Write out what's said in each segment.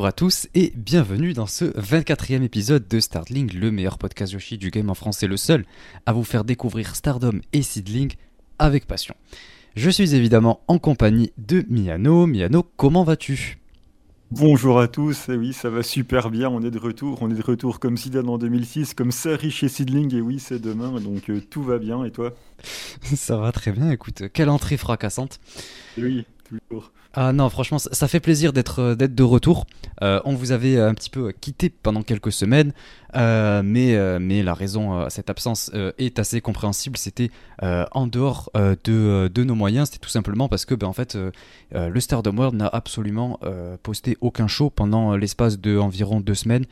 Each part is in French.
Bonjour à tous et bienvenue dans ce 24e épisode de Startling, le meilleur podcast Yoshi du game en France et le seul à vous faire découvrir Stardom et Seedling avec passion. Je suis évidemment en compagnie de Miano. Miano, comment vas-tu? Bonjour à tous, et oui, ça va super bien, on est de retour, on est de retour comme Zidane en 2006, comme Sari chez Seedling, et oui, c'est demain, donc euh, tout va bien, et toi? Ça va très bien, écoute, quelle entrée fracassante. Oui, Ah non, franchement, ça, fait plaisir d'être euh, de retour. Euh, on vous avait un petit peu quitté pendant quelques semaines, mais, la raison à cette absence est assez compréhensible. C'était en dehors de, de, nos moyens. C'était tout simplement parce que, ben, en fait, le Stardom World n'a absolument posté aucun show pendant l'espace de environ deux semaines.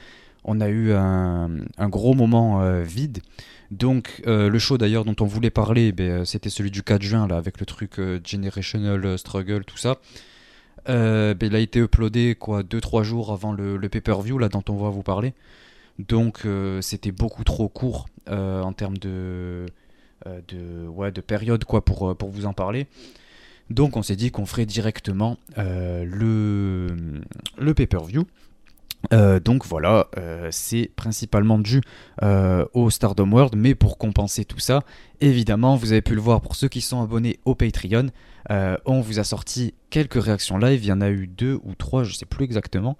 On a eu un, gros moment vide. Donc le show d'ailleurs dont on voulait parler, ben, c'était celui du 4 juin là, avec le truc Generational Struggle, tout ça. Euh, ben, il a été uploadé quoi 2-3 jours avant le, pay-per-view là dont on va vous parler. Donc euh, c'était beaucoup trop court euh, en termes de, période quoi pour, pour vous en parler. Donc on s'est dit qu'on ferait directement le, le pay-per-view. Donc voilà, c'est principalement dû au Stardom World, mais pour compenser tout ça, évidemment, vous avez pu le voir pour ceux qui sont abonnés au Patreon, euh, on vous a sorti quelques réactions live, il y en a eu deux ou trois, je sais plus exactement.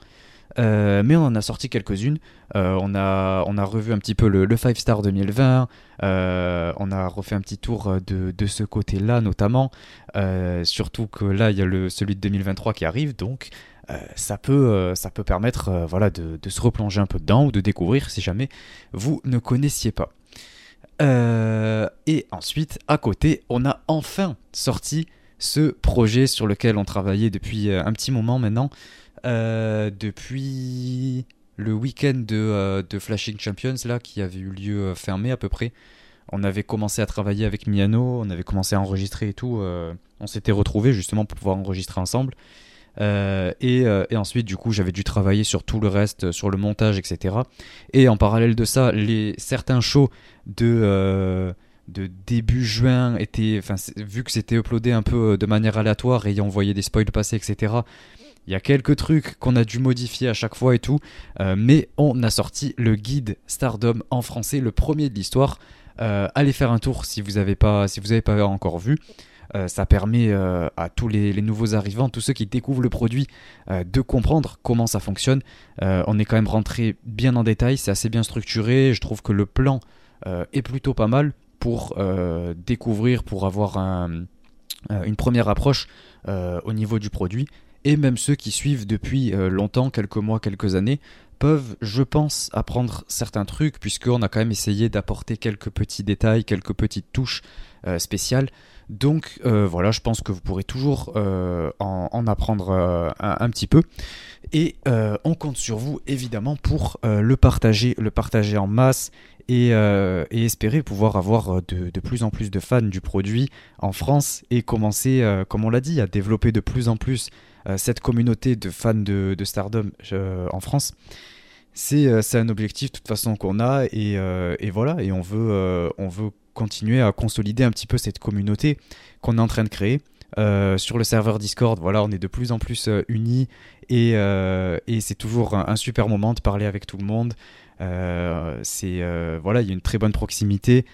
Euh, mais on en a sorti quelques-unes. Euh, on, a, on a revu un petit peu le, 5 Star 2020. on a refait un petit tour de, ce côté-là, notamment. surtout que là, il y a le, celui de 2023 qui arrive. Donc, ça, peut, ça peut permettre voilà, de, se replonger un peu dedans ou de découvrir si jamais vous ne connaissiez pas. et ensuite, à côté, on a enfin sorti ce projet sur lequel on travaillait depuis euh, un petit moment maintenant, euh, depuis le week-end de, euh, de, Flashing Champions là, qui avait eu lieu fermé à peu près. On avait commencé à travailler avec Miano, on avait commencé à enregistrer et tout. on s'était retrouvés justement pour pouvoir enregistrer ensemble. Et, et, ensuite, du coup, j'avais dû travailler sur tout le reste, sur le montage, etc. Et en parallèle de ça, certains shows de, début juin était, enfin, vu que c'était uploadé un peu euh, de manière aléatoire, ayant envoyé des spoils passés, etc. Il y a quelques trucs qu'on a dû modifier à chaque fois et tout, euh, mais on a sorti le guide Stardom en français, le premier de l'histoire. Euh, allez faire un tour si vous n'avez pas, si pas encore vu. Ça permet à tous les, nouveaux arrivants, tous ceux qui découvrent le produit, de comprendre comment ça fonctionne. on est quand même rentré bien en détail, c'est assez bien structuré. Je trouve que le plan est plutôt pas mal pour euh, découvrir, pour avoir un, euh, une première approche euh, au niveau du produit. Et même ceux qui suivent depuis longtemps, quelques mois, quelques années, peuvent, je pense, apprendre certains trucs, puisqu'on a quand même essayé d'apporter quelques petits détails, quelques petites touches spéciales. Donc voilà, je pense que vous pourrez toujours en, apprendre un, petit peu. Et on compte sur vous, évidemment, pour le partager, le partager en masse euh, et, espérer pouvoir avoir euh, de, plus en plus de fans du produit en France et commencer, euh, comme on l'a dit, à développer de plus en plus cette communauté de fans de, Stardom en France. C'est un objectif de toute façon qu'on a et, et, voilà, et on veut, on veut continuer à consolider un petit peu cette communauté qu'on est en train de créer. sur le serveur Discord, voilà, on est de plus en plus unis et, c'est toujours un, super moment de parler avec tout le monde. Euh, c'est euh, voilà, il y a une très bonne proximité.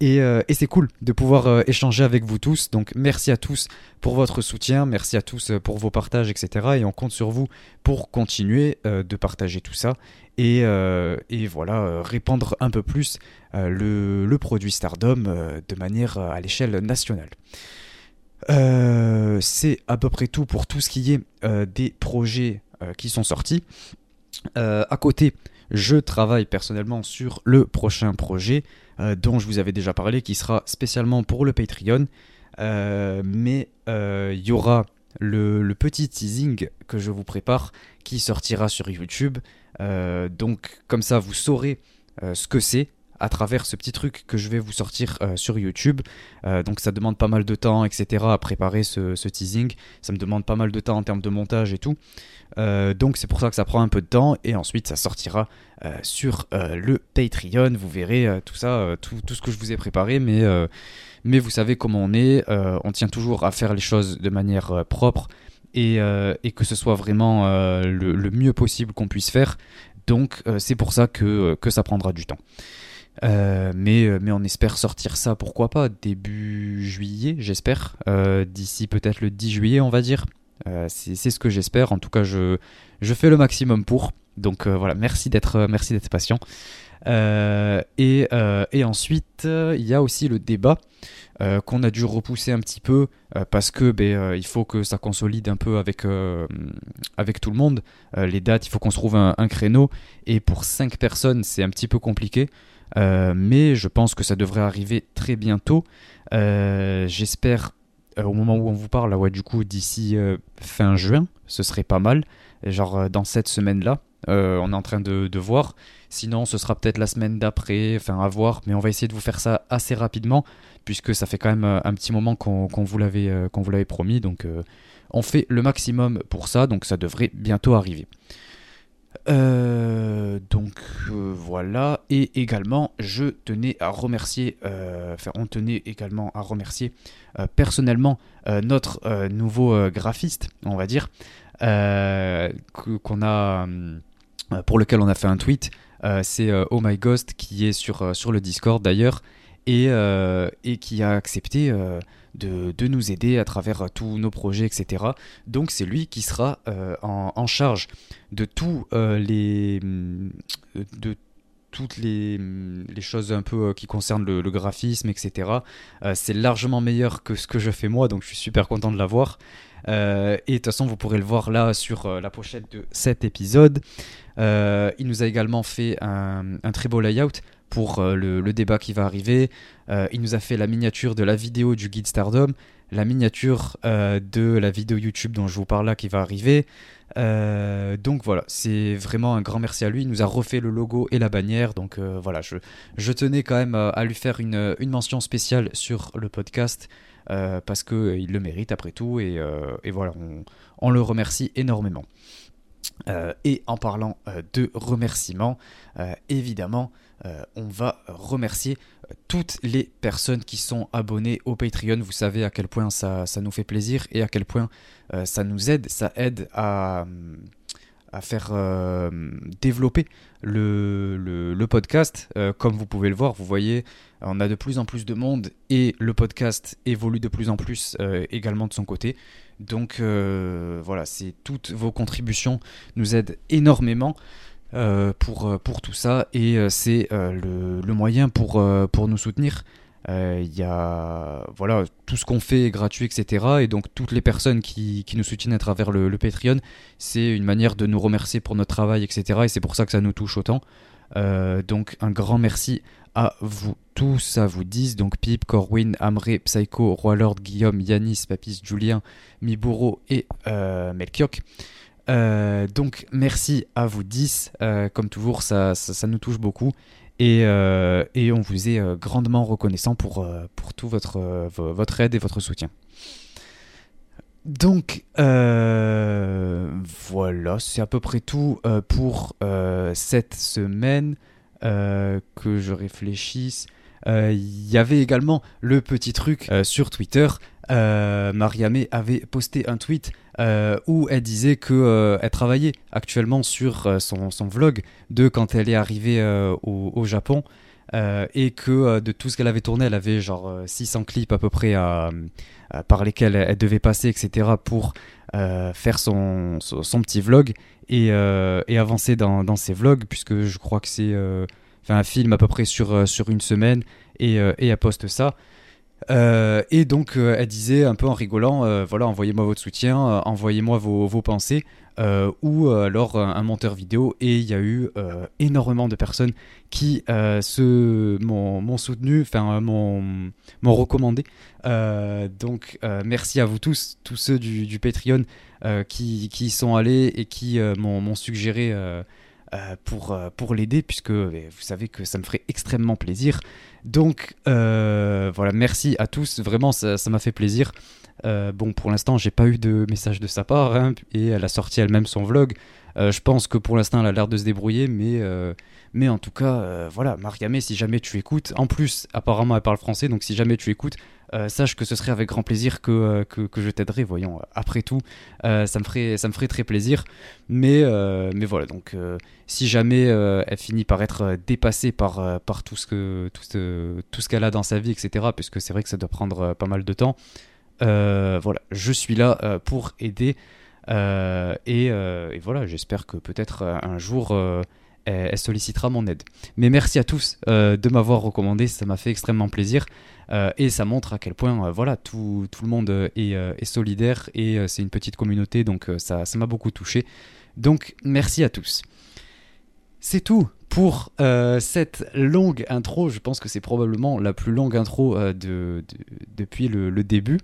Et, euh, et, c'est cool de pouvoir échanger avec vous tous. Donc merci à tous pour votre soutien, merci à tous pour vos partages, etc. Et on compte sur vous pour continuer de partager tout ça et, et voilà, répandre un peu plus le, le, produit Stardom de manière à l'échelle nationale. c'est à peu près tout pour tout ce qui est des projets qui sont sortis. à côté, je travaille personnellement sur le prochain projet euh, dont je vous avais déjà parlé, qui sera spécialement pour le Patreon. Euh, mais euh, il y aura le, petit teasing que je vous prépare qui sortira sur YouTube. donc comme ça, vous saurez ce que c'est à travers ce petit truc que je vais vous sortir sur YouTube. donc ça demande pas mal de temps, etc. à préparer ce, teasing. Ça me demande pas mal de temps en termes de montage et tout. Euh, donc c'est pour ça que ça prend un peu de temps et ensuite ça sortira euh, sur euh, le Patreon. Vous verrez tout ça, tout, ce que je vous ai préparé, mais, mais vous savez comment on est. on tient toujours à faire les choses de manière propre et, et, que ce soit vraiment le, le, mieux possible qu'on puisse faire. Donc c'est pour ça que, que ça prendra du temps. Mais, mais on espère sortir ça, pourquoi pas, début juillet, j'espère. D'ici peut-être le 10 juillet, on va dire. c'est ce que j'espère. En tout cas, je, je fais le maximum pour. Donc voilà, merci d'être merci d'être patient. Euh, et, euh, et, ensuite, il y a aussi le débat euh, qu'on a dû repousser un petit peu parce que ben, il faut que ça consolide un peu avec, avec tout le monde. les dates, il faut qu'on se trouve un, créneau. Et pour 5 personnes, c'est un petit peu compliqué. Mais je pense que ça devrait arriver très bientôt. J'espère au moment où on vous parle, ouais, du coup, d'ici fin juin, ce serait pas mal. Genre dans cette semaine-là, on est en train de, voir. Sinon, ce sera peut-être la semaine d'après, enfin à voir, mais on va essayer de vous faire ça assez rapidement, puisque ça fait quand même euh, un petit moment qu'on vous l'avait euh, promis, donc euh, on fait le maximum pour ça, donc ça devrait bientôt arriver. Donc voilà, et également je tenais à remercier, enfin on tenait également à remercier personnellement notre nouveau graphiste, on va dire, qu'on a, pour lequel on a fait un tweet, euh, c'est euh, Oh My Ghost qui est sur, euh, sur le Discord d'ailleurs et, et qui a accepté de, nous aider à travers tous nos projets, etc. Donc c'est lui qui sera en, en, charge de tous les de toutes les, les, choses un peu qui concernent le, graphisme, etc. c'est largement meilleur que ce que je fais moi, donc je suis super content de l'avoir. Euh, et de toute façon, vous pourrez le voir là sur euh, la pochette de cet épisode. Euh, il nous a également fait un, très beau layout pour le, débat qui va arriver. il nous a fait la miniature de la vidéo du guide Stardom, la miniature de la vidéo YouTube dont je vous parle là qui va arriver. donc voilà, c'est vraiment un grand merci à lui. Il nous a refait le logo et la bannière. Donc voilà, je, tenais quand même à lui faire une, mention spéciale sur le podcast. Euh, parce qu'il euh, le mérite après tout, et, euh, voilà, on, le remercie énormément. et en parlant de remerciements, évidemment, on va remercier toutes les personnes qui sont abonnées au Patreon. Vous savez à quel point ça, nous fait plaisir et à quel point ça nous aide. Ça aide à, faire développer le, le, podcast. comme vous pouvez le voir, vous voyez, on a de plus en plus de monde et le podcast évolue de plus en plus euh, également de son côté. Donc euh, voilà, c'est toutes vos contributions nous aident énormément. Euh, pour, pour tout ça et c'est le, le, moyen pour, pour nous soutenir. Il y a voilà, tout ce qu'on fait est gratuit, etc. Et donc toutes les personnes qui, qui nous soutiennent à travers le, Patreon, c'est une manière de nous remercier pour notre travail, etc. Et c'est pour ça que ça nous touche autant. donc un grand merci à vous tous, à vous 10, donc Pip, Corwin, Amré, Psycho, Roi Guillaume, Yanis, Papis, Julien, Miburo et euh. Euh, donc merci à vous 10, euh, comme toujours ça, ça, nous touche beaucoup et, et on vous est grandement reconnaissant pour, pour tout votre, votre aide et votre soutien. Donc voilà, c'est à peu près tout pour cette semaine. Euh, que je réfléchisse. Euh, il y avait également le petit truc euh, sur Twitter. Mariamé avait posté un tweet où elle disait qu'elle elle travaillait actuellement sur son, son, vlog de quand elle est arrivée au, Japon. et que de tout ce qu'elle avait tourné, elle avait genre 600 clips à peu près par lesquels elle devait passer, etc. pour faire son, petit vlog et, avancer dans, ses vlogs, puisque je crois que c'est un film à peu près sur, une semaine et elle poste ça. Et donc elle disait un peu en rigolant, voilà, envoyez-moi votre soutien, envoyez-moi vos, vos, pensées. Euh, ou euh, alors un monteur vidéo et il y a eu euh, énormément de personnes qui m'ont soutenu, enfin m'ont recommandé. donc merci à vous tous, tous ceux du, Patreon qui, qui, y sont allés et qui m'ont suggéré pour, pour l'aider, puisque vous savez que ça me ferait extrêmement plaisir. Donc voilà, merci à tous, vraiment ça m'a fait plaisir. Euh, bon, pour l'instant, j'ai pas eu de message de sa part, hein, et elle a sorti elle-même son vlog. Euh, je pense que pour l'instant, elle a l'air de se débrouiller, mais, euh, mais en tout cas, voilà, Mariamé, si jamais tu écoutes, en plus, apparemment, elle parle français, donc si jamais tu écoutes, sache que ce serait avec grand plaisir que, que, je t'aiderai. Voyons, après tout, ça, me ferait, ça me ferait très plaisir. Mais, mais voilà, donc si jamais elle finit par être dépassée par, par tout ce que tout ce, tout ce qu'elle a dans sa vie, etc., puisque c'est vrai que ça doit prendre pas mal de temps, voilà, je suis là pour aider. Et, voilà, j'espère que peut-être un jour elle, sollicitera mon aide. Mais merci à tous euh, de m'avoir recommandé, ça m'a fait extrêmement plaisir. Euh, et ça montre à quel point euh, voilà, tout, tout, le monde est, solidaire et c'est une petite communauté, donc ça m'a beaucoup touché. Donc merci à tous. C'est tout pour cette longue intro. Je pense que c'est probablement la plus longue intro de, depuis le, le, début.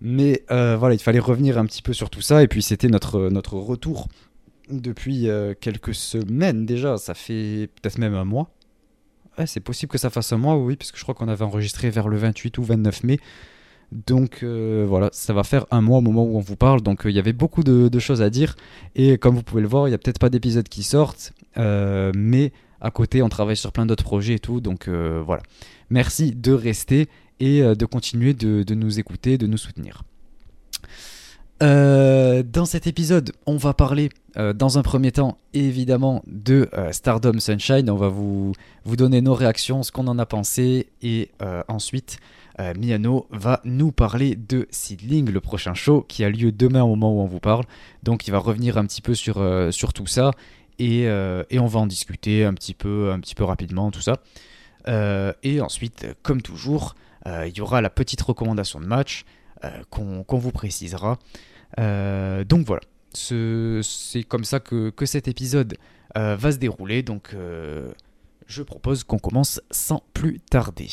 Mais voilà, il fallait revenir un petit peu sur tout ça. Et puis c'était notre, notre retour depuis euh, quelques semaines déjà, ça fait peut-être même un mois. c'est possible que ça fasse un mois, oui, parce que je crois qu'on avait enregistré vers le 28 ou 29 mai. Donc euh, voilà, ça va faire un mois au moment où on vous parle. Donc euh, il y avait beaucoup de, choses à dire. Et comme vous pouvez le voir, il n'y a peut-être pas d'épisodes qui sortent. mais à côté, on travaille sur plein d'autres projets et tout. Donc voilà. Merci de rester et de continuer de nous écouter, de nous soutenir. Euh, dans cet épisode, on va parler euh, dans un premier temps évidemment de euh, Stardom Sunshine. On va vous, vous donner nos réactions, ce qu'on en a pensé et ensuite Miano va nous parler de Seedling, le prochain show qui a lieu demain au moment où on vous parle. Donc il va revenir un petit peu sur, sur tout ça et, et, on va en discuter un petit peu, un petit peu rapidement, tout ça. et ensuite, comme toujours, il y aura la petite recommandation de match. Qu'on vous précisera. Euh, donc voilà, c'est comme ça que, cet épisode euh, va se dérouler. Donc euh, je propose qu'on commence sans plus tarder.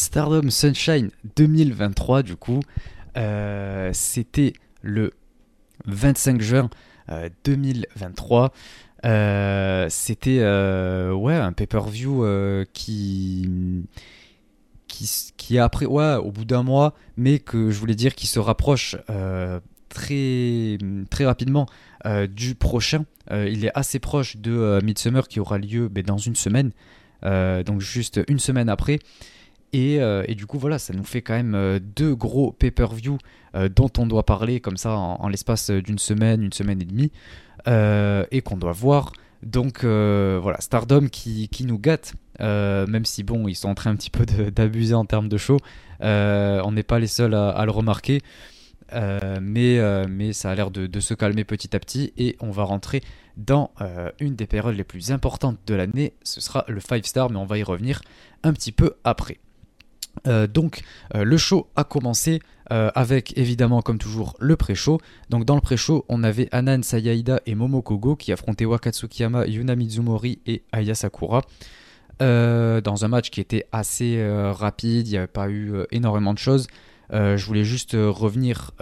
Stardom Sunshine 2023 du coup. Euh, c'était le 25 juin 2023. Euh, euh, c'était un pay-per-view qui, qui qui après ouais au bout d'un mois, mais que je voulais dire qui se rapproche très très rapidement du prochain. il est assez proche de Midsummer qui aura lieu dans une semaine, donc juste une semaine après. Euh, et, du coup, voilà, ça nous fait quand même euh, deux gros pay-per-view euh, dont on doit parler comme ça en, l'espace d'une semaine, une semaine et demie, et qu'on doit voir. Donc voilà, Stardom qui, qui nous gâte, même si bon, ils sont en train un petit peu d'abuser en termes de show. on n'est pas les seuls à, le remarquer. mais, mais ça a l'air de, de, se calmer petit à petit et on va rentrer dans une des périodes les plus importantes de l'année. Ce sera le 5 star, mais on va y revenir un petit peu après. Euh, donc euh, le show a commencé euh, avec évidemment comme toujours le pré-show. Donc dans le pré-show on avait Anan Sayaida et Momo Kogo qui affrontaient Wakatsukiyama, Yuna Mizumori et Aya Sakura. dans un match qui était assez rapide, il n'y avait pas eu énormément de choses. je voulais juste revenir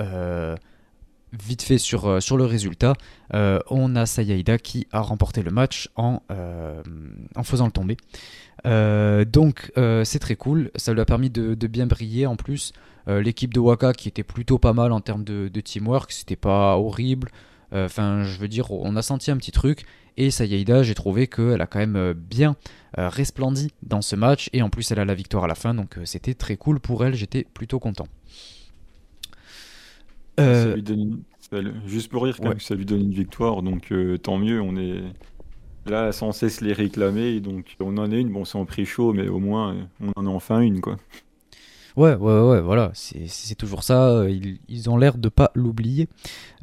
vite fait sur, sur le résultat. on a Sayaida qui a remporté le match en, en faisant le tomber. Euh, donc euh, c'est très cool, ça lui a permis de, bien briller en plus. Euh, l'équipe de Waka qui était plutôt pas mal en termes de, teamwork, c'était pas horrible. Enfin, je veux dire, on a senti un petit truc. Et Sayeda, j'ai trouvé qu'elle a quand même bien resplendi dans ce match. Et en plus, elle a la victoire à la fin. Donc c'était très cool pour elle. J'étais plutôt content. Juste pour rire, ça lui donne une victoire. Donc tant mieux. On est là sans cesse les réclamer. Donc on en a une, bon c'est en prix chaud, mais au moins on en a enfin une quoi. Ouais, ouais, ouais, voilà, c'est toujours ça. Ils, ont l'air de pas l'oublier,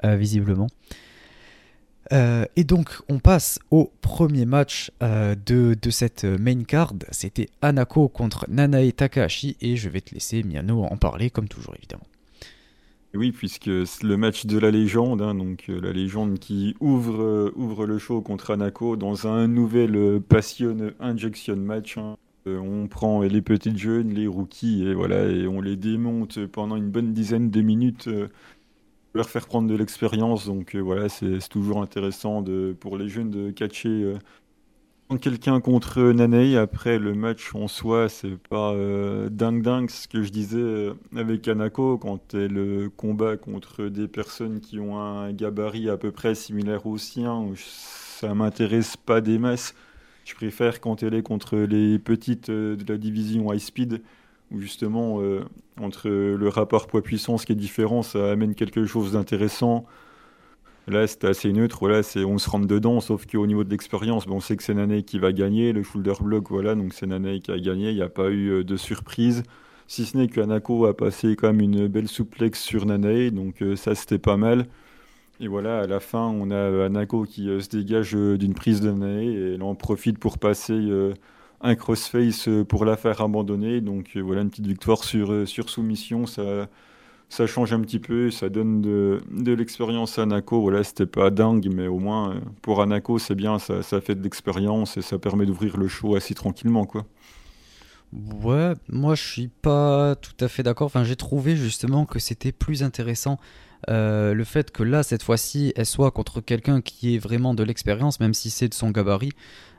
euh, visiblement. Euh, et donc, on passe au premier match euh, de, de, cette main card. C'était Anako contre Nanae Takahashi. Et je vais te laisser, Miano, en parler, comme toujours, évidemment. Oui, puisque c'est le match de la légende, hein, donc euh, la légende qui ouvre, euh, ouvre le show contre Anako dans un nouvel euh, Passion Injection match. Hein. on prend les petites jeunes, les rookies, et voilà, et on les démonte pendant une bonne dizaine de minutes leur faire prendre de l'expérience. Donc voilà, c'est toujours intéressant pour les jeunes de catcher quelqu'un contre Nanei, après le match en soi, c'est pas euh, dingue dingue ce que je disais euh, avec Anako quand elle le combat contre des personnes qui ont un gabarit à peu près similaire au sien. Ça m'intéresse pas des masses. Je préfère quand elle est contre les petites euh, de la division high speed où justement entre le rapport poids-puissance qui est différent, ça amène quelque chose d'intéressant. Là, c'était assez neutre. Voilà, c'est on se rentre dedans, sauf qu'au niveau de l'expérience, on sait que c'est Nane qui va gagner. Le shoulder block, voilà, donc c'est Nane qui a gagné. Il n'y a pas eu euh, de surprise. Si ce n'est qu'Anako a passé quand même une belle souplex sur Nanae, donc euh, ça c'était pas mal. Et voilà, à la fin, on a Anako qui euh, se dégage d'une prise de Nanae et elle en profite pour passer un crossface pour la faire abandonner. Donc voilà, une petite victoire sur, sur soumission. Ça, ça change un petit peu, ça donne de, l'expérience à Anako. Voilà, c'était pas dingue, mais au moins euh, pour Anako, c'est bien, ça, ça, fait de l'expérience et ça permet d'ouvrir le show assez tranquillement, quoi. Ouais, moi je suis pas tout à fait d'accord. Enfin, j'ai trouvé justement que c'était plus intéressant euh, le fait que là, cette fois-ci, elle soit contre quelqu'un qui est vraiment de l'expérience, même si c'est de son gabarit.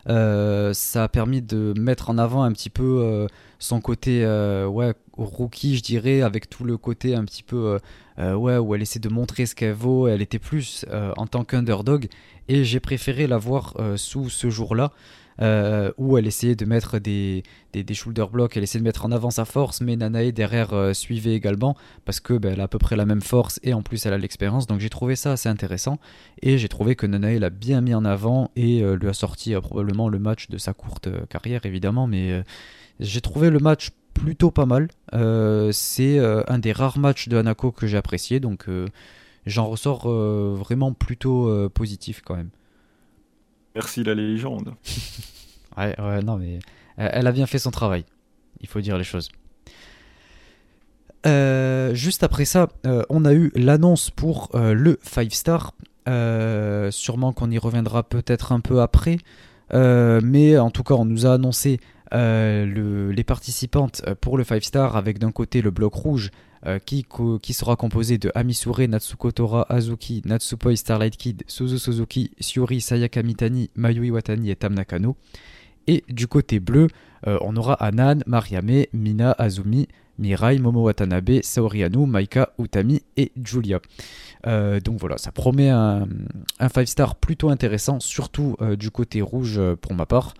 Euh, ça a permis de mettre en avant un petit peu euh, son côté ouais, rookie, je dirais, avec tout le côté un petit peu ouais, où elle essaie de montrer ce qu'elle vaut. Elle était plus en tant qu'underdog. Et j'ai préféré la voir sous ce jour-là. Euh, où elle essayait de mettre des, des, shoulder blocks, elle essayait de mettre en avant sa force, mais Nanae derrière euh, suivait également, parce que ben, elle a à peu près la même force et en plus elle a l'expérience, donc j'ai trouvé ça assez intéressant, et j'ai trouvé que Nanae l'a bien mis en avant et euh, lui a sorti probablement le match de sa courte carrière évidemment, mais j'ai trouvé le match plutôt pas mal, c'est un des rares matchs de Hanako que j'ai apprécié, donc j'en ressors vraiment plutôt positif quand même. Merci la légende. ouais, ouais, non, mais elle a bien fait son travail. Il faut dire les choses. Euh, juste après ça, euh, on a eu l'annonce pour euh, le 5 star. sûrement qu'on y reviendra peut-être un peu après. mais en tout cas, on nous a annoncé les participantes pour le 5 star avec d'un côté le bloc rouge euh, qui, sera composé de Amisure, Natsuko Tora, Azuki, Natsupoi, Starlight Kid, Suzu Suzuki, Syuri, Sayaka Mitani, Mayui Watani et Tam Nakano. Et du côté bleu, euh, on aura Anan, Mariame, Mina, Azumi, Mirai, Momo Watanabe, Saori Anu, Maika, Utami et Julia. Euh, donc voilà, ça promet un 5 star plutôt intéressant, surtout du côté rouge pour ma part.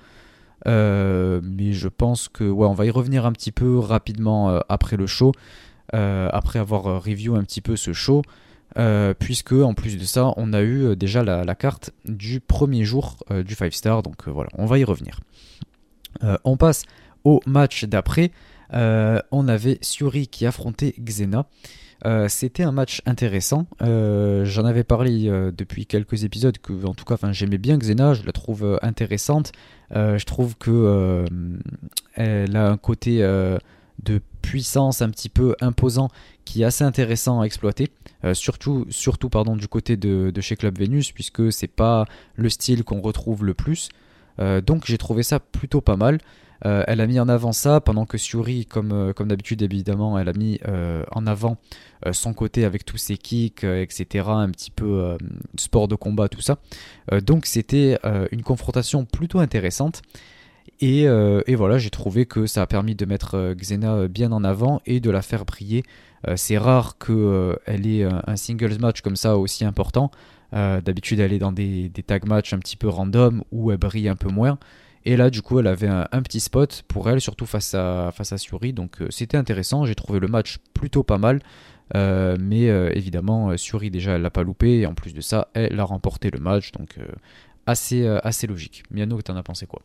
mais je pense que ouais, on va y revenir un petit peu rapidement après le show. Euh, après avoir euh, review un petit peu ce show. Euh, puisque en plus de ça, on a eu déjà la, carte du premier jour du 5 star, donc voilà, on va y revenir. on passe au match d'après. on avait Suri qui affrontait Xena. C'était un match intéressant. J'en avais parlé depuis quelques épisodes que, en tout cas, j'aimais bien Xena. Je la trouve intéressante. je trouve que elle a un côté de puissance un petit peu imposant qui est assez intéressant à exploiter, euh, surtout, surtout pardon, du côté de, chez Club Venus, puisque c'est pas le style qu'on retrouve le plus. Euh, donc j'ai trouvé ça plutôt pas mal. Euh, elle a mis en avant ça, pendant que Suri, comme, comme d'habitude évidemment, elle a mis en avant son côté avec tous ses kicks, etc., un petit peu sport de combat, tout ça. donc c'était une confrontation plutôt intéressante. Euh, et, voilà, j'ai trouvé que ça a permis de mettre euh, Xena euh, bien en avant et de la faire briller. c'est rare qu'elle ait un singles match comme ça aussi important. D'habitude, elle est dans des, tag matchs un petit peu random où elle brille un peu moins. Et là, du coup, elle avait un, petit spot pour elle, surtout face à, face à Suri. Donc, c'était intéressant. J'ai trouvé le match plutôt pas mal. mais évidemment, Suri, déjà, elle l'a pas loupé. Et en plus de ça, elle a remporté le match. Donc, assez, assez logique. Miano, t'en as pensé quoi?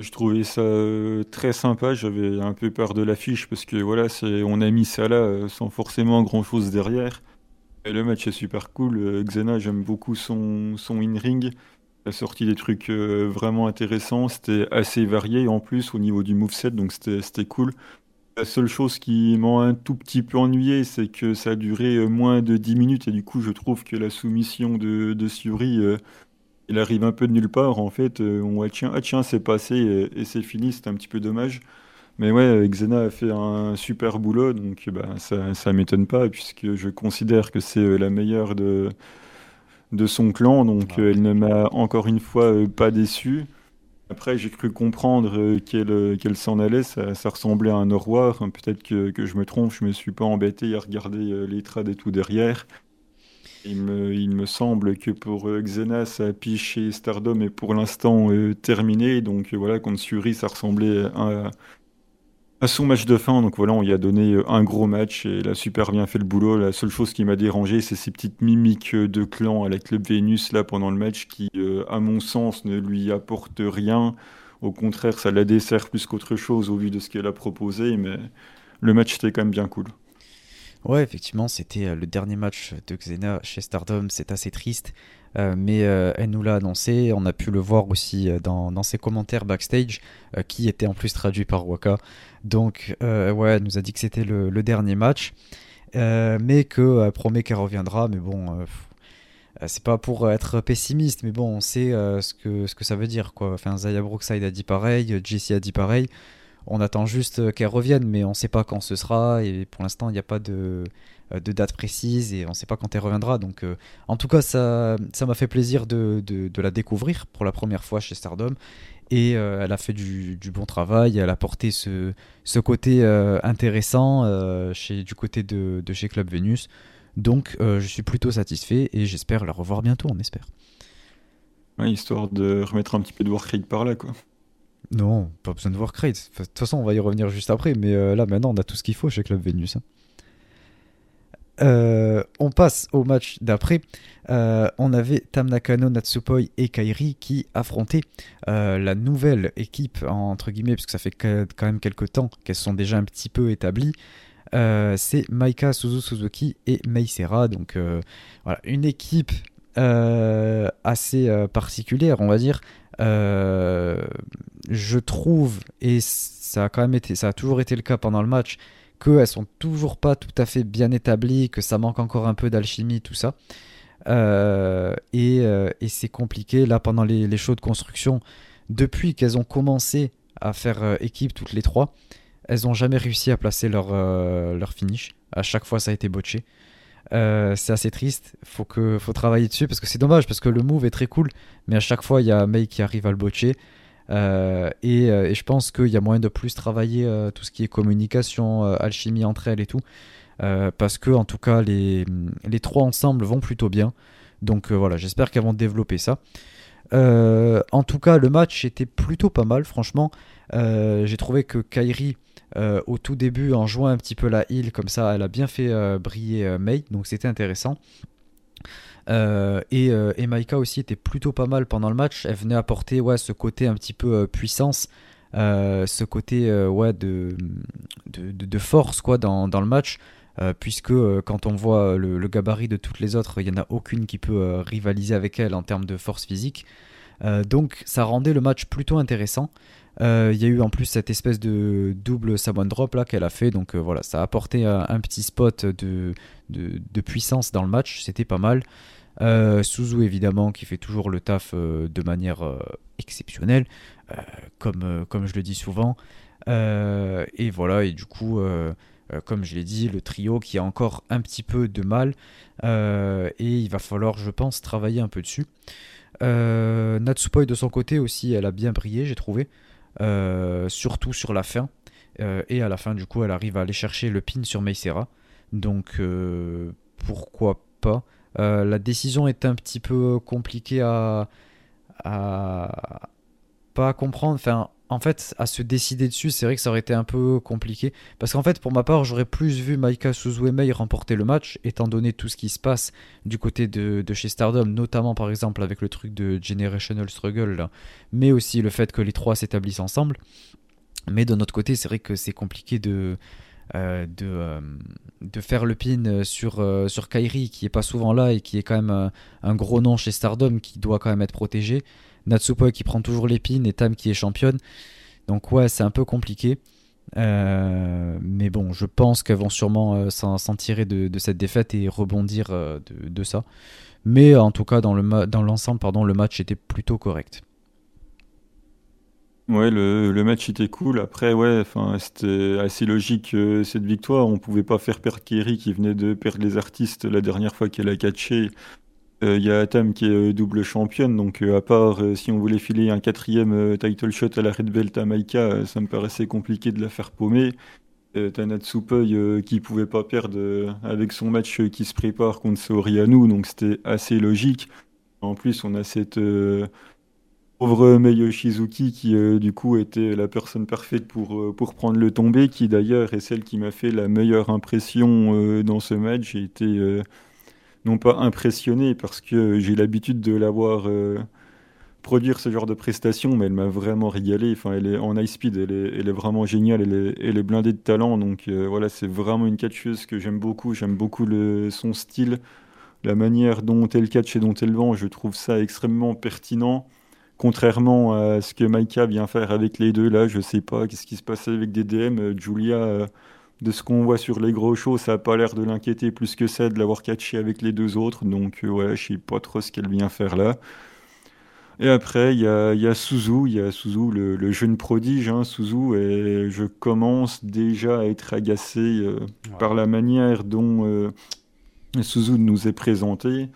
Je trouvais ça euh, très sympa. J'avais un peu peur de l'affiche parce que voilà, on a mis ça là euh, sans forcément grand chose derrière. Le match est super cool. Euh, Xena, j'aime beaucoup son, son in-ring. Il a sorti des trucs vraiment intéressants. C'était assez varié en plus au niveau du moveset, donc c'était, c'était cool. La seule chose qui m'a un tout petit peu ennuyé, c'est que ça a duré moins de 10 minutes et du coup, je trouve que la soumission de, de Suri il arrive un peu de nulle part en fait. on voit tiens, ah tiens, c'est passé et, c'est fini, c'est un petit peu dommage. Mais ouais, Xena a fait un super boulot, donc bah, ça, ça m'étonne pas, puisque je considère que c'est la meilleure de, de son clan, donc elle ne m'a encore une fois pas déçu. Après, j'ai cru comprendre euh, euh, qu'elle s'en allait, ça, ressemblait à un revoir. Hein, peut-être que, je me trompe, je me suis pas embêté à regarder euh, les trades et tout derrière. Il me, semble que pour Xena, sa piche chez Stardom est pour l'instant terminée. Donc voilà, contre Suri, ça ressemblait à, son match de fin, donc voilà, on y a donné euh, un gros match et il a super bien fait le boulot. La seule chose qui m'a dérangé, c'est ces petites mimiques euh, de clan à la Club Vénus là pendant le match qui, euh, à mon sens, ne lui apportent rien. Au contraire, ça la dessert plus qu'autre chose au vu de ce qu'elle a proposé, mais le match était quand même bien cool. Ouais, effectivement, c'était le dernier match de Xena chez Stardom, c'est assez triste. Euh, mais euh, elle nous l'a annoncé, on a pu le voir aussi euh, dans, ses commentaires backstage, qui était en plus traduit par Waka. Donc, ouais, elle nous a dit que c'était le, dernier match, mais qu'elle promet qu'elle reviendra. Mais bon, c'est pas pour être pessimiste, mais bon, on sait ce, que, ça veut dire. Quoi. Enfin, Zaya Brookside a dit pareil, Jessie a dit pareil. On attend juste qu'elle revienne, mais on sait pas quand ce sera, et pour l'instant, il n'y a pas de euh, de date précise et on ne sait pas quand elle reviendra. Donc, euh, en tout cas, ça, m'a fait plaisir de, la découvrir pour la première fois chez Stardom. Et euh, elle a fait du, bon travail, elle a porté ce, côté intéressant du côté de, chez Club Venus. Donc, je suis plutôt satisfait et j'espère la revoir bientôt, on espère. histoire de remettre un petit peu de Warcraft par là, quoi. Non, pas besoin de Warcraft. De toute façon, on va y revenir juste après, mais là, maintenant, on a tout ce qu'il faut chez Club Venus. Hein. Euh, on passe au match d'après. Euh, on avait Tam Nakano, Natsupoi et Kairi qui affrontaient euh, la nouvelle équipe, entre guillemets, puisque ça fait quand même quelques temps qu'elles sont déjà un petit peu établies. c'est Maika Suzu Suzuki et Meisera. Donc voilà, une équipe assez particulière, on va dire. Je trouve, et ça a quand même été, ça a toujours été le cas pendant le match, qu'elles sont toujours pas tout à fait bien établies, que ça manque encore un peu d'alchimie, tout ça. Euh, euh, et, c'est compliqué là pendant les, shows de construction. Depuis qu'elles ont commencé à faire euh, équipe toutes les trois, elles n'ont jamais réussi à placer leur, leur finish. À chaque fois, ça a été botché. C'est assez triste. Faut que faut travailler dessus parce que c'est dommage parce que le move est très cool, mais à chaque fois il y a May qui arrive à le botcher. Euh, euh, et, je pense qu'il y a moyen de plus travailler euh, tout ce qui est communication, alchimie entre elles et tout. parce que, en tout cas, les, les trois ensemble vont plutôt bien. Donc voilà, j'espère qu'elles vont développer ça. En tout cas, le match était plutôt pas mal, franchement. J'ai trouvé que Kairi, au tout début, en jouant un petit peu la heal, comme ça, elle a bien fait briller Mei, donc c'était intéressant. Euh, euh, et, Maika aussi était plutôt pas mal pendant le match. Elle venait apporter ouais, ce côté un petit peu euh, puissance, ce côté ouais, de, force quoi, dans le match. Puisque quand on voit le, gabarit de toutes les autres, il n'y en a aucune qui peut rivaliser avec elle en termes de force physique. donc ça rendait le match plutôt intéressant. Il y a eu en plus cette espèce de double Samoan Drop là qu'elle a fait, donc voilà, ça a apporté un, petit spot de, puissance dans le match, c'était pas mal. Euh, Suzu évidemment qui fait toujours le taf euh, de manière euh, exceptionnelle, comme, comme je le dis souvent. et voilà, et du coup, comme je l'ai dit, le trio qui a encore un petit peu de mal. et il va falloir, je pense, travailler un peu dessus. Natsupoi de son côté aussi, elle a bien brillé, j'ai trouvé. surtout sur la fin. et à la fin, du coup, elle arrive à aller chercher le pin sur Meisera. Donc, pourquoi pas euh, la décision est un petit peu compliquée à, pas comprendre. Enfin, en fait, à se décider dessus, c'est vrai que ça aurait été un peu compliqué. Parce qu'en fait, pour ma part, j'aurais plus vu Maika Suzuemei remporter le match, étant donné tout ce qui se passe du côté de, chez Stardom, notamment par exemple avec le truc de Generational Struggle, mais aussi le fait que les trois s'établissent ensemble. Mais de notre côté, c'est vrai que c'est compliqué de, euh, euh, faire le pin sur, euh, sur Kairi qui est pas souvent là et qui est quand même un gros nom chez Stardom qui doit quand même être protégé. Natsupoi qui prend toujours les pins et Tam qui est championne. Donc ouais, c'est un peu compliqué. mais bon, je pense qu'elles vont sûrement s'en tirer de, cette défaite et rebondir de, ça. Mais en tout cas, dans l'ensemble, pardon, le match était plutôt correct. Ouais, le, le, match était cool. Après, ouais, c'était assez logique euh, cette victoire. On pouvait pas faire perdre Kerry qui venait de perdre les artistes la dernière fois qu'elle a catché. Euh, il y a Atam qui est euh, double championne, donc à part si on voulait filer un quatrième title shot à la Red Belt à Maika, ça me paraissait compliqué de la faire paumer. T'as Natsupoi qui pouvait pas perdre avec son match qui se prépare contre Soriano, donc c'était assez logique. En plus, on a cette pauvre Mei Shizuki qui euh, du coup était la personne parfaite pour, euh, pour prendre le tombé, qui d'ailleurs est celle qui m'a fait la meilleure impression euh, dans ce match. J'ai été non pas impressionné parce que j'ai l'habitude de l'avoir produire ce genre de prestation, mais elle m'a vraiment régalé. Enfin, elle est en high speed, elle est, vraiment géniale, elle est, blindée de talent. Donc voilà, c'est vraiment une catcheuse que j'aime beaucoup. J'aime beaucoup son style, la manière dont elle catch et dont elle vend. Je trouve ça extrêmement pertinent. Contrairement à ce que Maika vient faire avec les deux, là, je sais pas qu'est-ce qui se passe avec des DM. Euh, Julia, euh, de ce qu'on voit sur les gros shows, ça a pas l'air de l'inquiéter plus que ça de l'avoir catché avec les deux autres. Donc, euh, ouais, je sais pas trop ce qu'elle vient faire là. Et après, il y a, y a Suzu, il y a Suzu, le, jeune prodige, hein, Suzu, et je commence déjà à être agacé par la manière dont Suzu nous est présenté.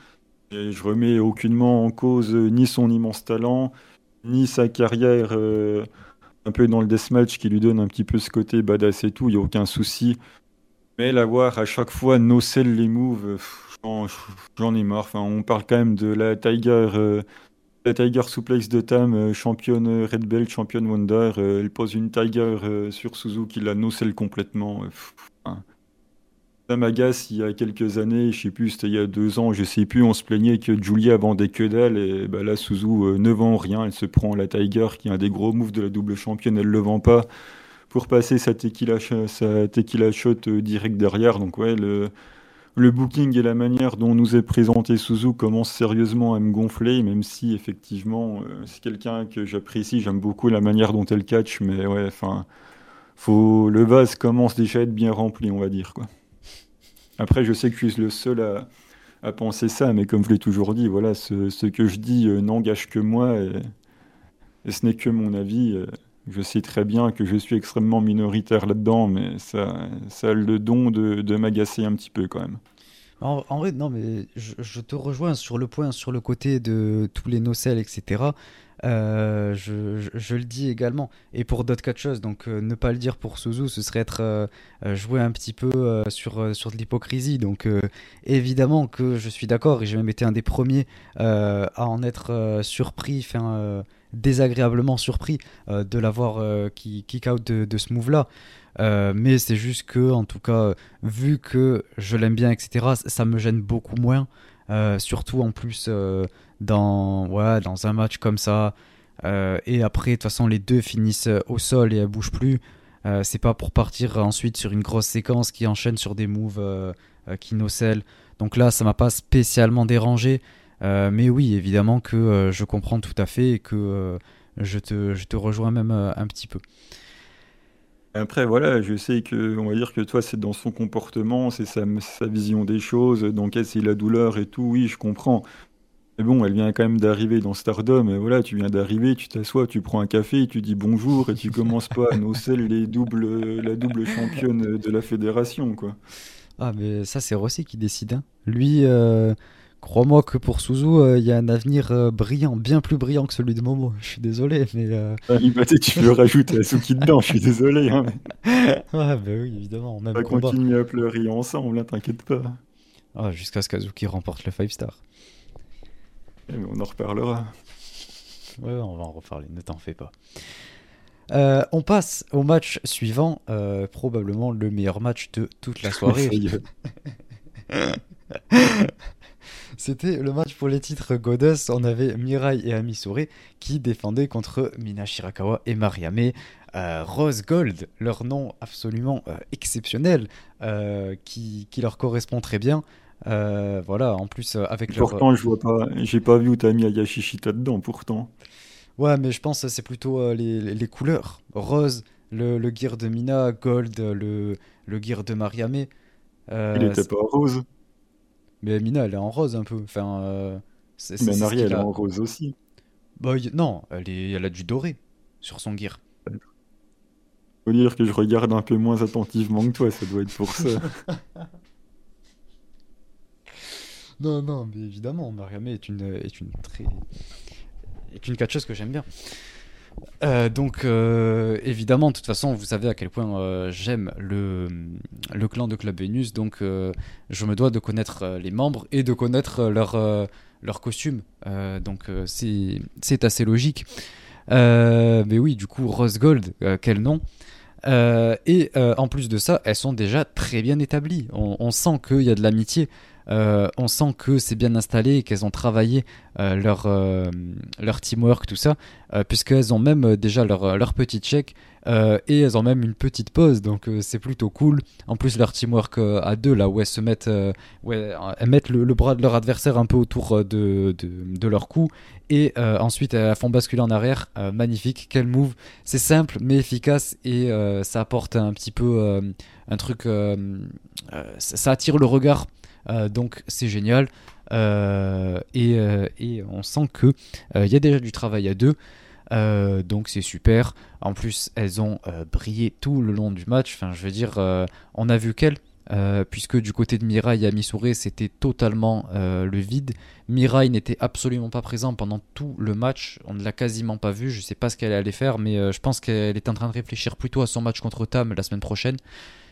Et je remets aucunement en cause euh, ni son immense talent, ni sa carrière euh, un peu dans le deathmatch qui lui donne un petit peu ce côté badass et tout, il n'y a aucun souci. Mais l'avoir à chaque fois no-sell les moves, j'en ai marre. Enfin, on parle quand même de la Tiger, euh, la Tiger Suplex de Tam, championne Red Belt, championne Wonder. elle pose une Tiger sur Suzuki, la no-sell complètement. M'agace il y a quelques années, je sais plus, c'était il y a deux ans, je sais plus, on se plaignait que Julia vendait que dalle et bah là Suzu euh, ne vend rien, elle se prend la Tiger qui est un des gros moves de la double championne, elle le vend pas pour passer sa tequila, sa tequila shot euh, direct derrière. Donc ouais, le, booking et la manière dont nous est présenté Suzu commence sérieusement à me gonfler, même si effectivement euh, c'est quelqu'un que j'apprécie, j'aime beaucoup la manière dont elle catch, mais ouais, enfin, le vase commence déjà à être bien rempli, on va dire quoi. Après, je sais que je suis le seul à, penser ça, mais comme je l'ai toujours dit, voilà, ce, que je dis euh, n'engage que moi et, ce n'est que mon avis. Euh, je sais très bien que je suis extrêmement minoritaire là-dedans, mais ça, a le don de, m'agacer un petit peu quand même. En, vrai, non, mais je, te rejoins sur le point, sur le côté de tous les nocelles, etc. Euh, je, le dis également. Et pour d'autres catcheuses, donc euh, ne pas le dire pour Suzu, ce serait être euh, jouer un petit peu sur, sur de l'hypocrisie. Donc évidemment que je suis d'accord et j'ai même été un des premiers à en être surpris, enfin désagréablement surpris de l'avoir qui kick out de ce move là. mais c'est juste que, en tout cas, vu que je l'aime bien, etc., ça me gêne beaucoup moins. surtout en plus dans, ouais, dans un match comme ça. Euh, et après, de toute façon, les deux finissent au sol et elles bougent plus. Euh, c'est pas pour partir ensuite sur une grosse séquence qui enchaîne sur des moves euh, qui nocellent. Donc là, ça m'a pas spécialement dérangé. mais oui, évidemment que je comprends tout à fait et que je, te, je te rejoins même un petit peu. Après, voilà, je sais que, on va dire que toi, c'est dans son comportement, c'est sa, vision des choses, donc c'est la douleur et tout, oui, je comprends. Mais bon, elle vient quand même d'arriver dans Stardom. Et voilà, tu viens d'arriver, tu t'assois, tu prends un café, tu dis bonjour et tu commences pas à nocer les doubles, la double championne de la fédération, quoi. Ah, mais ça, c'est Rossi qui décide. Hein. Lui, euh, crois-moi que pour Suzu, euh, il y a un avenir euh, brillant, bien plus brillant que celui de Momo. Je suis désolé, mais. Ah, tu veux rajouter Suki dedans, je suis désolé. Hein, ouais, bah oui, évidemment. on va continuer à pleurer ensemble, hein, t'inquiète pas. Ah, Jusqu'à ce qu'Azuki remporte le 5 star. Eh, on en reparlera. Ouais, on va en reparler, ne t'en fais pas. Euh, on passe au match suivant, euh, probablement le meilleur match de toute la soirée. C'était le match pour les titres Goddess. On avait Mirai et Amisure qui défendaient contre Mina Shirakawa et Mariame. Euh, Rose Gold, leur nom absolument exceptionnel, qui, qui, leur correspond très bien. Euh, voilà, en plus euh, avec Pourtant, je vois pas, j'ai pas vu où t'as mis Ayashishita dedans, pourtant. Ouais, mais je pense que c'est plutôt euh, les, les, couleurs. Rose, le, le gear de Mina, Gold, le, le gear de Mariamé. Euh, il était pas rose. Mais Mina, elle est en rose un peu. Enfin, euh, mais Marie, elle est en rose aussi. Bah, non, elle, est, elle a du doré sur son gear. Faut dire que je regarde un peu moins attentivement que toi, ça doit être pour ça. non, non, mais évidemment, Mariamé est une, est une très. est une catcheuse que j'aime bien. Euh, donc, euh, évidemment, de toute façon, vous savez à quel point euh, j'aime le, le clan de Club Vénus, donc je me dois de connaître les membres et de connaître leur, leur costume. donc, c'est assez logique. mais oui, du coup, Rose Gold, quel nom et en plus de ça, elles sont déjà très bien établies. On, on sent qu'il y a de l'amitié. Euh, on sent que c'est bien installé et qu'elles ont travaillé euh, leur, euh, leur teamwork, tout ça, puisqu'elles ont même déjà leur, leur petit check et elles ont même une petite pause, donc c'est plutôt cool. En plus, leur teamwork à deux, là où elles se mettent, elles mettent le, bras de leur adversaire un peu autour de, de, leur cou et ensuite elles font basculer en arrière. magnifique, quel move! C'est simple mais efficace et ça apporte un petit peu un truc. ça attire le regard donc c'est génial. Euh, euh, et, on sent que il y a déjà du travail à deux. donc c'est super. En plus, elles ont brillé tout le long du match. Enfin, je veux dire, on a vu qu'elles, puisque du côté de Mirai et Missouri, c'était totalement le vide. Mirai n'était absolument pas présent pendant tout le match. On ne l'a quasiment pas vu. Je ne sais pas ce qu'elle allait faire, mais je pense qu'elle est en train de réfléchir plutôt à son match contre Tam la semaine prochaine.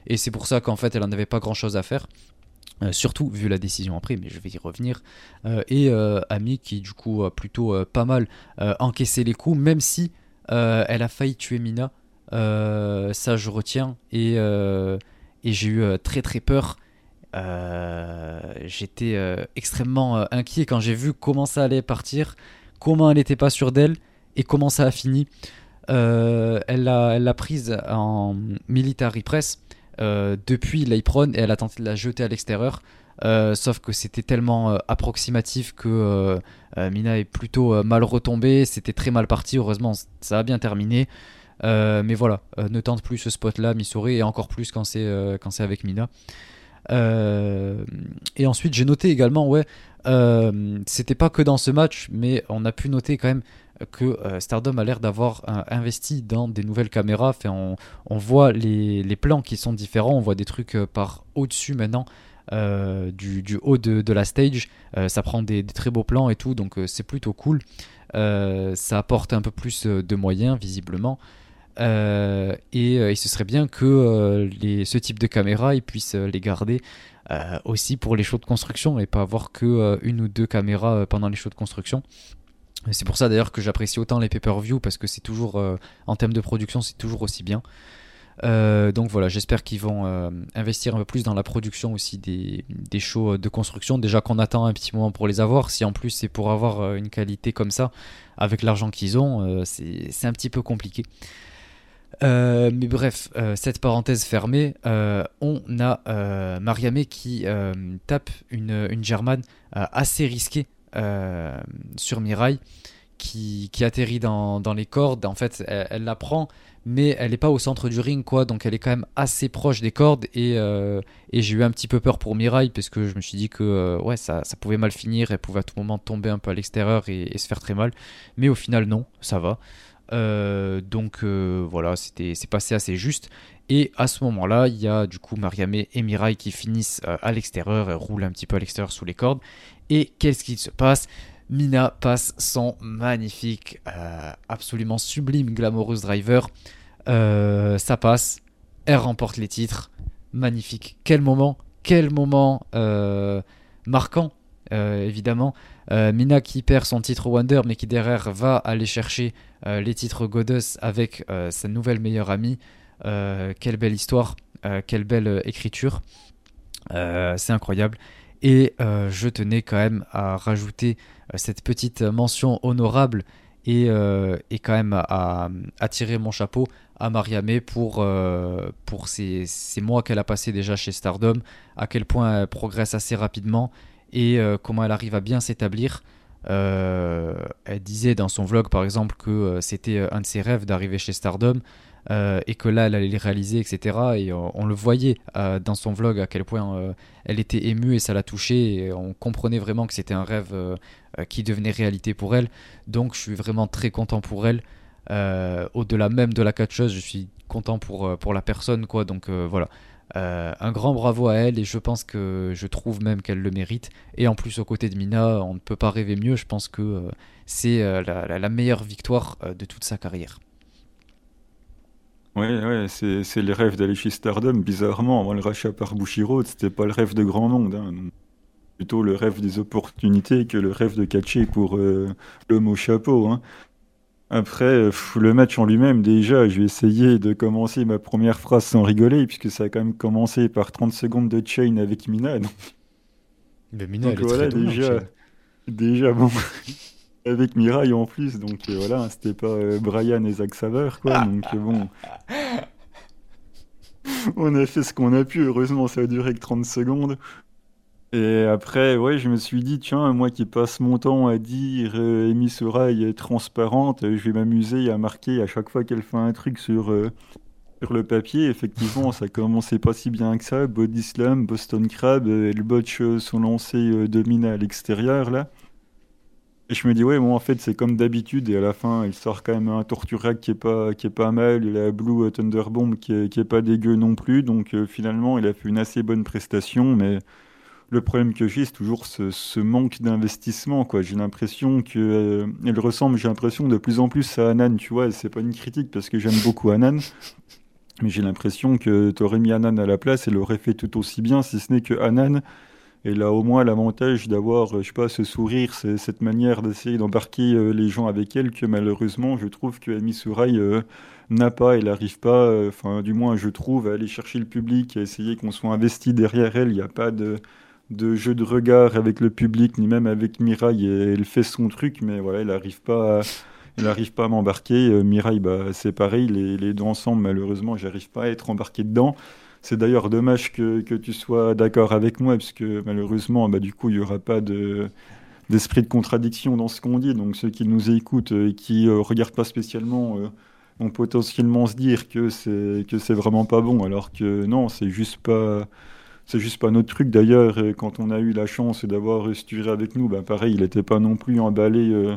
Et c'est pour ça qu'en fait, elle n'en avait pas grand chose à faire. Euh, surtout vu la décision après, mais je vais y revenir. Euh, et euh, Ami qui du coup a plutôt pas mal encaissé les coups, même si elle a failli tuer Mina. ça je retiens et, et j'ai eu très très peur. J'étais extrêmement inquiet quand j'ai vu comment ça allait partir, comment elle n'était pas sûre d'elle et comment ça a fini. elle l'a prise en military press euh, depuis l'Apron et elle a tenté de la jeter à l'extérieur. Euh, sauf que c'était tellement euh, approximatif que Mina est plutôt mal retombée. C'était très mal parti. Heureusement, ça a bien terminé. mais voilà, ne tente plus ce spot-là, Missouri, et encore plus quand c'est avec Mina. et ensuite, j'ai noté également, ouais, c'était pas que dans ce match, mais on a pu noter quand même que euh, Stardom a l'air d'avoir euh, investi dans des nouvelles caméras. on, voit les, plans qui sont différents, on voit des trucs euh, par au-dessus maintenant. du, haut de, la stage, ça prend des, très beaux plans et tout, donc c'est plutôt cool. ça apporte un peu plus de moyens, visiblement. et ce serait bien que ce type de caméra, ils puissent les garder aussi pour les shows de construction et pas avoir que une ou deux caméras pendant les shows de construction. C'est pour ça d'ailleurs que j'apprécie autant les pay-per-view parce que c'est toujours, euh, en termes de production, c'est toujours aussi bien. Euh, donc voilà, j'espère qu'ils vont euh, investir un peu plus dans la production aussi des, des shows de construction. Déjà qu'on attend un petit moment pour les avoir, si en plus c'est pour avoir une qualité comme ça, avec l'argent qu'ils ont, c'est un petit peu compliqué. mais bref, cette parenthèse fermée, on a Mariamé qui tape une, une German assez risquée euh, sur Mirai qui, atterrit dans, les cordes. En fait, elle, la prend, mais elle n'est pas au centre du ring, quoi. Donc elle est quand même assez proche des cordes. Et, euh, j'ai eu un petit peu peur pour Mirai, parce que je me suis dit que euh, ouais, ça, ça, pouvait mal finir. Elle pouvait à tout moment tomber un peu à l'extérieur et, se faire très mal. Mais au final, non, ça va. donc voilà, c'était c'est passé assez juste. Et à ce moment-là, il y a du coup Mariame et Mirai qui finissent à l'extérieur, roulent un petit peu à l'extérieur sous les cordes. Et qu'est-ce qui se passe? Mina passe son magnifique, euh, absolument sublime Glamorous Driver. Euh, ça passe. Elle remporte les titres. Magnifique. Quel moment. Quel moment euh, marquant, évidemment. Mina qui perd son titre Wonder, mais qui derrière va aller chercher les titres Goddess avec sa nouvelle meilleure amie. Quelle belle histoire. quelle belle écriture. C'est incroyable. Et euh, je tenais quand même à rajouter euh, cette petite mention honorable et, euh, quand même à, tirer mon chapeau à Mariamé pour, pour ces, ces, mois qu'elle a passé déjà chez Stardom, à quel point elle progresse assez rapidement et comment elle arrive à bien s'établir. elle disait dans son vlog par exemple que c'était un de ses rêves d'arriver chez Stardom. Et que là, elle allait les réaliser, etc. Et on, le voyait dans son vlog à quel point elle était émue et ça l'a touchée. Et on comprenait vraiment que c'était un rêve qui devenait réalité pour elle. Donc je suis vraiment très content pour elle. Au-delà même de la catcheuse, je suis content pour, pour la personne, quoi. Donc voilà. Euh, un grand bravo à elle et je pense que je trouve même qu'elle le mérite. Et en plus, aux côtés de Mina, on ne peut pas rêver mieux. Je pense que euh, c'est euh, la, meilleure victoire de toute sa carrière. Ouais, ouais, c'est les rêves d'aller chez Stardom. Bizarrement, avant le rachat par Bushiroad, c'était pas le rêve de grand monde. Hein. Plutôt le rêve des opportunités que le rêve de catcher pour l'homme au chapeau. Hein. Après, le match en lui-même, déjà, je vais essayer de commencer ma première phrase sans rigoler, puisque ça a quand même commencé par 30 secondes de chain avec Mina. Donc, Mais Mina, elle est voilà, très déjà, déjà, bon, avec Mirai en plus, donc euh, voilà, c'était pas euh, Brian et Zach Saver, quoi, donc euh, bon. On a fait ce qu'on a pu, heureusement, ça a duré que 30 secondes. Et après, ouais, je me suis dit, tiens, moi qui passe mon temps à dire euh, Amy est transparente, je vais m'amuser à marquer à chaque fois qu'elle fait un truc sur, euh, sur le papier. Effectivement, ça commençait pas si bien que ça. Body Slam, Boston Crab, euh, elle botch son lancer à l'extérieur, là. Et je me dis, ouais, bon, en fait, c'est comme d'habitude. Et à la fin, il sort quand même un Torturac qui est pas, qui est pas mal. Il a Blue Thunderbomb qui est, qui est pas dégueu non plus. Donc finalement, il a fait une assez bonne prestation, mais le problème que j'ai, c'est toujours ce, manque d'investissement. quoi. J'ai l'impression qu'elle euh, ressemble, j'ai l'impression, de plus en plus à Anan, tu vois. C'est pas une critique parce que j'aime beaucoup Anan, mais j'ai l'impression que tu aurais mis Anan à la place, elle aurait fait tout aussi bien, si ce n'est que Anan, elle a au moins l'avantage d'avoir, je sais pas, ce sourire, cette manière d'essayer d'embarquer euh, les gens avec elle, que malheureusement, je trouve que Amy euh, n'a pas, elle n'arrive pas, enfin, du moins, je trouve, à aller chercher le public, à essayer qu'on soit investi derrière elle. Il n'y a pas de jeu de regard avec le public, ni même avec Mirai. Elle fait son truc, mais voilà, elle n'arrive pas à, elle arrive pas à m'embarquer. Euh, Mirai, bah, c'est pareil, les, les, deux ensemble, malheureusement, j'arrive pas à être embarqué dedans. C'est d'ailleurs dommage que, que, tu sois d'accord avec moi, puisque malheureusement, bah, du coup, il n'y aura pas de, d'esprit de contradiction dans ce qu'on dit. Donc ceux qui nous écoutent et qui ne euh, regardent pas spécialement euh, vont potentiellement se dire que c'est, que c'est vraiment pas bon, alors que non, c'est juste pas c'est juste pas notre truc d'ailleurs. Quand on a eu la chance d'avoir Sturé avec nous, ben pareil, il n'était pas non plus emballé euh,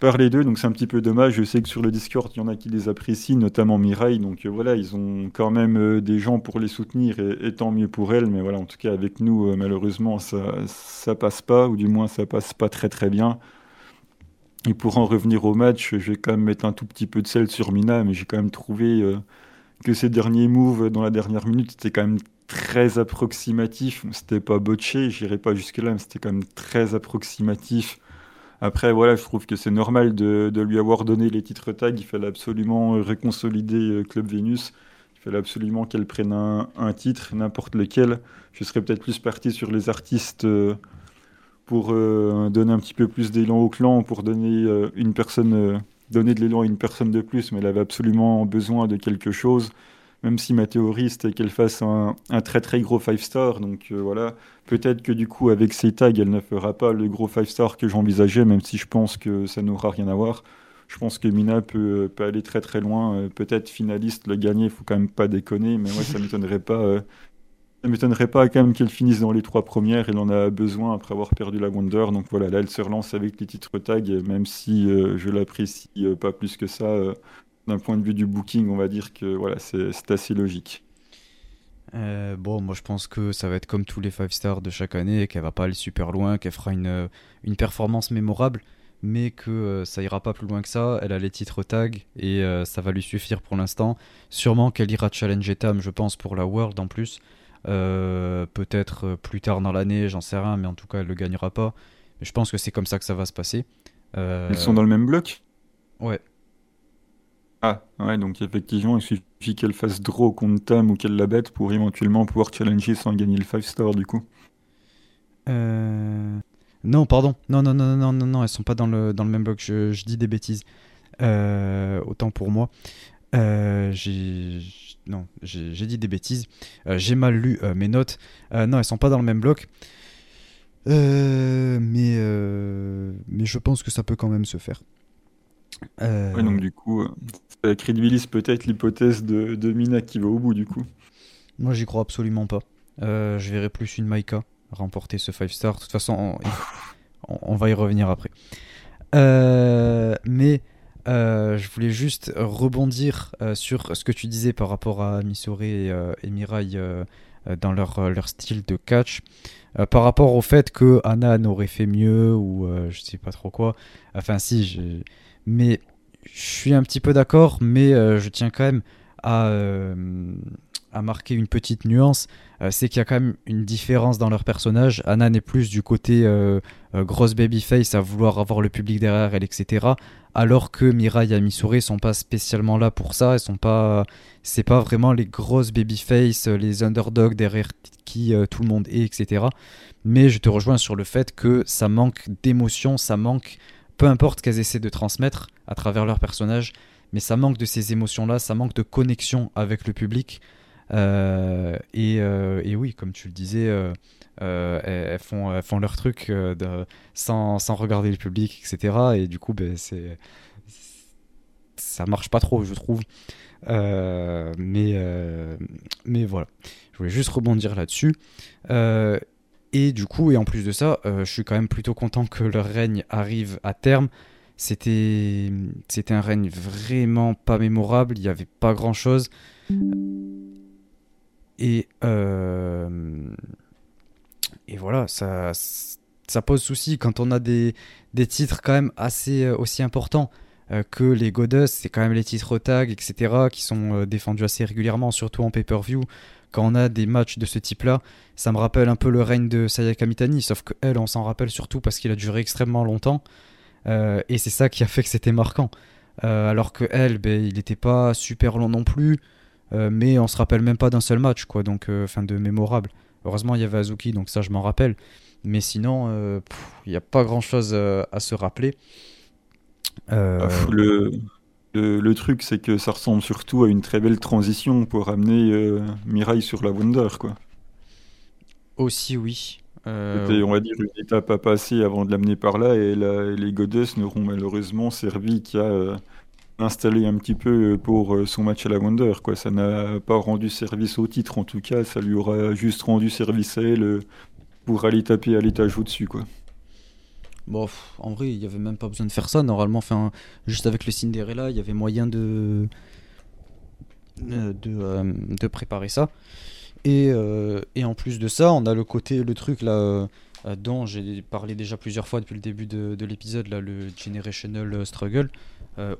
par les deux, donc c'est un petit peu dommage. Je sais que sur le Discord, il y en a qui les apprécient, notamment Mireille. Donc euh, voilà, ils ont quand même euh, des gens pour les soutenir et, tant mieux pour elle. Mais voilà, en tout cas, avec nous, malheureusement, ça, ça passe pas, ou du moins, ça passe pas très très bien. Et pour en revenir au match, je vais quand même mettre un tout petit peu de sel sur Mina, mais j'ai quand même trouvé que ces derniers moves dans la dernière minute, c'était quand même très approximatif. C'était pas botché, j'irai pas jusque-là, mais c'était quand même très approximatif. Après, voilà, je trouve que c'est normal de, lui avoir donné les titres tags. Il fallait absolument réconsolider euh, Club Vénus. Il fallait absolument qu'elle prenne un, titre, n'importe lequel. Je serais peut-être plus parti sur les artistes euh, pour euh, donner un petit peu plus d'élan au clan, pour donner une personne, donner de l'élan à une personne de plus, mais elle avait absolument besoin de quelque chose même si ma théorie c'était qu'elle fasse un, très très gros 5 star. Donc euh, voilà, peut-être que du coup avec ses tags elle ne fera pas le gros 5 star que j'envisageais, même si je pense que ça n'aura rien à voir. Je pense que Mina peut, peut aller très très loin, euh, peut-être finaliste, le gagner, il faut quand même pas déconner, mais moi ça m'étonnerait pas. Euh, ça m'étonnerait pas quand même qu'elle finisse dans les trois premières. Elle en a besoin après avoir perdu la Wonder. Donc voilà, là elle se relance avec les titres tags, même si je l'apprécie pas plus que ça d'un point de vue du booking, on va dire que voilà, c'est assez logique. Euh, bon, moi je pense que ça va être comme tous les 5 stars de chaque année, qu'elle va pas aller super loin, qu'elle fera une, une performance mémorable, mais que euh, ça ira pas plus loin que ça. Elle a les titres tag et euh, ça va lui suffire pour l'instant. Sûrement qu'elle ira challenger Tam, je pense, pour la World en plus. Peut-être plus tard dans l'année, j'en sais rien, mais en tout cas elle le gagnera pas. Mais je pense que c'est comme ça que ça va se passer. Ils sont dans le même bloc? Ouais, ah, ouais, donc effectivement, il suffit qu'elle fasse draw contre Tam ou qu'elle la bête pour éventuellement pouvoir challenger sans gagner le 5 star du coup. Euh... Non, pardon. Non, non, non, non, non, non, elles sont pas dans le, même bloc. Je, dis des bêtises. Euh, autant pour moi. Euh, j'ai non, j'ai dit des bêtises. Euh, j'ai mal lu euh, mes notes. Non, elles sont pas dans le même bloc. mais mais je pense que ça peut quand même se faire. Donc du coup, ça crédibilise peut-être l'hypothèse de, de Mina qui va au bout du coup. Moi j'y crois absolument pas. je verrais plus une Maika remporter ce 5 star. De toute façon, on, va y revenir après. mais je voulais juste rebondir sur ce que tu disais par rapport à Misore et, et Mirai dans leur, leur style de catch. Euh, par rapport au fait que Anan aurait fait mieux ou euh, je sais pas trop quoi. Enfin, si, mais je suis un petit peu d'accord, mais euh, je tiens quand même à, à marquer une petite nuance. c'est qu'il y a quand même une différence dans leur personnage. Anan est plus du côté grosse babyface à vouloir avoir le public derrière elle, etc. Alors que Mirai et Misure sont pas spécialement là pour ça. Elles sont pas, c'est pas vraiment les grosses babyface, les underdogs derrière qui euh, tout le monde est, etc. Mais je te rejoins sur le fait que ça manque d'émotion, ça manque, peu importe qu'elles essaient de transmettre à travers leur personnage, mais ça manque de ces émotions-là, ça manque de connexion avec le public. Euh, euh, et, oui, comme tu le disais, elles, font, leur truc sans, regarder le public, etc. Et du coup, ben, c'est ça marche pas trop, je trouve. mais voilà. Je voulais juste rebondir là-dessus. Euh, et du coup, et en plus de ça, euh, je suis quand même plutôt content que leur règne arrive à terme. C'était, un règne vraiment pas mémorable. Il n'y avait pas grand-chose. Et, euh, et voilà, ça, ça pose souci quand on a des, des titres quand même assez aussi importants que les Goddess. C'est quand même les titres tag, etc., qui sont défendus assez régulièrement, surtout en pay-per-view quand on a des matchs de ce type-là, ça me rappelle un peu le règne de Sayaka Mitani, sauf que elle, on s'en rappelle surtout parce qu'il a duré extrêmement longtemps, euh, et c'est ça qui a fait que c'était marquant. Euh, alors que elle, ben, il n'était pas super long non plus, euh, mais on se rappelle même pas d'un seul match, quoi, donc fin de mémorable. Heureusement, il y avait Azuki, donc ça je m'en rappelle, mais sinon, il n'y a pas grand-chose à se rappeler. Le, le, truc, c'est que ça ressemble surtout à une très belle transition pour amener euh, Mirai sur la Wonder, quoi. Aussi, oui. Euh, C'était, on va dire, une étape à passer avant de l'amener par là, et, les Goddess n'auront malheureusement servi qu'à euh, installer un petit peu pour son match à la Wonder, quoi. Ça n'a pas rendu service au titre, en tout cas, ça lui aura juste rendu service à elle pour aller taper à l'étage au-dessus, quoi. Bon, en vrai, il n'y avait même pas besoin de faire ça. Normalement, enfin, juste avec le Cinderella, il y avait moyen de, euh, euh, de préparer ça. Et, euh, et, en plus de ça, on a le côté, le truc là, dont j'ai parlé déjà plusieurs fois depuis le début de, de l'épisode, là, le Generational Struggle,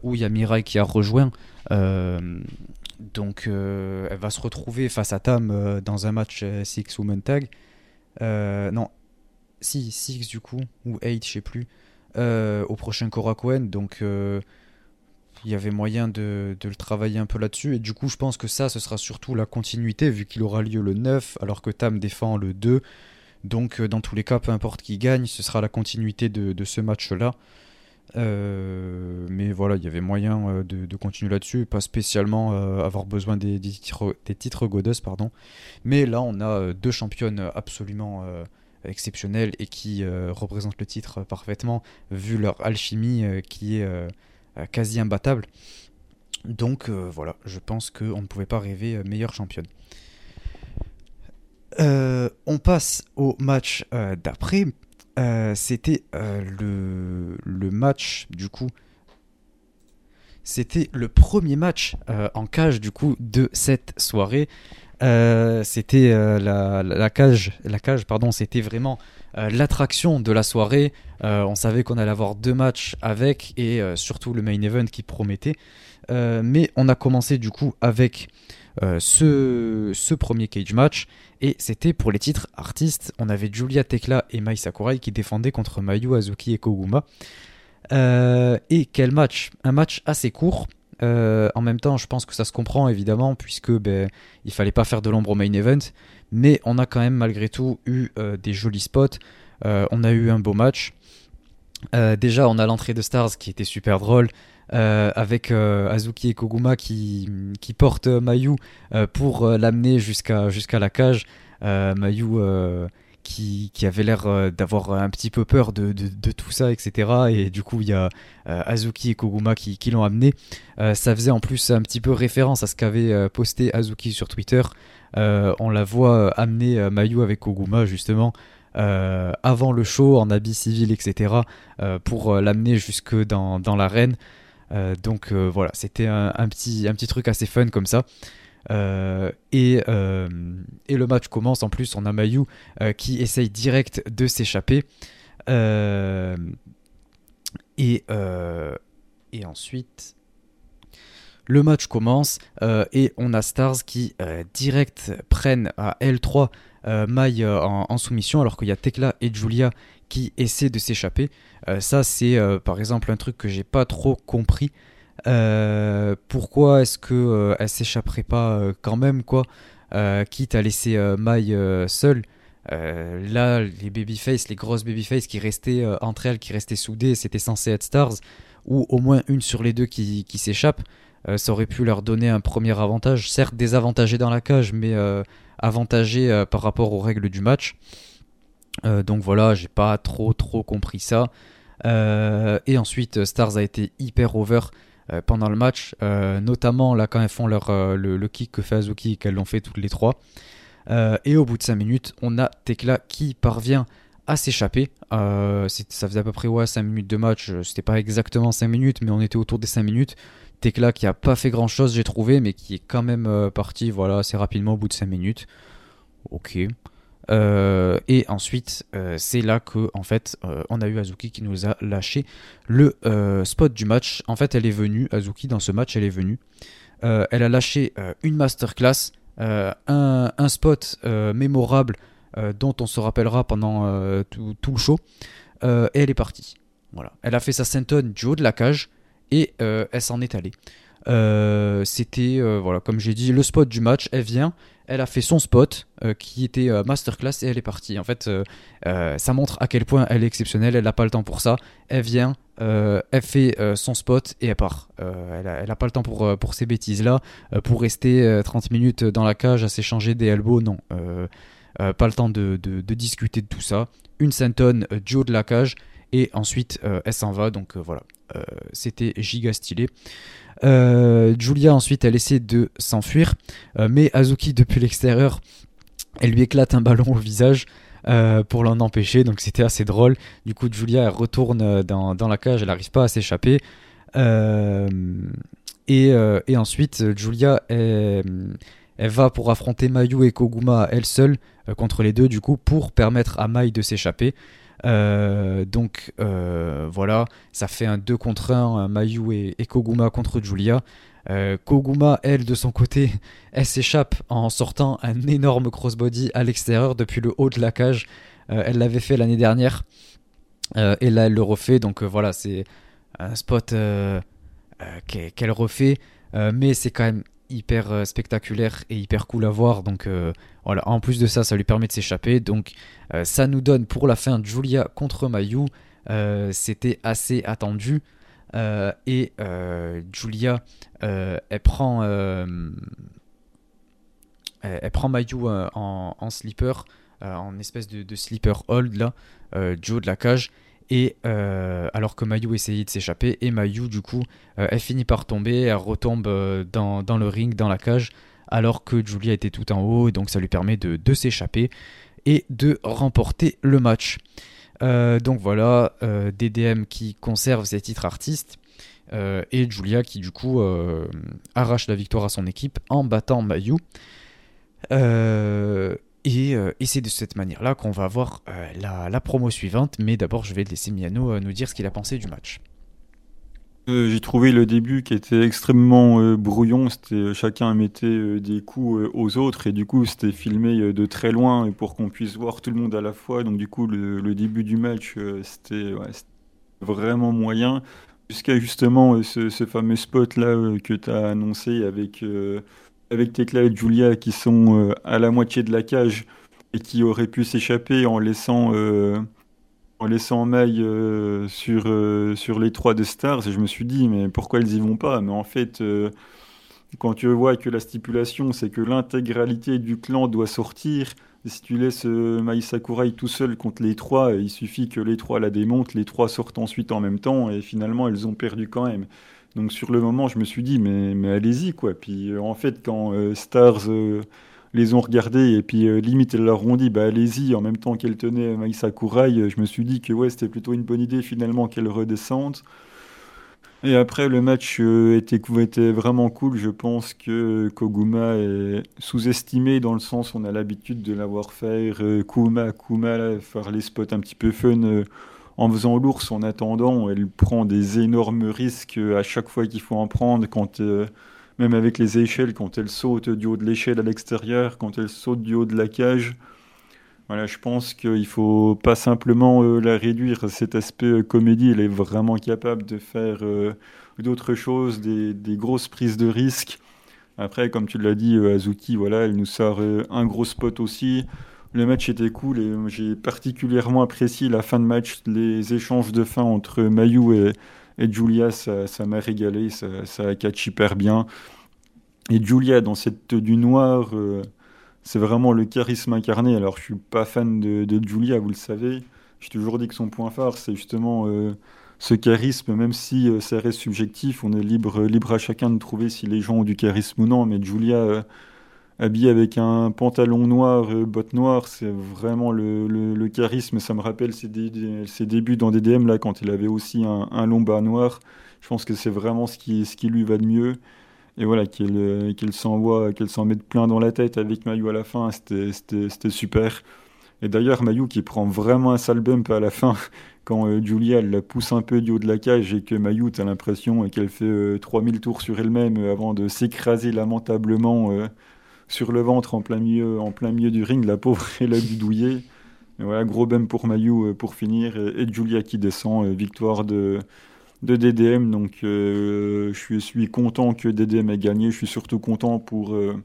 où il y a Mirai qui a rejoint. donc, elle va se retrouver face à Tam dans un match Six Woman Tag. non, si, 6 du coup, ou 8, je sais plus, euh, au prochain Korakuen. Donc euh, il y avait moyen de, le travailler un peu là-dessus. Et du coup, je pense que ça, ce sera surtout la continuité, vu qu'il aura lieu le 9, alors que Tam défend le 2. Donc, euh, dans tous les cas, peu importe qui gagne, ce sera la continuité de, ce match-là. mais voilà, il y avait moyen de, continuer là-dessus, pas spécialement avoir besoin des, titres, des pardon. Mais là, on a deux championnes absolument exceptionnels et qui euh, représentent le titre parfaitement vu leur alchimie euh, qui est euh, quasi imbattable. Donc voilà, je pense qu'on ne pouvait pas rêver meilleure championne. on passe au match d'après. C'était le, le, match du coup. C'était le premier match en cage du coup de cette soirée. Euh, c'était euh, la, cage, c'était vraiment euh, l'attraction de la soirée. on savait qu'on allait avoir deux matchs avec et surtout le main event qui promettait. mais on a commencé du coup avec ce, ce, premier cage match et c'était pour les titres artistes. On avait Julia Tekla et Mai Sakurai qui défendaient contre Mayu Azuki et Koguma. et quel match? Un match assez court euh, en même temps, je pense que ça se comprend évidemment, puisque ben, il fallait pas faire de l'ombre au main event, mais on a quand même malgré tout eu euh, des jolis spots. Euh, on a eu un beau match. déjà, on a l'entrée de Stars qui était super drôle. avec Azuki et Koguma qui, qui portent Mayu pour l'amener jusqu'à jusqu'à la cage. Mayu qui, avait l'air d'avoir un petit peu peur de, tout ça, etc. Et du coup, il y a Azuki et Koguma qui, l'ont amené. ça faisait en plus un petit peu référence à ce qu'avait posté Azuki sur Twitter. on la voit amener Mayu avec Koguma, justement. avant le show en habit civil, etc., pour l'amener jusque dans, l'arène. donc voilà, c'était un, petit, un petit truc assez fun comme ça. Euh, et, euh, et, le match commence en plus, on a Mayu euh, qui essaye direct de s'échapper. et, ensuite, le match commence et on a Stars qui direct prennent à L3 Mai en, en, soumission alors qu'il y a Tekla et Julia qui essaient de s'échapper. ça c'est par exemple un truc que j'ai pas trop compris. Euh, pourquoi est-ce que euh, elle s'échapperait pas euh, quand même quoi quitte à laisser Mai seule? Là les babyface les grosses babyface qui restaient entre elles qui restaient soudées c'était censé être stars ou au moins une sur les deux qui, qui s'échappe ça aurait pu leur donner un premier avantage. Certes désavantagé dans la cage mais avantagé par rapport aux règles du match. Donc voilà j'ai pas trop trop compris ça. Et ensuite Stars a été hyper over euh, pendant le match, euh, notamment là quand elles font leur, euh, le, kick que fait Azuki, qu'elles l'ont fait toutes les trois. et au bout de 5 minutes, on a Tekla qui parvient à s'échapper. ça faisait à peu près ouais, 5 minutes de match, c'était pas exactement 5 minutes, mais on était autour des 5 minutes. Tekla qui a pas fait grand chose, j'ai trouvé, mais qui est quand même parti voilà, assez rapidement au bout de 5 minutes. Ok. Euh, et ensuite, euh, c'est là que en fait, euh, on a eu Azuki qui nous a lâché le spot du match. En fait, elle est venue, Azuki, dans ce match, elle est venue. elle a lâché une masterclass, un, spot mémorable dont on se rappellera pendant tout, tout, le show. et elle est partie. Voilà. Elle a fait sa senton du haut de la cage et elle s'en est allée. C'était, voilà, comme j'ai dit, le spot du match. Elle vient, elle a fait son spot euh, qui était euh, masterclass et elle est partie. En fait, euh, ça montre à quel point elle est exceptionnelle. Elle n'a pas le temps pour ça. Elle vient, elle fait son spot et elle part. elle n'a pas le temps pour, pour ces bêtises-là. pour rester 30 minutes dans la cage à s'échanger des elbows, non. pas le temps de, de, discuter de tout ça. Une centone du haut de la cage et ensuite elle s'en va. Donc voilà, c'était giga stylé. Euh, Julia ensuite elle essaie de s'enfuir, euh, mais Azuki depuis l'extérieur, elle lui éclate un ballon au visage. Euh, pour l'en empêcher, donc c'était assez drôle. Du coup, Julia elle retourne dans, la cage, elle n'arrive pas à s'échapper. Et, ensuite, Julia elle, va pour affronter Mayu et Koguma elle seule contre les deux, du coup, pour permettre à Mai de s'échapper. Euh, donc euh, voilà, ça fait un 2 contre 1, Mayu et, Koguma contre Julia. Euh, Koguma, elle, de son côté, elle s'échappe en sortant un énorme crossbody à l'extérieur depuis le haut de la cage. elle l'avait fait l'année dernière. et là, elle le refait. Donc voilà, c'est un spot qu'elle refait. mais c'est quand même hyper euh, spectaculaire et hyper cool à voir. Donc euh, voilà, en plus de ça, ça lui permet de s'échapper. Donc euh, ça nous donne pour la fin Julia contre Mayu. C'était assez attendu. et Julia, elle prend, elle, prend Mayu en, slipper, en espèce de, slipper hold là, du de la cage. Et euh, alors que Mayu essayait de s'échapper, et Mayu, du coup, euh, elle finit par tomber, elle retombe euh, dans, dans, le ring, dans la cage, alors que Julia était tout en haut, et donc ça lui permet de, de s'échapper et de remporter le match. donc voilà, DDM qui conserve ses titres artistes, et Julia qui, du coup, arrache la victoire à son équipe en battant Mayu. Euh, et, c'est de cette manière-là qu'on va voir euh, la, promo suivante. Mais d'abord, je vais laisser Miano euh, nous dire ce qu'il a pensé du match. J'ai trouvé le début qui était extrêmement brouillon. C'était chacun mettait des coups aux autres et du coup c'était filmé de très loin pour qu'on puisse voir tout le monde à la fois. Donc du coup le, début du match c'était vraiment moyen jusqu'à justement ce, ce, fameux spot là que tu as annoncé avec avec Tekla et Julia qui sont euh, à la moitié de la cage et qui auraient pu s'échapper en laissant euh, en laissant euh, sur, sur les trois de Stars. Et je me suis dit, mais pourquoi ils y vont pas? Mais en fait, quand tu vois que la stipulation, c'est que l'intégralité du clan doit sortir, si tu laisses Mai Sakurai tout seul contre les trois, il suffit que les trois la démontent, les trois sortent ensuite en même temps, et finalement, elles ont perdu quand même. Donc sur le moment, je me suis dit, mais, allez-y, quoi. Puis euh, en fait, quand euh, Stars les ont regardés, et puis limite, elles leur ont dit, bah allez-y, en même temps qu'elles tenaient Mai Sakurai, je me suis dit que ouais, c'était plutôt une bonne idée finalement qu'elles redescendent. Et après, le match euh, était, vraiment cool. Je pense que Koguma est sous-estimé dans le sens où on a l'habitude de l'avoir fait euh, Kuma, Kuma, faire les spots un petit peu fun euh, en faisant l'ours. En attendant, elle prend des énormes risques à chaque fois qu'il faut en prendre, quand, même avec les échelles, quand elle saute du haut de l'échelle à l'extérieur, quand elle saute du haut de la cage. Voilà, je pense qu'il faut pas simplement euh, la réduire. Cet aspect euh, comédie, elle est vraiment capable de faire euh, d'autres choses, des, grosses prises de risques. Après, comme tu l'as dit, Azuki, voilà, elle nous sort un gros spot aussi. Le match était cool et j'ai particulièrement apprécié la fin de match, les échanges de fin entre Mayu et, et Julia, ça, m'a régalé, ça, ça catch hyper bien. Et Julia, dans cette tenue noire, c'est vraiment le charisme incarné. Alors, je suis pas fan de, Julia, vous le savez. J'ai toujours dit que son point phare, c'est justement euh, ce charisme, même si euh, ça reste subjectif. On est libre, libre à chacun de trouver si les gens ont du charisme ou non. Mais Julia, euh, habillée avec un pantalon noir, bottes noires, c'est vraiment le, charisme. Ça me rappelle ses, débuts dans DDM, là, quand il avait aussi un, long bas noir. Je pense que c'est vraiment ce qui, ce qui lui va de mieux et voilà, qu'elle s'envoie, qu'elle s'en mette plein dans la tête avec Mayu à la fin, c'était super. Et d'ailleurs, Mayu qui prend vraiment un sale bump à la fin, quand euh, Julia elle la pousse un peu du haut de la cage et que Mayu, tu as l'impression qu'elle fait 3000 euh, tours sur elle-même euh, avant de s'écraser lamentablement sur le ventre en plein, milieu, en plein milieu du ring, la pauvre, elle a dû douiller. Et voilà, gros bump pour Mayu pour finir, et, Julia qui descend, victoire de, de DDM. Donc euh, je suis content que DDM ait gagné. Je suis surtout content pour, euh,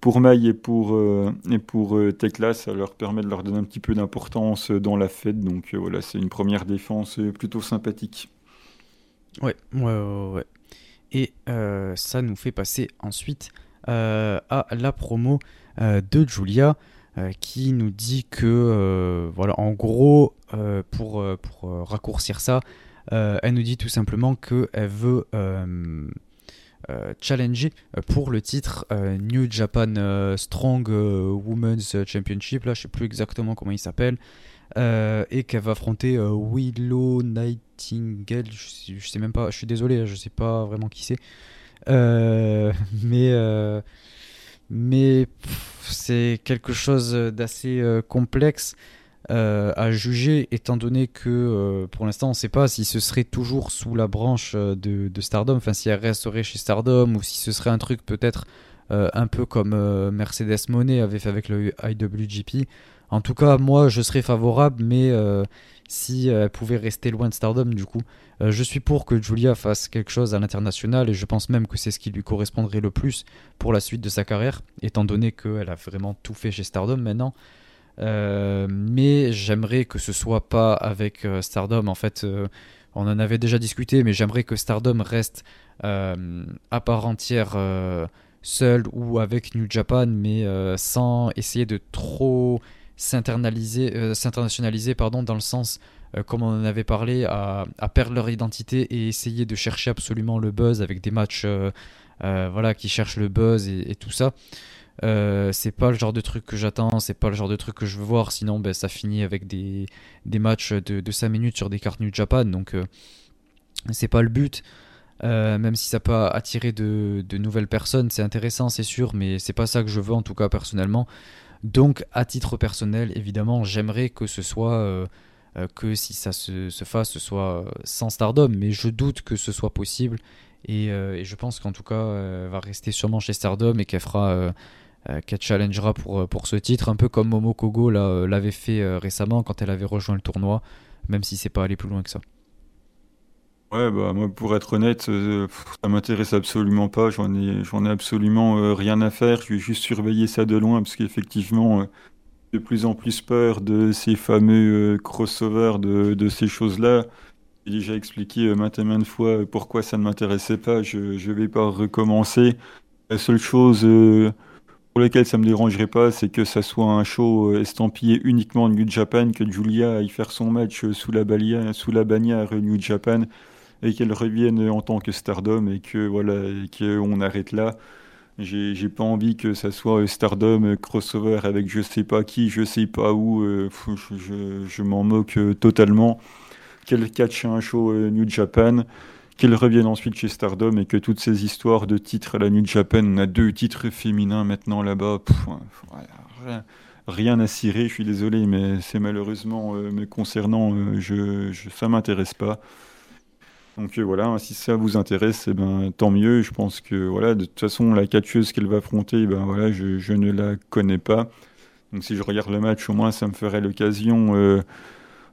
pour et pour, euh, et pour Tekla. Ça leur permet de leur donner un petit peu d'importance dans la fête. Donc voilà, c'est une première défense plutôt sympathique. Ouais, ouais, ouais. ouais. Et ça nous fait passer ensuite à la promo de Julia. qui nous dit que, voilà, en gros, pour, pour raccourcir ça, euh, elle nous dit tout simplement qu'elle veut euh, euh, challenger pour le titre New Japan Strong Women's Championship, là je sais plus exactement comment il s'appelle, et qu'elle va affronter Willow Nightingale, je sais, sais, même pas, je suis désolé, je sais pas vraiment qui c'est, mais mais c'est quelque chose d'assez complexe. Euh, à juger, étant donné que euh, pour l'instant on ne sait pas si ce serait toujours sous la branche euh, de, Stardom, enfin si elle resterait chez Stardom ou si ce serait un truc peut-être un peu comme Mercedes Monet avait fait avec le IWGP. En tout cas, moi je serais favorable, mais si elle pouvait rester loin de Stardom, du coup, je suis pour que Julia fasse quelque chose à l'international et je pense même que c'est ce qui lui correspondrait le plus pour la suite de sa carrière, étant donné qu'elle a vraiment tout fait chez Stardom maintenant. Euh, mais j'aimerais que ce soit pas avec euh, Stardom. En fait, euh, on en avait déjà discuté, mais j'aimerais que Stardom reste à part entière seul ou avec New Japan, mais sans essayer de trop s'internaliser, s'internationaliser, pardon, dans le sens, comme on en avait parlé, à, perdre leur identité et essayer de chercher absolument le buzz avec des matchs, voilà, qui cherchent le buzz et tout ça. Euh, c'est pas le genre de truc que j'attends, c'est pas le genre de truc que je veux voir, sinon ben, ça finit avec des, matchs de, de, 5 minutes sur des cartes New Japan, donc euh, c'est pas le but. Euh, même si ça peut attirer de, de nouvelles personnes, c'est intéressant, c'est sûr, mais c'est pas ça que je veux en tout cas personnellement. Donc, à titre personnel, évidemment, j'aimerais que ce soit que si ça se, se, fasse, ce soit sans Stardom, mais je doute que ce soit possible. Et, je pense qu'en tout cas, elle va rester sûrement chez Stardom et qu'elle fera euh, challengera pour, euh, pour ce titre, un peu comme Momo Kogo euh, l'avait fait récemment quand elle avait rejoint le tournoi, même si c'est pas allé plus loin que ça. Ouais, bah moi pour être honnête, ça m'intéresse absolument pas. J'en ai, j'en ai absolument rien à faire. Je vais juste surveiller ça de loin parce qu'effectivement, de plus en plus peur de ces fameux crossovers, de, de ces choses-là. J'ai déjà expliqué maintes et maintes fois pourquoi ça ne m'intéressait pas. Je ne vais pas recommencer. La seule chose pour laquelle ça me dérangerait pas, c'est que ça soit un show estampillé uniquement New Japan, que Julia aille faire son match sous la, sous la bannière New Japan et qu'elle revienne en tant que Stardom et que voilà et qu'on arrête là. J'ai pas envie que ça soit Stardom crossover avec je sais pas qui, je sais pas où. Euh, je, m'en moque euh, totalement. Qu'elle catch un show euh, New Japan, qu'elle revienne ensuite chez Stardom et que toutes ces histoires de titres à la New Japan, on a deux titres féminins maintenant là-bas. Rien, à cirer, je suis désolé, mais c'est malheureusement me concernant, je, je, ça m'intéresse pas. Donc euh, voilà, si ça vous intéresse, eh ben, tant mieux. Je pense que voilà, de toute façon, la catcheuse qu'elle va affronter, ben, voilà, je, ne la connais pas. Donc si je regarde le match, au moins, ça me ferait l'occasion euh,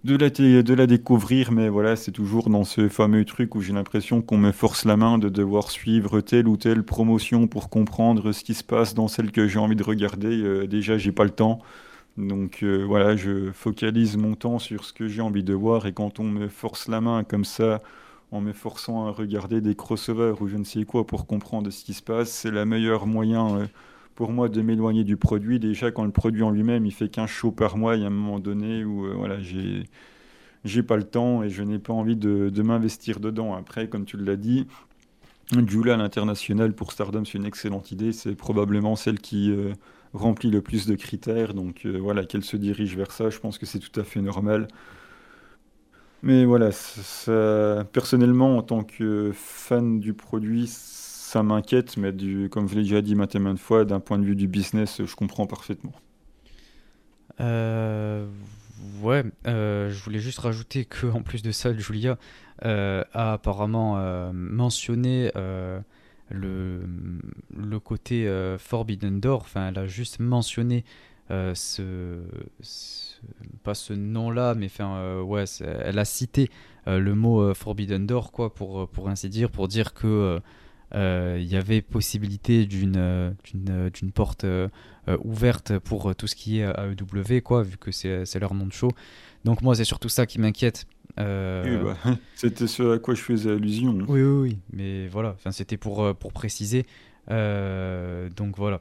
de, la de la découvrir. Mais voilà, c'est toujours dans ce fameux truc où j'ai l'impression qu'on me force la main de devoir suivre telle ou telle promotion pour comprendre ce qui se passe dans celle que j'ai envie de regarder. Euh, déjà, j'ai pas le temps. Donc voilà, je focalise mon temps sur ce que j'ai envie de voir. Et quand on me force la main comme ça, en me forçant à regarder des crossovers ou je ne sais quoi pour comprendre ce qui se passe. C'est le meilleur moyen euh, pour moi de m'éloigner du produit. Déjà, quand le produit en lui-même, il fait qu'un show par mois, il y a un moment donné où euh, voilà, j'ai pas le temps et je n'ai pas envie de, de m'investir dedans. Après, comme tu l'as dit, Julia à l'international pour Stardom, c'est une excellente idée. C'est probablement celle qui euh, remplit le plus de critères. Donc voilà, qu'elle se dirige vers ça, je pense que c'est tout à fait normal. Mais voilà, personnellement, en tant que fan du produit, ça m'inquiète, mais comme je l'ai déjà dit maintes et maintes fois, d'un point de vue du business, je comprends parfaitement. Euh, ouais, euh, je voulais juste rajouter que en plus de ça, Julia euh, a apparemment mentionné le, le côté Forbidden Door. Enfin, elle a juste mentionné ce, pas ce nom-là, mais enfin, euh, ouais, elle a cité euh, le mot euh, Forbidden Door, quoi, pour, pour ainsi dire, pour dire que il y avait possibilité d'une d'une porte ouverte pour tout ce qui est AEW, quoi, vu que c'est leur nom de show. Donc moi, c'est surtout ça qui m'inquiète. Bah, c'était ce à quoi je faisais allusion. Oui, oui, oui, mais voilà, enfin, c'était pour, pour préciser. donc voilà.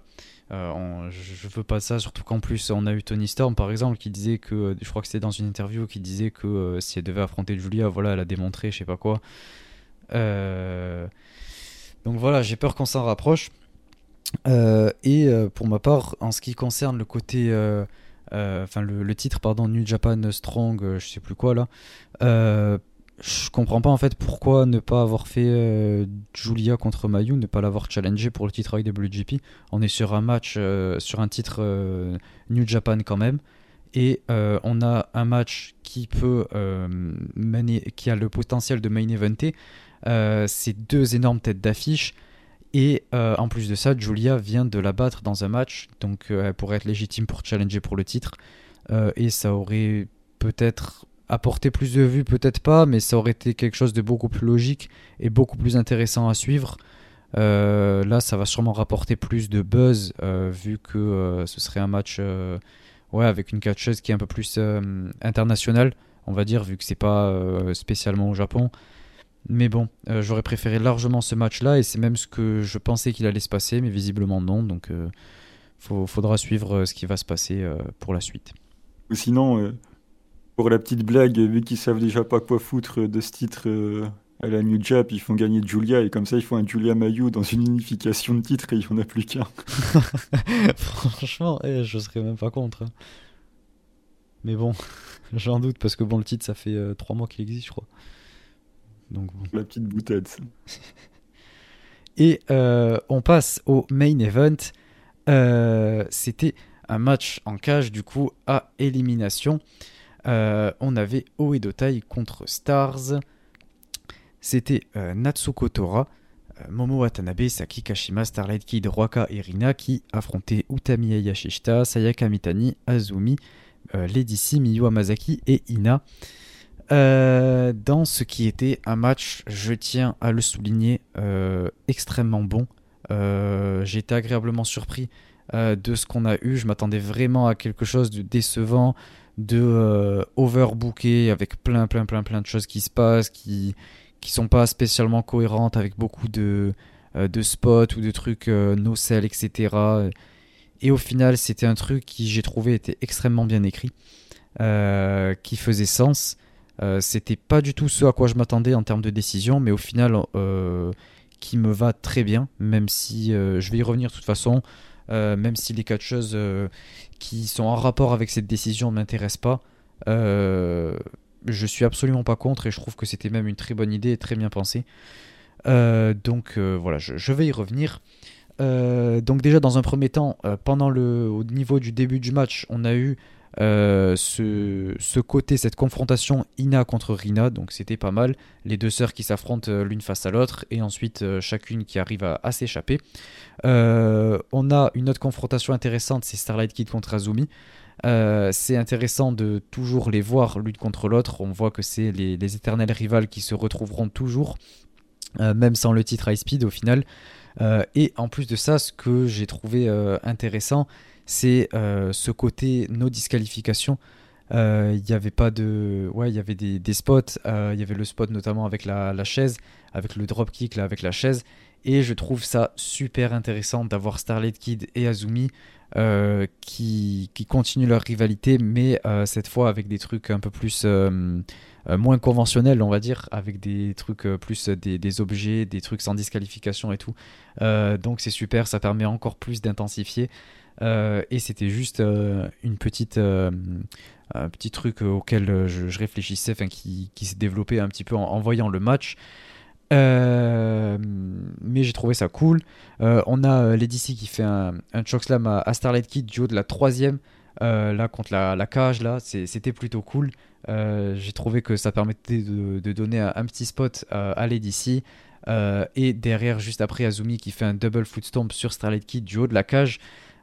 Euh, je veux pas ça, surtout qu'en plus on a eu Tony Storm par exemple qui disait que, je crois que c'était dans une interview, qui disait que euh, si elle devait affronter Julia, voilà, elle a démontré, je sais pas quoi. Euh, donc voilà, j'ai peur qu'on s'en rapproche. et pour ma part, en ce qui concerne le côté, enfin le, le, titre, pardon, New Japan Strong, je sais plus quoi là je comprends pas en fait pourquoi ne pas avoir fait euh, Julia contre Mayu, ne pas l'avoir challengé pour le titre IWGP. On est sur un match, euh, sur un titre euh, New Japan quand même. Et on a un match qui peut qui a le potentiel de main eventer. C'est deux énormes têtes d'affiche. Et en plus de ça, Julia vient de la battre dans un match. Donc elle pourrait être légitime pour challenger pour le titre. et ça aurait peut-être apporter plus de vues, peut-être pas, mais ça aurait été quelque chose de beaucoup plus logique et beaucoup plus intéressant à suivre. Euh, là, ça va sûrement rapporter plus de buzz, euh, vu que euh, ce serait un match ouais, avec une catcheuse qui est un peu plus internationale, on va dire, vu que c'est pas spécialement au Japon. Mais bon, j'aurais préféré largement ce match-là, et c'est même ce que je pensais qu'il allait se passer, mais visiblement non, donc il faudra suivre ce qui va se passer pour la suite. Sinon, pour la petite blague, vu qu'ils savent déjà pas quoi foutre de ce titre euh, à la New Jap, ils font gagner Julia et comme ça ils font un Julia Mayu dans une unification de titres et il n'y en a plus qu'un. Franchement, eh, je serais même pas contre. Hein. Mais bon, j'en doute parce que bon, le titre ça fait euh, trois mois qu'il existe, je crois. Donc La petite boutade. et euh, on passe au main event. C'était un match en cage du coup à élimination. Euh, on avait Oedotai contre Stars. C'était euh, Natsuko Tora, euh, Momo Watanabe, Saki Kashima, Starlight Kid, Roaka et Rina qui affrontaient Utami Yashishita, Sayaka Mitani, Azumi, Lady C, Miyu et Ina. dans ce qui était un match, je tiens à le souligner, extrêmement bon. J'ai été agréablement surpris de ce qu'on a eu. Je m'attendais vraiment à quelque chose de décevant. De overbooker avec plein, plein, plein, plein de choses qui se passent, qui qui sont pas spécialement cohérentes, avec beaucoup de, de spots ou de trucs no sell, etc. Et au final, c'était un truc qui, j'ai trouvé, était extrêmement bien écrit, qui faisait sens. c'était pas du tout ce à quoi je m'attendais en termes de décision, mais au final, qui me va très bien, même si euh, je vais y revenir de toute façon, euh, même si les quatre choses euh, qui sont en rapport avec cette décision ne m'intéressent pas. je suis absolument pas contre et je trouve que c'était même une très bonne idée et très bien pensé. donc voilà, je, vais y revenir. donc déjà dans un premier temps, pendant le, au niveau du début du match, on a eu euh, ce, côté, cette confrontation Ina contre Rina, donc c'était pas mal. Les deux sœurs qui s'affrontent euh, l'une face à l'autre et ensuite euh, chacune qui arrive à, s'échapper. on a une autre confrontation intéressante, c'est Starlight Kid contre Azumi. c'est intéressant de toujours les voir l'une contre l'autre. On voit que c'est les, les, éternels rivales qui se retrouveront toujours, même sans le titre High Speed au final. et en plus de ça, ce que j'ai trouvé intéressant, c'est euh, ce côté no disqualification. Euh, il y avait des, spots euh, il y avait le spot notamment avec la, chaise avec le dropkick là avec la chaise. Et je trouve ça super intéressant d'avoir Starlight Kid et Azumi qui, qui, continuent leur rivalité mais cette fois avec des trucs un peu plus moins conventionnels on va dire avec des trucs plus des, des, objets des trucs sans disqualification et tout. Donc c'est super ça permet encore plus d'intensifier euh, et c'était juste euh, une petite, euh, un petit truc auquel je, réfléchissais, enfin, qui, qui s'est développé un petit peu en, voyant le match. mais j'ai trouvé ça cool. on a Lady C qui fait un, un chokeslam à, Starlight Kid du haut de la troisième, là contre la, la cage, là, c'était plutôt cool. j'ai trouvé que ça permettait de, de donner un, petit spot à Lady C. et derrière, juste après, Azumi qui fait un double foot stomp sur Starlight Kid du haut de la cage.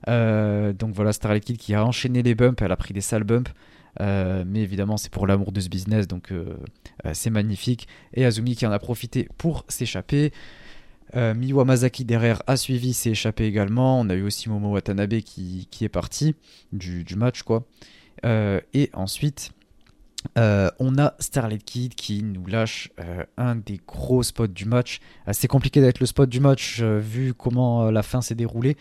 Euh, donc voilà, Starlight Kid qui a enchaîné les bumps, elle a pris des sales bumps. Euh, mais évidemment, c'est pour l'amour de ce business, donc euh, c'est magnifique. Et Azumi qui en a profité pour s'échapper. Miwa Mazaki derrière a suivi, s'est échappé également. On a eu aussi Momo Watanabe qui, qui est parti du, du, match, quoi. et ensuite, on a Starlight Kid qui nous lâche un des gros spots du match. c'est compliqué d'être le spot du match vu comment la fin s'est déroulée.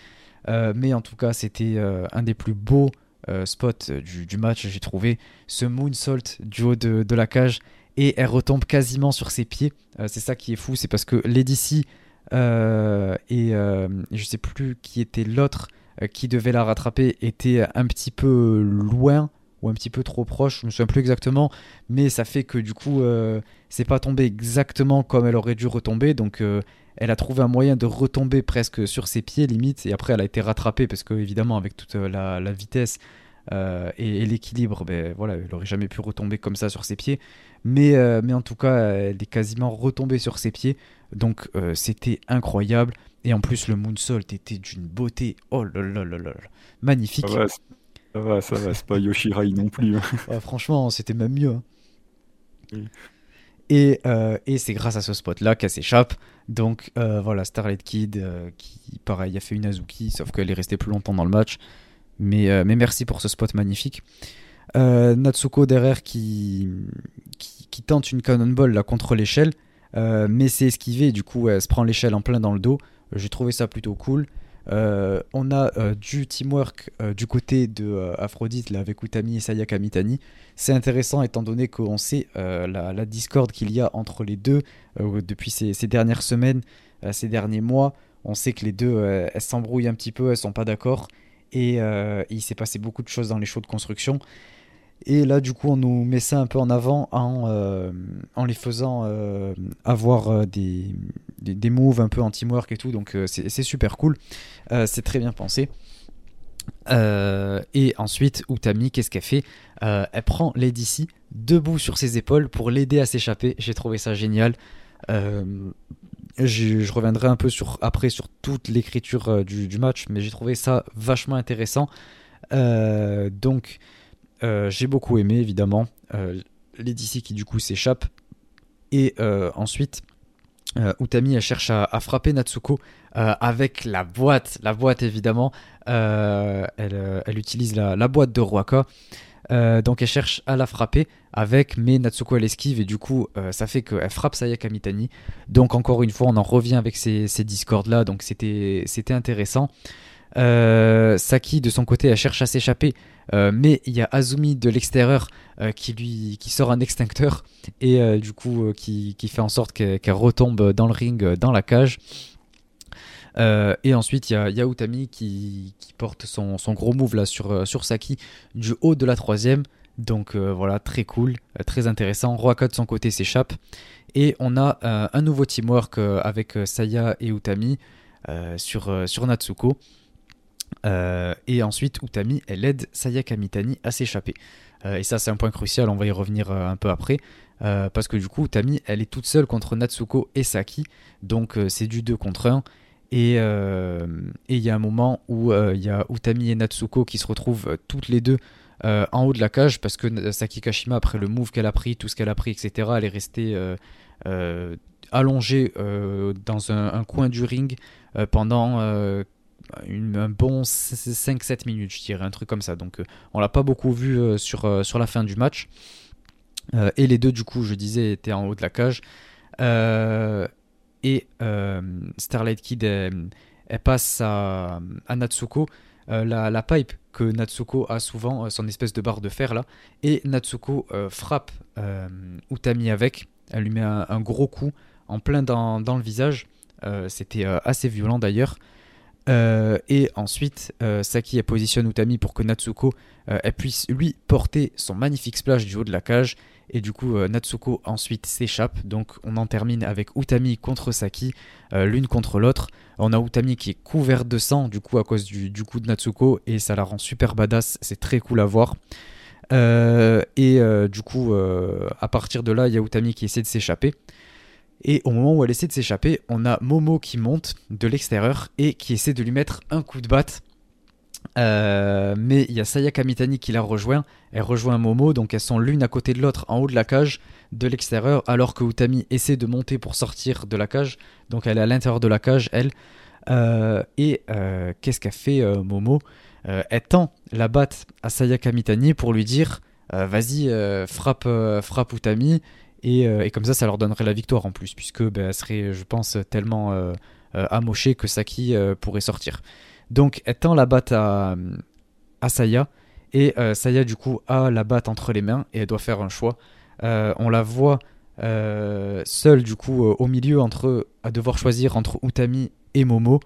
Euh, mais en tout cas, c'était euh, un des plus beaux euh, spots du, match, j'ai trouvé. Ce moonsault du haut de, la cage et elle retombe quasiment sur ses pieds. c'est ça qui est fou, c'est parce que Lady C et je sais plus qui était l'autre qui devait la rattraper était un petit peu loin ou un petit peu trop proche, je me souviens plus exactement, mais ça fait que du coup, c'est pas tombé exactement comme elle aurait dû retomber, donc elle a trouvé un moyen de retomber presque sur ses pieds limite et après elle a été rattrapée parce que évidemment avec toute euh, la, vitesse euh, et, l'équilibre ben voilà elle aurait jamais pu retomber comme ça sur ses pieds. Mais, euh, mais en tout cas elle est quasiment retombée sur ses pieds donc c'était incroyable. Et en plus le moonsault était d'une beauté. Oh là là là là magnifique. Ça va ça va, ça va c'est pas Yoshirai non plus hein. franchement c'était même mieux hein. Et, et c'est grâce à ce spot-là qu'elle s'échappe. Donc euh, voilà, Starlight Kid, euh, qui pareil a fait une Azuki, sauf qu'elle est restée plus longtemps dans le match. Mais, euh, mais merci pour ce spot magnifique. Natsuko derrière qui, qui, tente une cannonball là, contre l'échelle, mais c'est esquivé, du coup elle se prend l'échelle en plein dans le dos. J'ai trouvé ça plutôt cool. Euh, on a euh, du teamwork euh, du côté de Aphrodite là, avec Utami et Sayaka Mitani. C'est intéressant étant donné qu'on sait la, discorde qu'il y a entre les deux depuis ces, dernières semaines, ces derniers mois. On sait que les deux, elles s'embrouillent un petit peu, elles sont pas d'accord. Et il s'est passé beaucoup de choses dans les shows de construction. Et là, du coup, on nous met ça un peu en avant en, les faisant avoir euh, des, des, moves un peu en teamwork et tout. Donc, c'est super cool. c'est très bien pensé. et ensuite, Utami, qu'est-ce qu'elle fait? Elle prend Lady C debout sur ses épaules pour l'aider à s'échapper. J'ai trouvé ça génial. Je, reviendrai un peu sur, après sur toute l'écriture du, du, match, mais j'ai trouvé ça vachement intéressant. donc, euh, j'ai beaucoup aimé, évidemment. Euh, Lady qui, du coup, s'échappe. Et euh, Utami, elle cherche à, frapper Natsuko avec la boîte. La boîte, évidemment. Elle, elle, utilise la, boîte de Ruaka. donc elle cherche à la frapper avec, mais Natsuko elle esquive et du coup ça fait qu'elle frappe Sayaka Mitani. Donc encore une fois on en revient avec ces, ces discords là, donc c'était intéressant. Saki de son côté elle cherche à s'échapper euh, mais il y a Azumi de l'extérieur euh, qui sort un extincteur et euh, du coup qui, fait en sorte qu'elle retombe dans le ring, dans la cage. et ensuite, il y a, y a Utami qui, porte son, gros move sur, sur Saki du haut de la troisième. Donc voilà, très cool, très intéressant. Roaka de son côté s'échappe. Et on a un nouveau teamwork avec Saya et Utami sur Natsuko. Euh, et ensuite, Utami, elle aide Sayaka Mitani à s'échapper. Euh, et ça, c'est un point crucial, on va y revenir euh, un peu après. parce que du coup, Utami, elle est toute seule contre Natsuko et Saki. Donc, c'est du 2 contre 1. Et il y a un moment où il y a Utami et Natsuko qui se retrouvent toutes les deux en haut de la cage parce que Saki Kashima, après le move qu'elle a pris, tout ce qu'elle a pris, etc., elle est restée allongée dans un, un, coin du ring pendant un bon 5-7 minutes, je dirais, un truc comme ça. Donc euh, on l'a pas beaucoup vu euh, sur, euh, sur la fin du match. et les deux, du coup, je disais, étaient en haut de la cage. et Starlight Kid, elle, passe à, Natsuko. La, pipe que Natsuko a souvent, son espèce de barre de fer là, et Natsuko frappe Utami avec, elle lui met un, gros coup en plein dans, dans le visage, c'était assez violent d'ailleurs, euh, et ensuite, euh, Saki positionne Utami pour que Natsuko euh, puisse lui porter son magnifique splash du haut de la cage. Et du coup, Natsuko ensuite s'échappe. Donc, on en termine avec Utami contre Saki, l'une contre l'autre. On a Utami qui est couverte de sang, du coup, à cause du, du, coup de Natsuko. Et ça la rend super badass. C'est très cool à voir. et du coup, à partir de là, il y a Utami qui essaie de s'échapper. Et au moment où elle essaie de s'échapper, on a Momo qui monte de l'extérieur et qui essaie de lui mettre un coup de batte. Euh, mais il y a Sayaka Mitani qui la rejoint. Elle rejoint Momo, donc elles sont l'une à côté de l'autre en haut de la cage de l'extérieur, alors que Utami essaie de monter pour sortir de la cage. Donc elle est à l'intérieur de la cage, elle. Euh, et euh, qu'est-ce qu'a fait Momo? Elle tend la batte à Sayaka Mitani pour lui dire Vas-y, frappe, frappe Utami. Euh, et, comme ça, ça leur donnerait la victoire en plus, puisque ben, elle serait, je pense, tellement euh, euh, amochée que Saki pourrait sortir. Donc, elle tend la batte à, à Saya, et Saya, du coup, a la batte entre les mains, et elle doit faire un choix. on la voit seule, du coup, au milieu, entre, à devoir choisir entre Utami et Momo.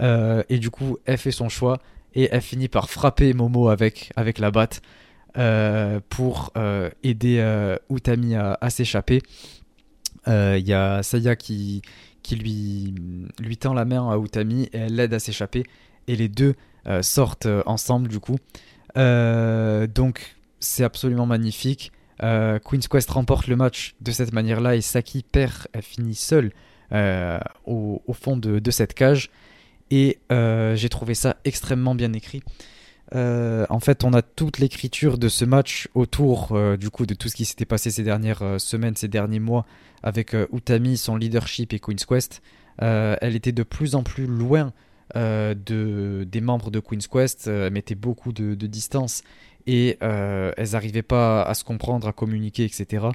et du coup, elle fait son choix, et elle finit par frapper Momo avec, avec la batte. Euh, pour euh, aider euh, Utami à, s'échapper. Il y a Saya qui, lui, tend la main à Utami et elle l'aide à s'échapper. Et les deux sortent ensemble du coup. donc c'est absolument magnifique. Queen's Quest remporte le match de cette manière-là et Saki perd, elle finit seule au, fond de, cette cage. Et j'ai trouvé ça extrêmement bien écrit. Euh, en fait, on a toute l'écriture de ce match autour euh, du coup de tout ce qui s'était passé ces dernières euh, semaines, ces derniers mois avec Utami, son leadership et Queen's Quest. elle était de plus en plus loin de, des membres de Queen's Quest, elle mettait beaucoup de, distance et elles n'arrivaient pas à se comprendre, à communiquer, etc.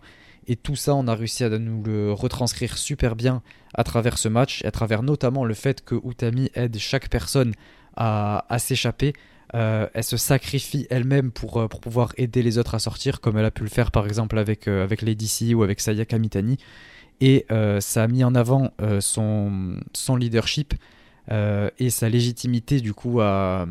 Et tout ça, on a réussi à nous le retranscrire super bien à travers ce match, à travers notamment le fait que Utami aide chaque personne à s'échapper, euh, elle se sacrifie elle-même pour, euh, pour pouvoir aider les autres à sortir, comme elle a pu le faire par exemple avec, euh, Lady C ou avec Sayaka Mitani. Et ça a mis en avant son, leadership et sa légitimité du coup à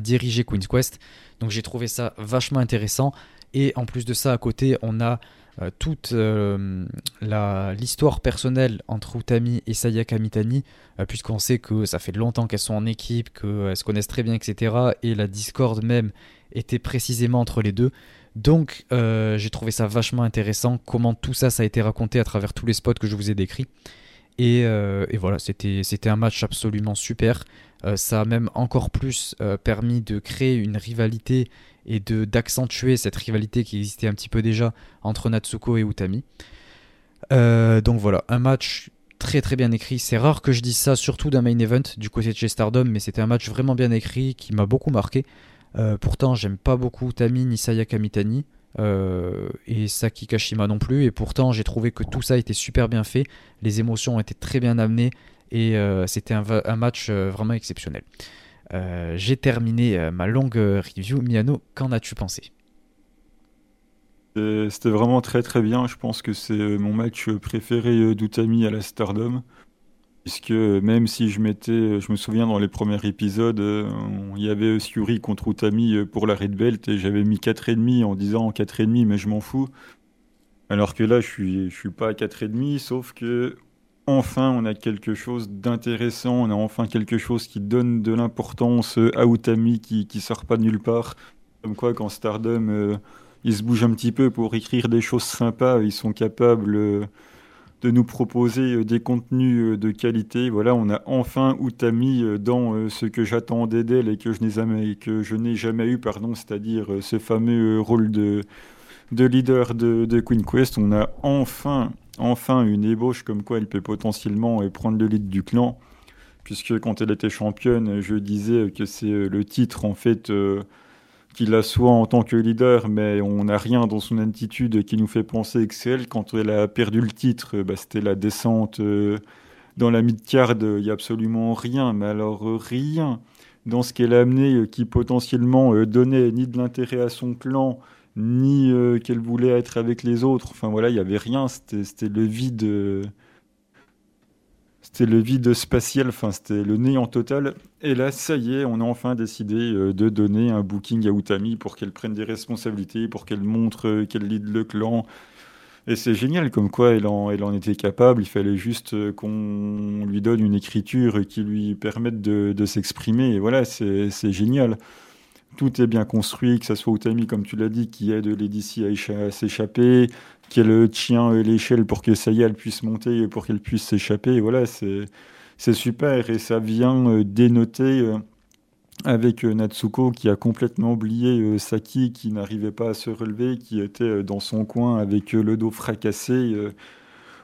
diriger Queen's Quest. Donc j'ai trouvé ça vachement intéressant. Et en plus de ça, à côté, on a euh, toute euh, l'histoire personnelle entre Utami et Sayaka Mitani, euh, puisqu'on sait que ça fait longtemps qu'elles sont en équipe, qu'elles se connaissent très bien, etc. Et la discorde même était précisément entre les deux. Donc j'ai trouvé ça vachement intéressant, comment tout ça, ça a été raconté à travers tous les spots que je vous ai décrits. Et, et voilà, c'était un match absolument super. ça a même encore plus permis de créer une rivalité et de d'accentuer cette rivalité qui existait un petit peu déjà entre Natsuko et Utami. Euh, donc voilà, un match très très bien écrit. C'est rare que je dise ça, surtout d'un main event du côté de chez Stardom, mais c'était un match vraiment bien écrit qui m'a beaucoup marqué. pourtant, j'aime pas beaucoup Tami ni Saya Kamitani. et Saki Kashima non plus. Et pourtant, j'ai trouvé que tout ça était super bien fait. Les émotions ont été très bien amenées. Et c'était un, match vraiment exceptionnel. J'ai terminé ma longue review. Miano, qu'en as-tu pensé? C'était vraiment très très bien. Je pense que c'est euh, mon match préféré euh, d'Utami à la Stardom. Puisque euh, même si je m'étais, je me souviens dans les premiers épisodes, il y avait Suri contre Utami pour la Red Belt et j'avais mis 4,5 en disant 4,5 mais je m'en fous. Alors que là je suis, je suis pas à 4,5 sauf que enfin on a quelque chose d'intéressant, on a enfin quelque chose qui donne de l'importance à Utami qui, qui sort pas de nulle part. Comme quoi quand Stardom ils se bougent un petit peu pour écrire des choses sympas. Ils sont capables euh, de nous proposer euh, des contenus euh, de qualité. Voilà, on a enfin Utami dans ce que j'attendais d'elle et que je n'ai jamais, que je n'ai jamais eu, pardon, c'est-à-dire ce fameux rôle de, de leader de, de, Queen Quest. On a enfin, enfin une ébauche comme quoi elle peut potentiellement prendre le lead du clan. Puisque quand elle était championne, je disais que c'est le titre en fait qu'il la soit en tant que leader, mais on n'a rien dans son attitude qui nous fait penser Excel. Quand elle a perdu le titre, bah, c'était la descente euh, dans la mid-card, il n'y a absolument rien, mais alors rien dans ce qu'elle a amené euh, qui potentiellement euh, donnait ni de l'intérêt à son clan, ni qu'elle voulait être avec les autres. Enfin voilà, il n'y avait rien, c'était le vide c'était le vide spatial, enfin c'était le néant total. Et là, ça y est, on a enfin décidé euh, de donner un booking à Utami pour qu'elle prenne des responsabilités, pour qu'elle montre euh, qu'elle lead le clan. Et c'est génial, comme quoi elle en, elle en était capable. Il fallait juste euh, qu'on lui donne une écriture qui lui permette de, de s'exprimer. Et voilà, c'est génial. Tout est bien construit, que ce soit Utami, comme tu l'as dit, qui aide Lady à s'échapper, qu'elle tient l'échelle pour que elle puisse monter et pour qu'elle puisse s'échapper. Voilà, c'est c'est super et ça vient euh, dénoter euh, avec euh, Natsuko qui a complètement oublié Saki, qui n'arrivait pas à se relever, qui était dans son coin avec le dos fracassé,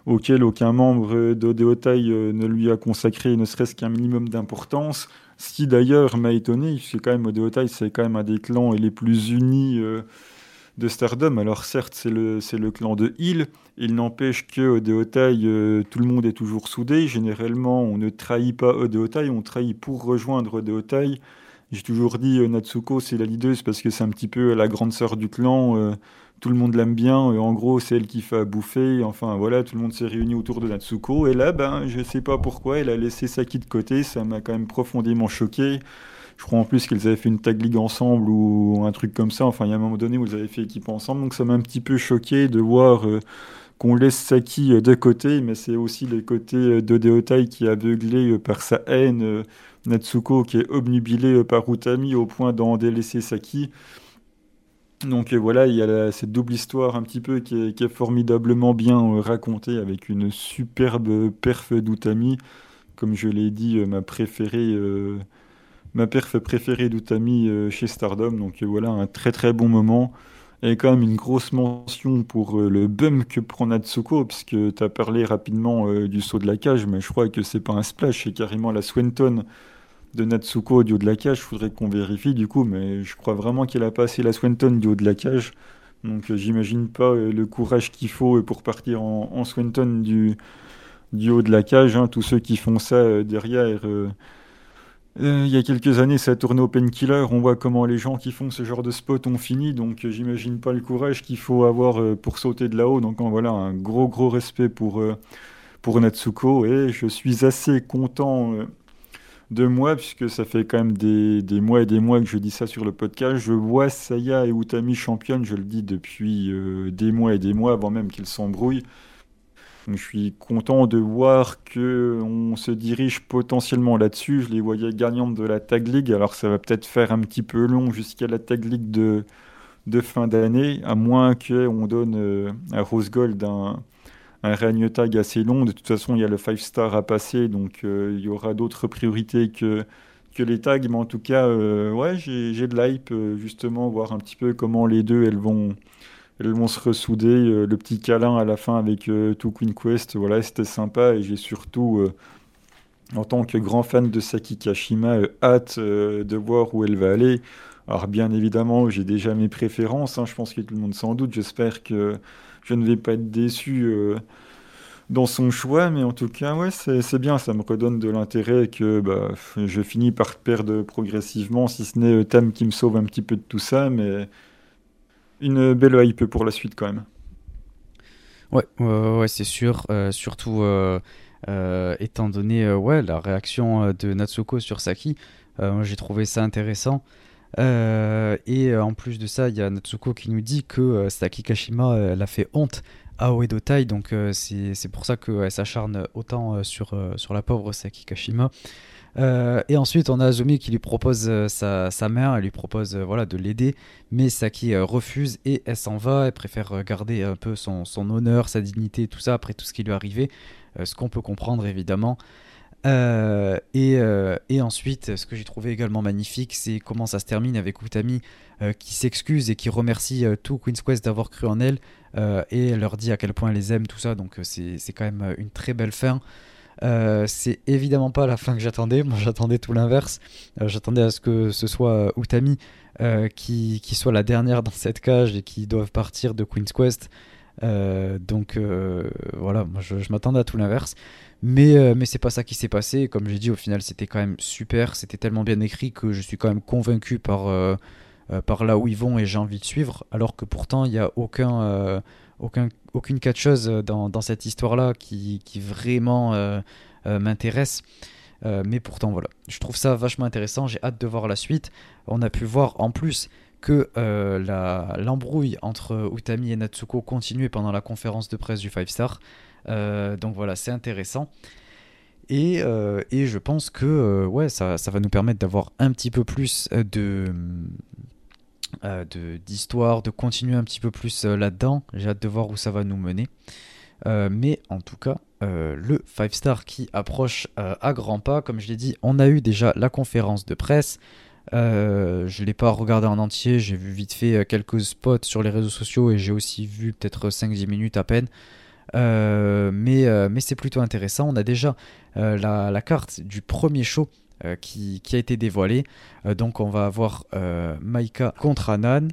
auquel aucun membre d'Odeotai ne lui a consacré ne serait-ce qu'un minimum d'importance. Ce qui d'ailleurs m'a étonné, c'est quand même Odeotai, c'est quand même un des clans les plus unis de Stardom. Alors certes, c'est le, le clan de Hill. Il n'empêche que Odeotai, euh, tout le monde est toujours soudé. Généralement, on ne trahit pas Odeotai, on trahit pour rejoindre Odeotai. J'ai toujours dit euh, Natsuko, c'est la leaduse parce que c'est un petit peu la grande sœur du clan. Tout le monde l'aime bien. en gros, c'est elle qui fait à bouffer. Enfin, voilà, tout le monde s'est réuni autour de Natsuko. Et là, ben, je sais pas pourquoi, elle a laissé Saki de côté. Ça m'a quand même profondément choqué. Je crois en plus qu'ils avaient fait une tag league ensemble ou un truc comme ça. Enfin, il y a un moment donné où ils avaient fait équipe ensemble. Donc ça m'a un petit peu choqué de voir euh, qu'on laisse Saki euh, de côté, mais c'est aussi le côté euh, de Deotai qui est aveuglé par sa haine. Natsuko qui est obnubilé par Utami au point d'en délaisser Saki. Donc voilà, il y a cette double histoire un petit peu qui est, formidablement bien racontée avec une superbe perf d'Utami. Comme je l'ai dit, ma préférée ma perf préférée d'Utami euh, chez Stardom. Donc euh, voilà, un très très bon moment. Et quand même une grosse mention pour euh, le bum que prend Natsuko, puisque tu as parlé rapidement du saut de la cage, mais je crois que c'est pas un splash, c'est carrément la Swenton de Natsuko du haut de la cage. Il faudrait qu'on vérifie du coup, mais je crois vraiment qu'elle a passé la Swenton du haut de la cage. Donc j'imagine pas le courage qu'il faut pour partir en, Swenton du, du haut de la cage. Hein. Tous ceux qui font ça derrière euh, il y a quelques années, ça a tourné au Painkiller. On voit comment les gens qui font ce genre de spot ont fini. Donc, euh, j'imagine pas le courage qu'il faut avoir euh, pour sauter de là-haut. Donc, voilà, un gros, gros respect pour, pour Natsuko. Et je suis assez content de moi, puisque ça fait quand même des, des, mois et des mois que je dis ça sur le podcast. Je vois Saya et Utami championnes, je le dis depuis des mois et des mois, avant même qu'ils s'embrouillent je suis content de voir que on se dirige potentiellement là-dessus. Je les voyais gagnantes de la Tag League, alors ça va peut-être faire un petit peu long jusqu'à la Tag League de, de fin d'année, à moins qu'on donne euh, à Rose Gold un, un règne tag assez long. De toute façon, il y a le 5 star à passer, donc euh, il y aura d'autres priorités que, que les tags. Mais en tout cas, euh, ouais, j'ai de l'hype, justement, voir un petit peu comment les deux, elles vont elles vont se ressouder. Euh, le petit câlin à la fin avec euh, tout Queen Quest, voilà, c'était sympa. Et j'ai surtout, euh, en tant que grand fan de Saki Kashima, hâte de voir où elle va aller. Alors bien évidemment, j'ai déjà mes préférences, hein, je pense que tout le monde s'en doute. J'espère que je ne vais pas être déçu euh, dans son choix, mais en tout cas, ouais, c'est bien, ça me redonne de l'intérêt que bah, je finis par perdre progressivement, si ce n'est euh, Tam qui me sauve un petit peu de tout ça, mais une belle hype pour la suite quand même. Ouais, ouais, c'est sûr, euh, surtout étant donné ouais, la réaction de Natsuko sur Saki, j'ai trouvé ça intéressant. Euh, et euh, en plus de ça, il y a Natsuko qui nous dit que euh, Saki Kashima l'a fait honte à Oedo Tai, donc c'est pour ça qu'elle s'acharne autant sur, sur la pauvre Saki Kashima. et ensuite, on a Azumi qui lui propose sa, sa, mère, elle lui propose voilà, de l'aider, mais Saki refuse et elle s'en va. Elle préfère garder un peu son, son, honneur, sa dignité, tout ça après tout ce qui lui est arrivé, ce qu'on peut comprendre évidemment. Euh, euh, et, ensuite, ce que j'ai trouvé également magnifique, c'est comment ça se termine avec Utami euh, qui s'excuse et qui remercie tout Queen's Quest d'avoir cru en elle et leur dit à quel point elle les aime, tout ça. Donc c'est quand même une très belle fin. c'est évidemment pas la fin que j'attendais. Moi, j'attendais tout l'inverse. j'attendais à ce que ce soit Utami qui, qui, soit la dernière dans cette cage et qui doivent partir de Queen's Quest. donc voilà, moi je m'attendais à tout l'inverse. Mais, euh, mais c'est pas ça qui s'est passé. Comme j'ai dit, au final, c'était quand même super. C'était tellement bien écrit que je suis quand même convaincu par, euh, euh, par là où ils vont et j'ai envie de suivre. Alors que pourtant, il n'y a aucun, aucun, aucune catcheuse dans, cette histoire-là qui, qui vraiment m'intéresse. mais pourtant, voilà. Je trouve ça vachement intéressant. J'ai hâte de voir la suite. On a pu voir en plus que l'embrouille entre Utami et Natsuko continuait pendant la conférence de presse du 5 Star. Euh, donc voilà, c'est intéressant. Et, euh, et, je pense que euh, ouais, ça, ça, va nous permettre d'avoir un petit peu plus de d'histoire, de, continuer un petit peu plus là-dedans. J'ai hâte de voir où ça va nous mener. mais en tout cas, le 5 star qui approche à grands pas, comme je l'ai dit, on a eu déjà la conférence de presse. je ne l'ai pas regardé en entier, j'ai vu vite fait quelques spots sur les réseaux sociaux et j'ai aussi vu peut-être 5-10 minutes à peine. Euh, mais euh, mais c'est plutôt intéressant. On a déjà euh, la, carte du premier show qui, a été dévoilée. donc on va avoir Maika contre Anan.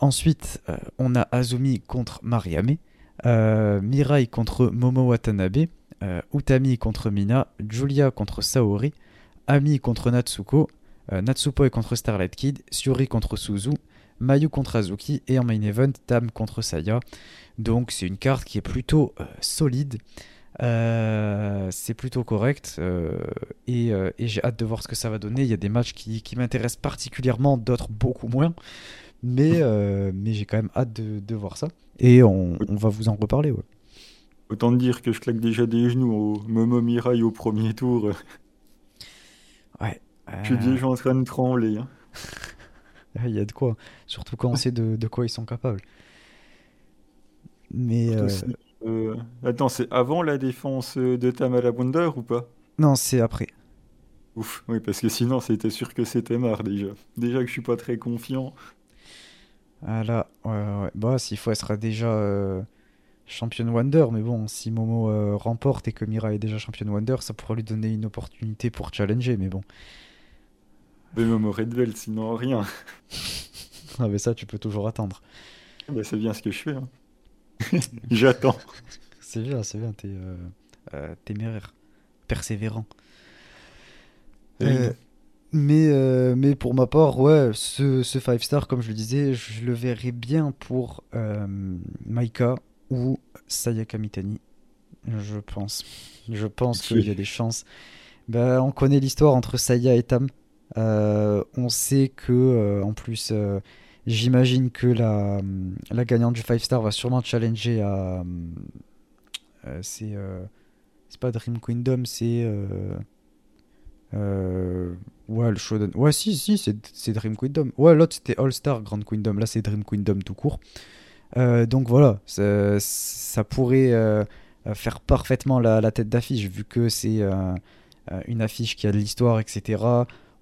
ensuite, on a Azumi contre Mariame. Mirai contre Momo Watanabe. Utami contre Mina. Julia contre Saori. Ami contre Natsuko. Natsupoi contre Starlight Kid. Suri contre Suzu. Mayu contre Azuki. Et en main event, Tam contre Saya. Donc c'est une carte qui est plutôt euh, solide. Euh, c'est plutôt correct euh, et, j'ai hâte de voir ce que ça va donner. Il y a des matchs qui, m'intéressent particulièrement, d'autres beaucoup moins. Mais, mais j'ai quand même hâte de, voir ça. Et on, va vous en reparler. Autant dire que je claque déjà des genoux au Momo Mirai au premier tour. Ouais. Je suis déjà en train de trembler. Hein. Il y a de quoi. Surtout quand on sait de quoi ils sont capables. Mais. Euh, euh, attends, c'est avant la défense de Tamara Wonder ou pas? Non, c'est après. Ouf, oui, parce que sinon, c'était sûr que c'était marre déjà. Déjà que je suis pas très confiant. Ah là, ouais, ouais. Bah, s'il faut, elle sera déjà euh, championne Wonder, mais bon, si Momo remporte et que Mira est déjà championne Wonder, ça pourra lui donner une opportunité pour challenger, mais bon. Mais Momo Redwell, sinon rien. ah, mais ça, tu peux toujours attendre. Bah, c'est bien ce que je fais. Hein. J'attends. C'est bien, c'est bien, t'es euh, euh, téméraire, persévérant. Euh, mais, mais pour ma part, ouais, ce, ce 5 star, comme je le disais, je le verrais bien pour Maika ou Sayaka Mitani. Je pense. Je pense qu'il y a des chances. Ben, on connaît l'histoire entre Saya et Tam. On sait que, en plus, J'imagine que la, gagnante du 5 star va sûrement challenger à. Euh, c'est. Euh, c'est pas Dream Kingdom, c'est. Euh, ouais, le Shodan. Ouais, si, si, c'est Dream Kingdom. Ouais, l'autre c'était All Star Grand Kingdom. Là, c'est Dream Kingdom tout court. donc voilà, ça, pourrait faire parfaitement la tête d'affiche, vu que c'est une affiche qui a de l'histoire, etc.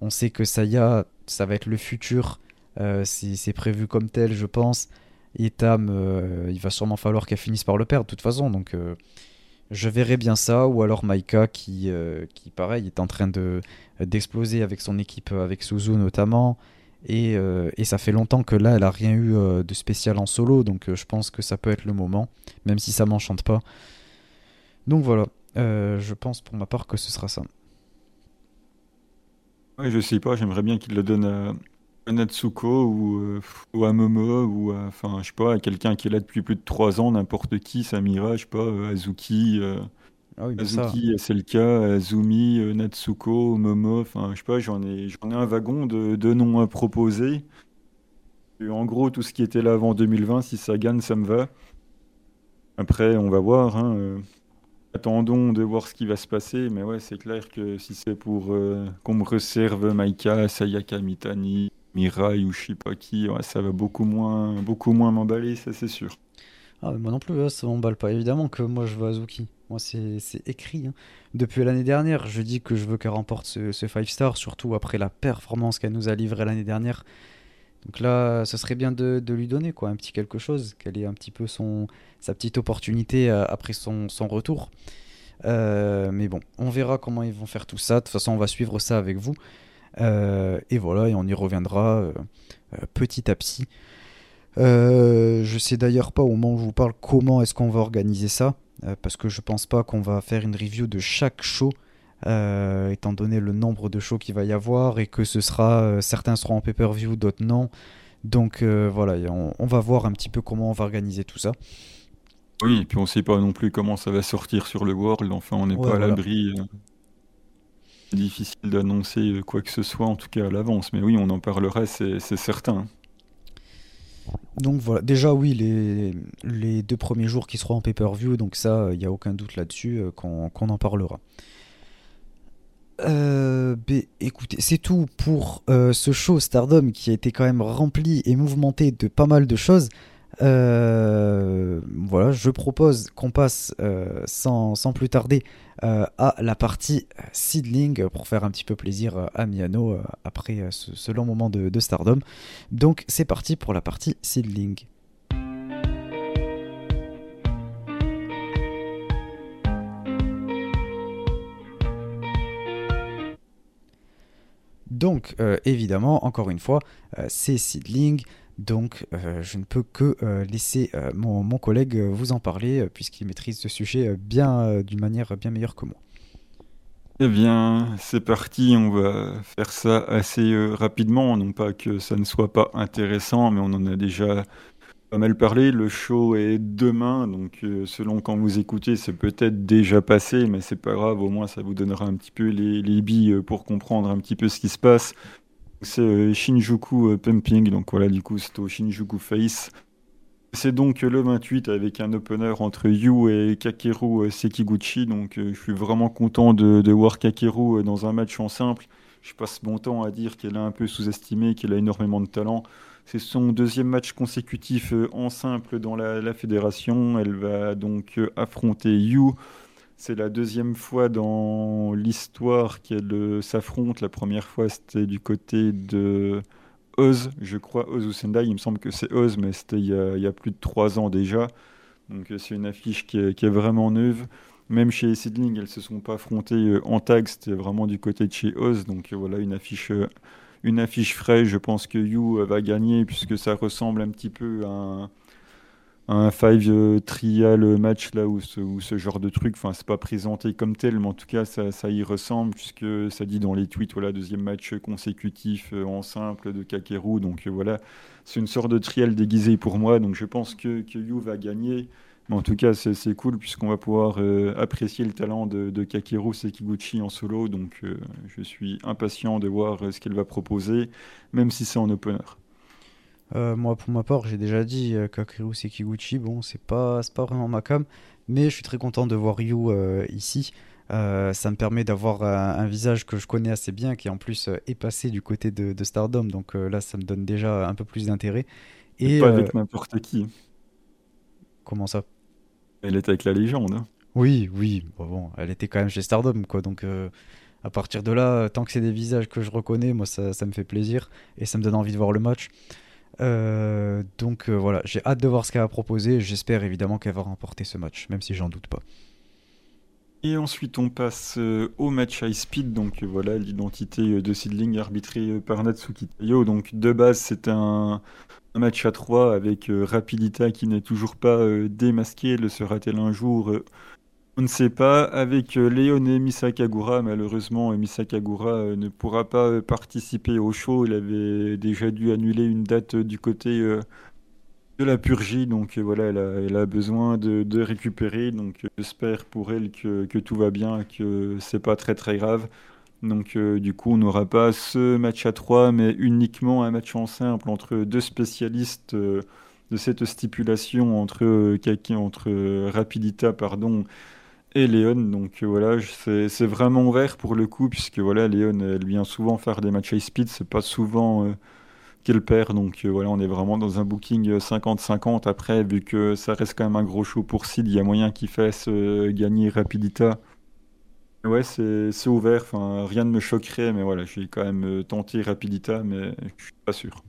On sait que Saya, ça va être le futur euh, c'est prévu comme tel, je pense. Et Tam, euh, il va sûrement falloir qu'elle finisse par le perdre de toute façon. Donc euh, je verrai bien ça. Ou alors Maika qui, qui pareil, est en train d'exploser avec son équipe, avec Suzu notamment. Et, et, ça fait longtemps que là, elle a rien eu de spécial en solo, donc je pense que ça peut être le moment, même si ça m'enchante pas. Donc voilà, je pense pour ma part que ce sera ça. Ouais, je sais pas, j'aimerais bien qu'il le donne à, Natsuko ou, euh, ou à Momo ou à, enfin, je sais pas, à quelqu'un qui est là depuis plus de 3 ans, n'importe qui, Samira, je sais pas, euh, Azuki, euh, ah oui, Azuki, SLK, Azumi, Natsuko, Momo, enfin, je sais pas, j'en ai, j'en ai un wagon de, de noms à proposer. en gros, tout ce qui était là avant 2020, si ça gagne, ça me va. Après, on va voir. Hein, Attendons de voir ce qui va se passer, mais ouais, c'est clair que si c'est pour qu'on me reserve Maika, Sayaka Mitani, Mirai ou pas qui, ça va beaucoup moins, beaucoup moins m'emballer, ça c'est sûr. Ah, moi non plus, ça m'emballe pas. Évidemment que moi je veux Azuki. Moi c'est écrit. Hein. Depuis l'année dernière, je dis que je veux qu'elle remporte ce, 5 star, surtout après la performance qu'elle nous a livrée l'année dernière. Donc là, ce serait bien de, lui donner quoi, un petit quelque chose, qu'elle ait un petit peu son, sa petite opportunité euh, après son, retour. Euh, mais bon, on verra comment ils vont faire tout ça. De toute façon, on va suivre ça avec vous. Euh, et voilà, et on y reviendra petit à petit. je sais d'ailleurs pas au moment où je vous parle comment est-ce qu'on va organiser ça, parce que je pense pas qu'on va faire une review de chaque show, étant donné le nombre de shows qu'il va y avoir et que ce sera certains seront en pay-per-view, d'autres non. Donc voilà, on, va voir un petit peu comment on va organiser tout ça. Oui, et puis on sait pas non plus comment ça va sortir sur le World, enfin on n'est pas à l'abri c'est difficile d'annoncer euh, quoi que ce soit, en tout cas à l'avance. Mais oui, on en parlerait, c'est certain. Donc voilà, déjà oui, les, les deux premiers jours qui seront en pay-per-view, donc ça, il n'y a aucun doute là-dessus euh, qu'on en parlera. Euh, écoutez, c'est tout pour euh, ce show Stardom qui a été quand même rempli et mouvementé de pas mal de choses. Euh, voilà, je propose qu'on passe euh, sans, plus tarder euh, à la partie seedling pour faire un petit peu plaisir à Miano après ce, long moment de, de stardom. Donc c'est parti pour la partie seedling. Donc, évidemment, encore une fois, c'est seedling. Donc euh, je ne peux que euh, laisser euh, mon, collègue vous en parler puisqu'il maîtrise ce sujet bien d'une manière bien meilleure que moi. Eh bien, c'est parti, on va faire ça assez rapidement, non pas que ça ne soit pas intéressant, mais on en a déjà pas mal parlé. Le show est demain, donc selon quand vous écoutez, c'est peut-être déjà passé, mais c'est pas grave, au moins ça vous donnera un petit peu les, les billes pour comprendre un petit peu ce qui se passe. C'est euh, Shinjuku euh, Pumping, donc voilà, du coup, c'est au Shinjuku Face. C'est donc le 28 avec un opener entre Yu et Kakeru euh, Sekiguchi. Donc je suis vraiment content de, voir Kakeru dans un match en simple. Je passe mon temps à dire qu'elle est un peu sous-estimée, qu'elle a énormément de talent. C'est son deuxième match consécutif en simple dans la, la fédération. Elle va donc affronter Yu c'est la deuxième fois dans l'histoire qu'elle s'affrontent. La première fois, c'était du côté de Oz, je crois, Oz ou Sendai. Il me semble que c'est Oz, mais c'était il, y a plus de trois ans déjà. Donc c'est une affiche qui est, vraiment neuve. Même chez Sidling, elles se sont pas affrontées euh, en tag, c'était vraiment du côté de chez Oz. Donc euh, voilà, une affiche, euh, une affiche fraîche. Je pense que Yu va gagner puisque ça ressemble un petit peu à un un five euh, trial match là où ce, genre de truc, enfin c'est pas présenté comme tel, mais en tout cas ça, y ressemble puisque ça dit dans les tweets voilà deuxième match consécutif euh, en simple de Kakeru, donc euh, voilà c'est une sorte de trial déguisé pour moi, donc je pense que, que Yu va gagner. Mais en tout cas, c'est cool puisqu'on va pouvoir apprécier le talent de, de, Kakeru Sekiguchi en solo. Donc, je suis impatient de voir ce qu'elle va proposer, même si c'est en opener. Euh, moi, pour ma part, j'ai déjà dit euh, Kakeru Sekiguchi, bon, c'est pas, pas vraiment ma cam, mais je suis très content de voir Ryu euh, ici. ça me permet d'avoir un, visage que je connais assez bien, qui en plus est passé du côté de, Stardom, donc là, ça me donne déjà un peu plus d'intérêt. Et pas avec n'importe qui. Comment ça? Elle était avec la légende. Hein. Oui, oui, bon, elle était quand même chez Stardom, quoi, donc à partir de là, tant que c'est des visages que je reconnais, moi, ça, ça me fait plaisir et ça me donne envie de voir le match. Euh, donc euh, voilà, j'ai hâte de voir ce qu'elle va proposer. J'espère évidemment qu'elle va remporter ce match, même si j'en doute pas. Et ensuite, on passe au match high speed. Donc voilà, l'identité de Sidling arbitrée par Natsuki Tayo. Donc de base, c'est un, match à 3 avec Rapidita qui n'est toujours pas démasqué. Le sera-t-elle un jour on ne sait pas. Avec euh, Léon et Misakagura, malheureusement, euh, Misakagura euh, ne pourra pas participer au show. Il avait déjà dû annuler une date du côté de la purgie. Donc voilà, elle a, besoin de, récupérer. Donc j'espère pour elle que, tout va bien, que c'est pas très très grave. Donc du coup, on n'aura pas ce match à 3, mais uniquement un match en simple entre deux spécialistes de cette stipulation entre, entre Rapidita pardon, et Léon. Donc euh, voilà, c'est vraiment ouvert pour le coup, puisque voilà, Léon, elle vient souvent faire des matchs high speed, c'est pas souvent euh, qu'elle perd. Donc euh, voilà, on est vraiment dans un booking 50-50. Après, vu que ça reste quand même un gros show pour Sid, il y a moyen qu'il fasse gagner Rapidita. Ouais, c'est ouvert, rien ne me choquerait, mais voilà, j'ai quand même tenté Rapidita, mais je suis pas sûr.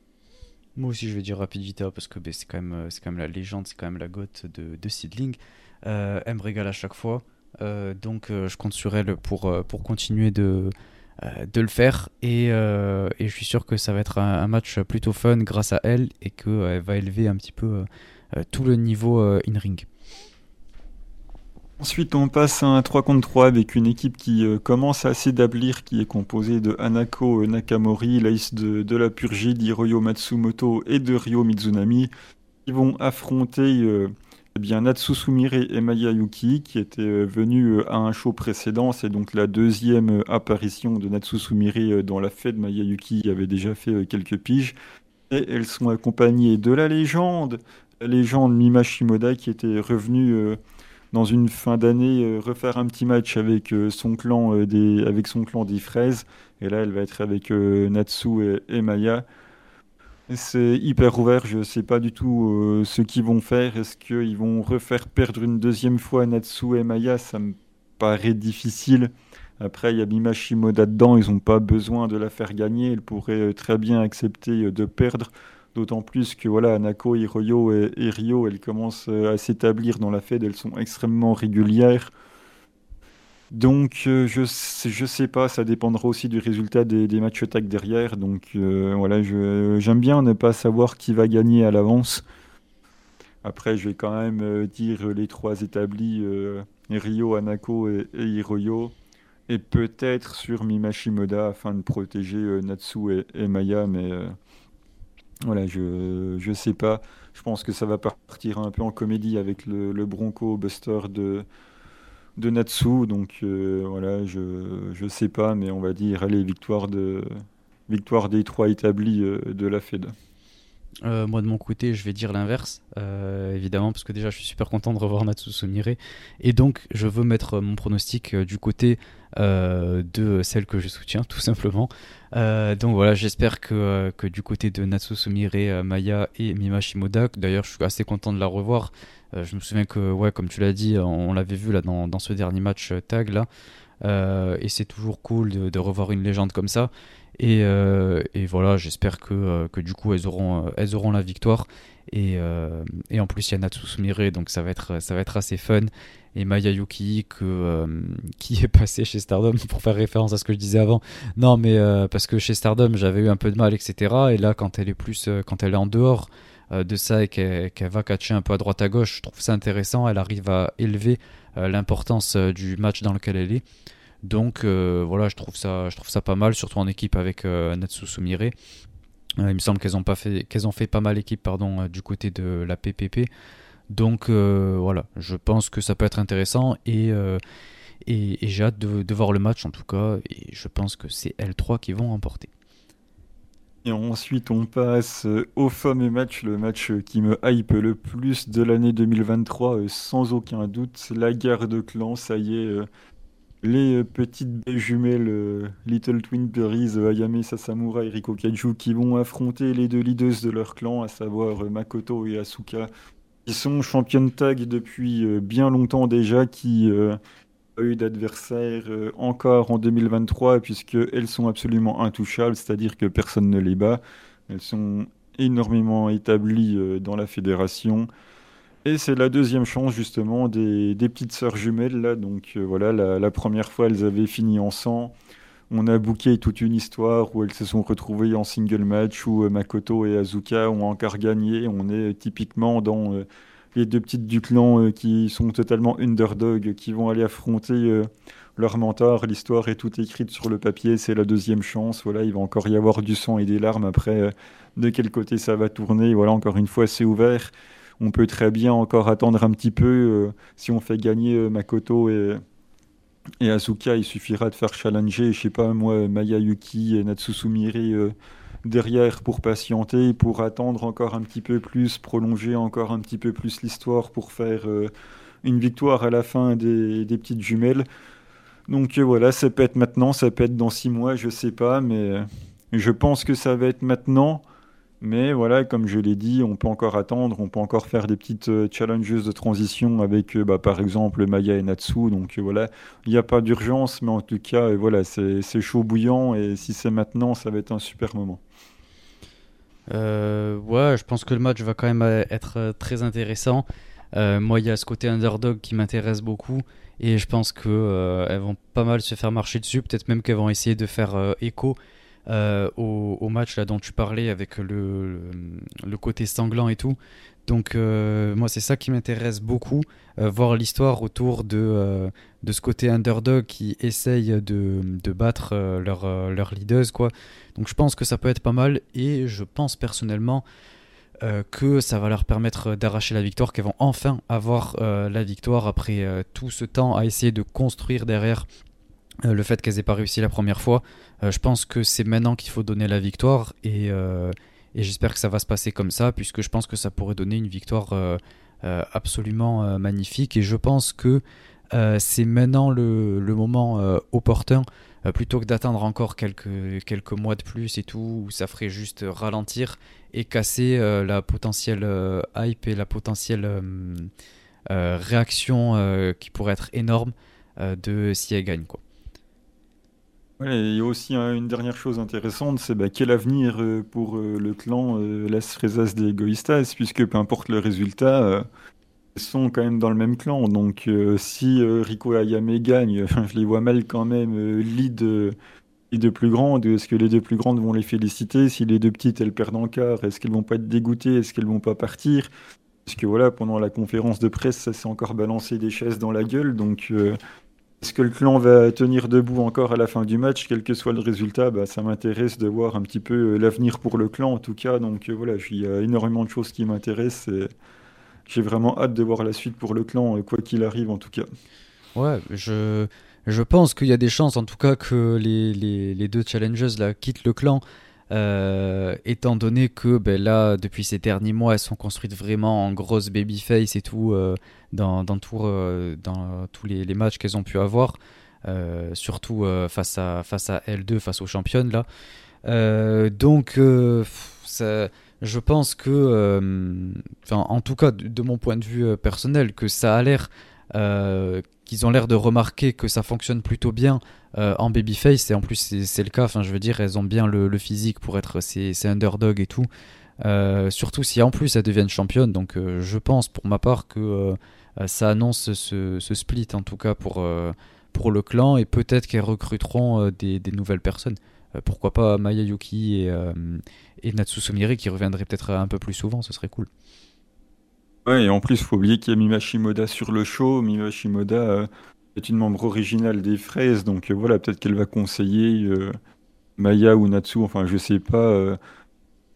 Moi aussi, je vais dire Rapidita parce que ben, c'est quand, même, quand même la légende, c'est quand même la gote de, de Sidling. elle me régale à chaque fois. Euh, donc euh, je compte sur elle pour, euh, pour continuer de, de le faire. Et, et, je suis sûr que ça va être un, match plutôt fun grâce à elle et qu'elle va élever un petit peu tout le niveau in-ring. Ensuite, on passe à un 3 contre 3 avec une équipe qui commence à s'établir, qui est composée de Hanako Nakamori, l'ace de, de la purgie d'Hiroyo Matsumoto et de Ryo Mizunami, qui vont affronter eh bien, Natsu Sumire et Maya Yuki, qui étaient euh, venus euh, à un show précédent, c'est donc la deuxième euh, apparition de Natsu Sumire dans la fête. Maya Yuki avait déjà fait quelques piges. Et elles sont accompagnées de la légende, la légende Mima Shimoda, qui était revenue dans une fin d'année refaire un petit match avec son clan des avec son clan des fraises. Et là, elle va être avec Natsu et Maya. C'est hyper ouvert, je ne sais pas du tout euh, ce qu'ils vont faire. Est-ce qu'ils vont refaire perdre une deuxième fois Natsu et Maya? Ça me paraît difficile. Après, il y a Mima Shimoda dedans, ils n'ont pas besoin de la faire gagner. Elle pourrait euh, très bien accepter euh, de perdre. D'autant plus que voilà, Anako, Hiroyo et, et Ryo, elles commencent à s'établir dans la fête, elles sont extrêmement régulières. Donc euh, je sais, je sais pas, ça dépendra aussi du résultat des, matchs tag derrière. Donc euh, voilà, j'aime bien ne pas savoir qui va gagner à l'avance. Après, je vais quand même euh, dire les trois établis Rio, Anako et, Hiroyo. Et peut-être sur Mimashimoda afin de protéger Natsu et, Maya. Mais voilà, je, je sais pas. Je pense que ça va partir un peu en comédie avec le Bronco Buster de, de Natsu. Donc euh, voilà, je ne sais pas, mais on va dire allez, victoire, de, victoire des trois établis euh, de la Fed. Euh, moi de mon côté, je vais dire l'inverse, évidemment, parce que déjà je suis super content de revoir Natsu Sumire. Et donc je veux mettre mon pronostic du côté de celle que je soutiens, tout simplement. donc voilà, j'espère que, du côté de Natsu Sumire, Maya et Mima Shimoda, d'ailleurs je suis assez content de la revoir, euh, je me souviens que, comme tu l'as dit, on, l'avait vu dans, ce dernier match euh, tag là. Euh, et c'est toujours cool de, revoir une légende comme ça. Et, et voilà, j'espère que, que, du coup elles auront, elles auront la victoire. Et, et en plus, il y a Natsu donc ça va, être, ça va être assez fun. Et Maya Yuki, qui est passé chez Stardom, pour faire référence à ce que je disais avant. Non, mais parce que chez Stardom, j'avais eu un peu de mal, etc. Et là, quand elle est, plus, quand elle est en dehors, euh, de ça et qu'elle va catcher un peu à droite à gauche. Je trouve ça intéressant. Elle arrive à élever euh, l'importance euh, du match dans lequel elle est. Donc voilà, je trouve ça, je trouve ça pas mal, surtout en équipe avec Natsu Sumire. il me semble qu'elles ont fait, pas mal équipe, pardon, du côté de la PPP. Donc voilà, je pense que ça peut être intéressant et, et, j'ai hâte de, voir le match en tout cas. Et je pense que c'est L3 qui vont remporter. Et ensuite, on passe euh, au fameux match, le match qui me hype le plus de l'année 2023, euh, sans aucun doute. La guerre de clans, ça y est. Euh, les petites jumelles Little Twin Berries, Ayame Sasamura et Riko Kaju, qui vont affronter les deux leaders de leur clan, à savoir Makoto et Asuka, qui sont championnes tag depuis bien longtemps déjà, qui eu d'adversaires euh, encore en 2023 puisqu'elles sont absolument intouchables, c'est-à-dire que personne ne les bat. Elles sont énormément établies euh, dans la fédération. Et c'est la deuxième chance justement des, petites sœurs jumelles là. Donc euh, voilà, la, première fois elles avaient fini en sang. On a booké toute une histoire où elles se sont retrouvées en single match où euh, Makoto et Azuka ont encore gagné. On est typiquement dans euh, les deux petites du clan qui sont totalement underdog, qui vont aller affronter leur mentor. L'histoire est toute écrite sur le papier. C'est la deuxième chance. Voilà, il va encore y avoir du sang et des larmes après. de quel côté ça va tourner Voilà, encore une fois, c'est ouvert on peut très bien encore attendre un petit peu. Euh, si on fait gagner euh, Makoto et, et Asuka, il suffira de faire challenger, je sais pas moi, Mayayuki et Natsusumiri euh, derrière pour patienter, pour attendre encore un petit peu plus, prolonger encore un petit peu plus l'histoire pour faire une victoire à la fin des, petites jumelles. Donc voilà, ça peut être maintenant, ça peut être dans six mois, je sais pas, mais je pense que ça va être maintenant. Mais voilà, comme je l'ai dit, on peut encore attendre, on peut encore faire des petites euh, challenges de transition avec, euh, bah, par exemple, Maya et Natsu. Donc euh, voilà, il n'y a pas d'urgence, mais en tout cas, voilà, c'est chaud bouillant et si c'est maintenant, ça va être un super moment. ouais, je pense que le match va quand même être très intéressant. moi, il y a ce côté underdog qui m'intéresse beaucoup et je pense qu'elles vont pas mal se faire marcher dessus. Peut-être même qu'elles vont essayer de faire écho euh, au, match là dont tu parlais avec le, le, côté sanglant et tout. Donc euh, moi c'est ça qui m'intéresse beaucoup, euh, voir l'histoire autour de, de ce côté underdog qui essaye de, de battre leur, leur leaders quoi. Donc je pense que ça peut être pas mal et je pense personnellement que ça va leur permettre d'arracher la victoire, qu'elles vont enfin avoir la victoire après tout ce temps à essayer de construire derrière euh, le fait qu'elles aient pas réussi la première fois. Euh, je pense que c'est maintenant qu'il faut donner la victoire et, euh, et j'espère que ça va se passer comme ça puisque je pense que ça pourrait donner une victoire absolument magnifique et je pense que c'est maintenant le, moment opportun plutôt que d'attendre encore quelques, mois de plus et tout où ça ferait juste ralentir et casser la potentielle hype et la potentielle réaction qui pourrait être énorme de si elle gagne il y a aussi une dernière chose intéressante, c'est bah, quel avenir euh, pour euh, le clan euh, Las Fresas de Egoistas, puisque peu importe le résultat, ils sont quand même dans le même clan. Donc si Rico Ayame gagnent, je les vois mal quand même lead les deux plus grandes. Est-ce que les deux plus grandes vont les féliciter? Si les deux petites, elles perdent en quart, est-ce qu'elles vont pas être dégoûtées? Est-ce qu'elles vont pas partir? Parce que voilà, pendant la conférence de presse, ça s'est encore balancé des chaises dans la gueule. Donc est-ce que le clan va tenir debout encore à la fin du match, quel que soit le résultat bah, Ça m'intéresse de voir un petit peu euh, l'avenir pour le clan en tout cas. Donc euh, voilà, il y a énormément de choses qui m'intéressent j'ai vraiment hâte de voir la suite pour le clan, euh, quoi qu'il arrive en tout cas. Ouais, je, je pense qu'il y a des chances en tout cas que les, les, deux challengers là, quittent le clan. Étant donné que ben, là, depuis ces derniers mois, elles sont construites vraiment en grosse babyface et tout, euh, dans tous les, matchs qu'elles ont pu avoir, surtout face, à, face à L2, face aux championnes. Là. donc, je pense que, en tout cas, de, mon point de vue personnel, que ça a l'air qu'ils ont l'air de remarquer que ça fonctionne plutôt bien euh, en babyface et en plus c'est le cas enfin je veux dire elles ont bien le, physique pour être ces, underdog et tout euh, surtout si en plus elles deviennent championnes. Donc euh, je pense pour ma part que ça annonce ce, split en tout cas pour, pour le clan. Et peut-être qu'elles recruteront des, nouvelles personnes. Pourquoi pas Maya Yuki et, et Natsusumiri qui reviendraient peut-être un peu plus souvent. Ce serait cool. Ouais, et en plus, faut oublier qu'il y a Mima Shimoda sur le show. Mima Shimoda euh, est une membre originale des Fraises, donc euh, voilà, peut-être qu'elle va conseiller euh, Maya ou Natsu, enfin je sais pas.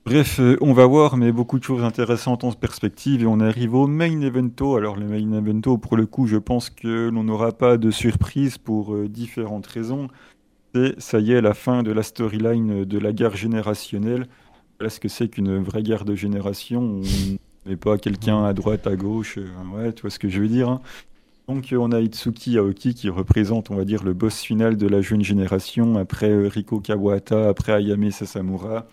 Bref, on va voir, mais beaucoup de choses intéressantes en perspective, et on arrive au main evento. Alors le main evento, pour le coup, je pense que l'on n'aura pas de surprise pour différentes raisons. C'est, ça y est, la fin de la storyline de la guerre générationnelle. Voilà ce que c'est qu'une vraie guerre de génération? Mais pas quelqu'un à droite, à gauche. Euh, ouais, tu vois ce que je veux dire. Hein. Donc euh, on a Itsuki Aoki qui représente, on va dire, le boss final de la jeune génération, après euh, Riko Kawata, après Ayame Sasamura.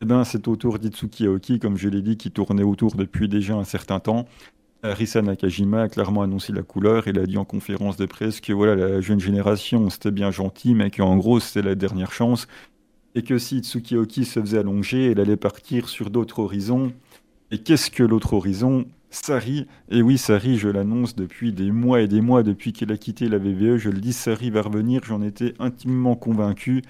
Eh ben, c'est autour d'Itsuki Aoki, comme je l'ai dit, qui tournait autour depuis déjà un certain temps. Risa Nakajima a clairement annoncé la couleur. Il a dit en conférence de presse que voilà, la jeune génération, c'était bien gentil, mais qu'en gros, c'était la dernière chance. Et que si Itsuki Aoki se faisait allonger, elle allait partir sur d'autres horizons et qu'est-ce que l'autre horizon? Sari, et oui, Sari, je l'annonce depuis des mois et des mois, depuis qu'il a quitté la VVE, je le dis, Sari va revenir, j'en étais intimement convaincu.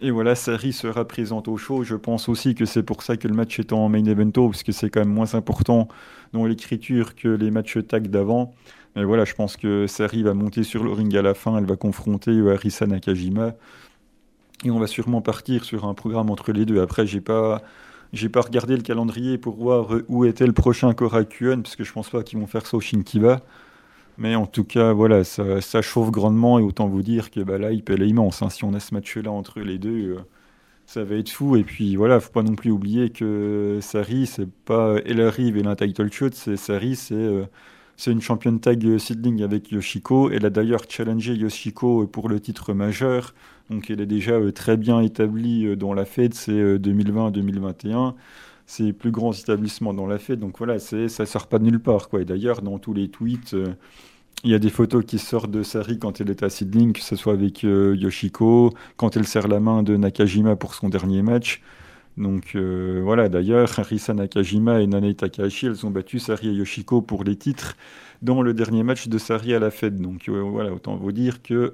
Et voilà, Sari sera présente au show. Je pense aussi que c'est pour ça que le match est en main event, parce que c'est quand même moins important dans l'écriture que les matchs tag d'avant. Mais voilà, je pense que Sari va monter sur le ring à la fin, elle va confronter Arisa Nakajima. Et on va sûrement partir sur un programme entre les deux. Après, j'ai pas, j'ai pas regardé le calendrier pour voir où était le prochain Korakuen, parce que je pense pas qu'ils vont faire ça au Shinkiba. Mais en tout cas, voilà, ça, chauffe grandement et autant vous dire que bah, là, il est immense. Hein. Si on a ce match-là entre les deux, euh, ça va être fou. Et puis voilà, faut pas non plus oublier que Sari, c'est pas elle arrive et un title shot, c'est Sari, c'est euh, c'est une championne tag seedling avec Yoshiko. Elle a d'ailleurs challengé Yoshiko pour le titre majeur. Donc elle est déjà euh, très bien établie euh, dans la fête, c'est 2020-2021. Euh, c'est les plus grands établissements dans la fête. Donc voilà, ça sort pas de nulle part. Quoi. Et d'ailleurs, dans tous les tweets, il y a des photos qui sortent de Sari quand elle est à Seedling, que ce soit avec Yoshiko, quand elle serre la main de Nakajima pour son dernier match. Donc voilà, d'ailleurs, Harisa Nakajima et Nanae Takahashi, elles ont battu Sari et Yoshiko pour les titres dans le dernier match de Sari à la fête. Donc voilà, autant vous dire que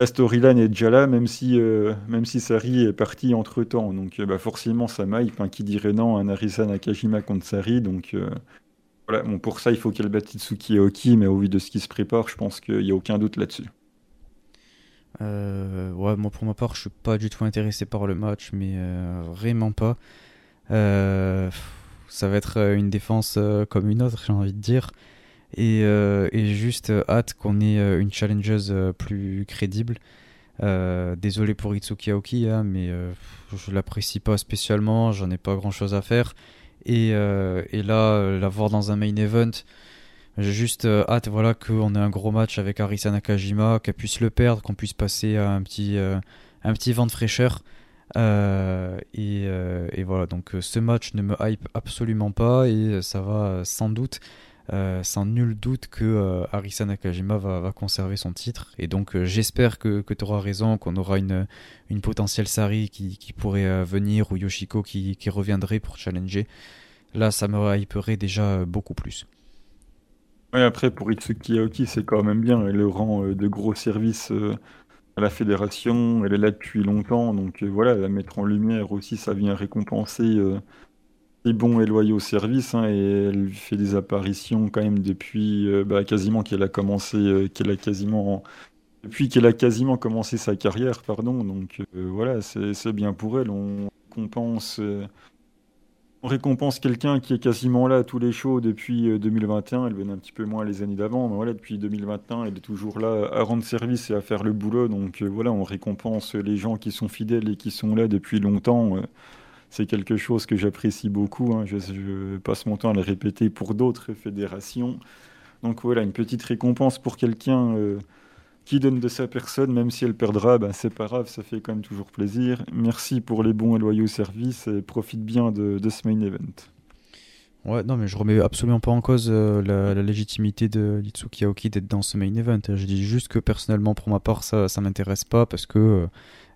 la storyline est déjà là, même si, euh, même si Sari est parti entre temps. Donc euh, bah, forcément, ça m'aille. Enfin, qui dirait non à Narisa Nakajima contre Sari? Donc euh, voilà, pour ça, il faut qu'elle batte Tsuki et Oki, mais au vu de ce qui se prépare, je pense qu'il n'y a aucun doute là-dessus. ouais, moi pour ma part, je suis pas du tout intéressé par le match, mais vraiment pas. ça va être une défense comme une autre, j'ai envie de dire. Euh, et, juste euh, hâte qu'on ait euh, une challengeuse plus crédible. désolé pour Itsuki Aoki, hein, mais je l'apprécie pas spécialement, j'en ai pas grand chose à faire. Et, et là, la voir dans un main event, j'ai juste hâte voilà, qu'on ait un gros match avec Arisa Nakajima, qu'elle puisse le perdre, qu'on puisse passer à un petit, un petit vent de fraîcheur. et, voilà, donc ce match ne me hype absolument pas et ça va sans doute euh, sans nul doute que euh, Arisa Nakajima va, conserver son titre. Et donc euh, j'espère que, tu auras raison, qu'on aura une, une potentielle Sari qui, pourrait venir ou Yoshiko qui, reviendrait pour challenger. Là, ça me hyperait déjà beaucoup plus. Ouais, après, pour Itsuki Aoki, c'est quand même bien. Elle rend de gros services à la fédération. Elle est là depuis longtemps. Donc voilà, la mettre en lumière aussi, ça vient récompenser bon et loyaux service hein, et elle fait des apparitions quand même depuis euh, bah, quasiment qu'elle a commencé, euh, qu'elle a quasiment depuis qu'elle a quasiment commencé sa carrière, pardon. Donc euh, voilà, c'est bien pour elle. On récompense, on récompense quelqu'un qui est quasiment là tous les shows depuis 2021. Elle venait un petit peu moins les années d'avant, mais voilà, depuis 2021, elle est toujours là à rendre service et à faire le boulot. Donc voilà, on récompense les gens qui sont fidèles et qui sont là depuis longtemps c'est quelque chose que j'apprécie beaucoup. Hein. Je, passe mon temps à le répéter pour d'autres fédérations. Donc voilà, une petite récompense pour quelqu'un euh, qui donne de sa personne, même si elle perdra, ben, c'est pas grave, ça fait quand même toujours plaisir. Merci pour les bons et loyaux services et profite bien de, ce main event. Ouais, non, mais je remets absolument pas en cause euh, la, légitimité de Litsuki Aoki d'être dans ce main event. Je dis juste que personnellement, pour ma part, ça, ça m'intéresse pas parce que euh,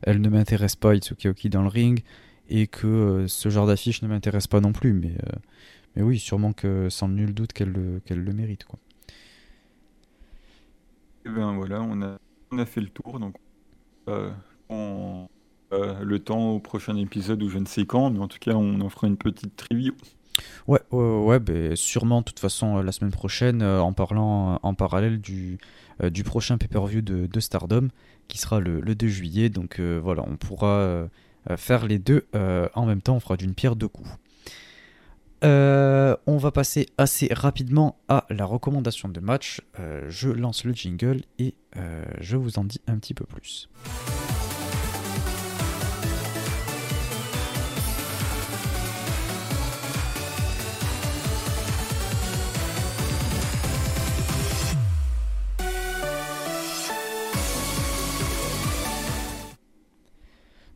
elle ne m'intéresse pas, Litsuki Aoki, dans le ring et que euh, ce genre d'affiche ne m'intéresse pas non plus. Mais, euh, mais oui, sûrement que sans nul doute qu'elle le, qu'elle le mérite. Quoi. Et eh ben voilà, on a, on a fait le tour. Donc, euh, on, le temps au prochain épisode ou je ne sais quand, mais en tout cas, on en fera une petite trivia. Ouais, ouais, ouais ben, sûrement, de toute façon, la semaine prochaine, en parlant en parallèle du, du prochain pay-per-view de, de, Stardom, qui sera le, le 2 juillet. Donc voilà, on pourra euh, faire les deux euh, en même temps, on fera d'une pierre deux coups. Euh, on va passer assez rapidement à la recommandation de match. je lance le jingle et je vous en dis un petit peu plus.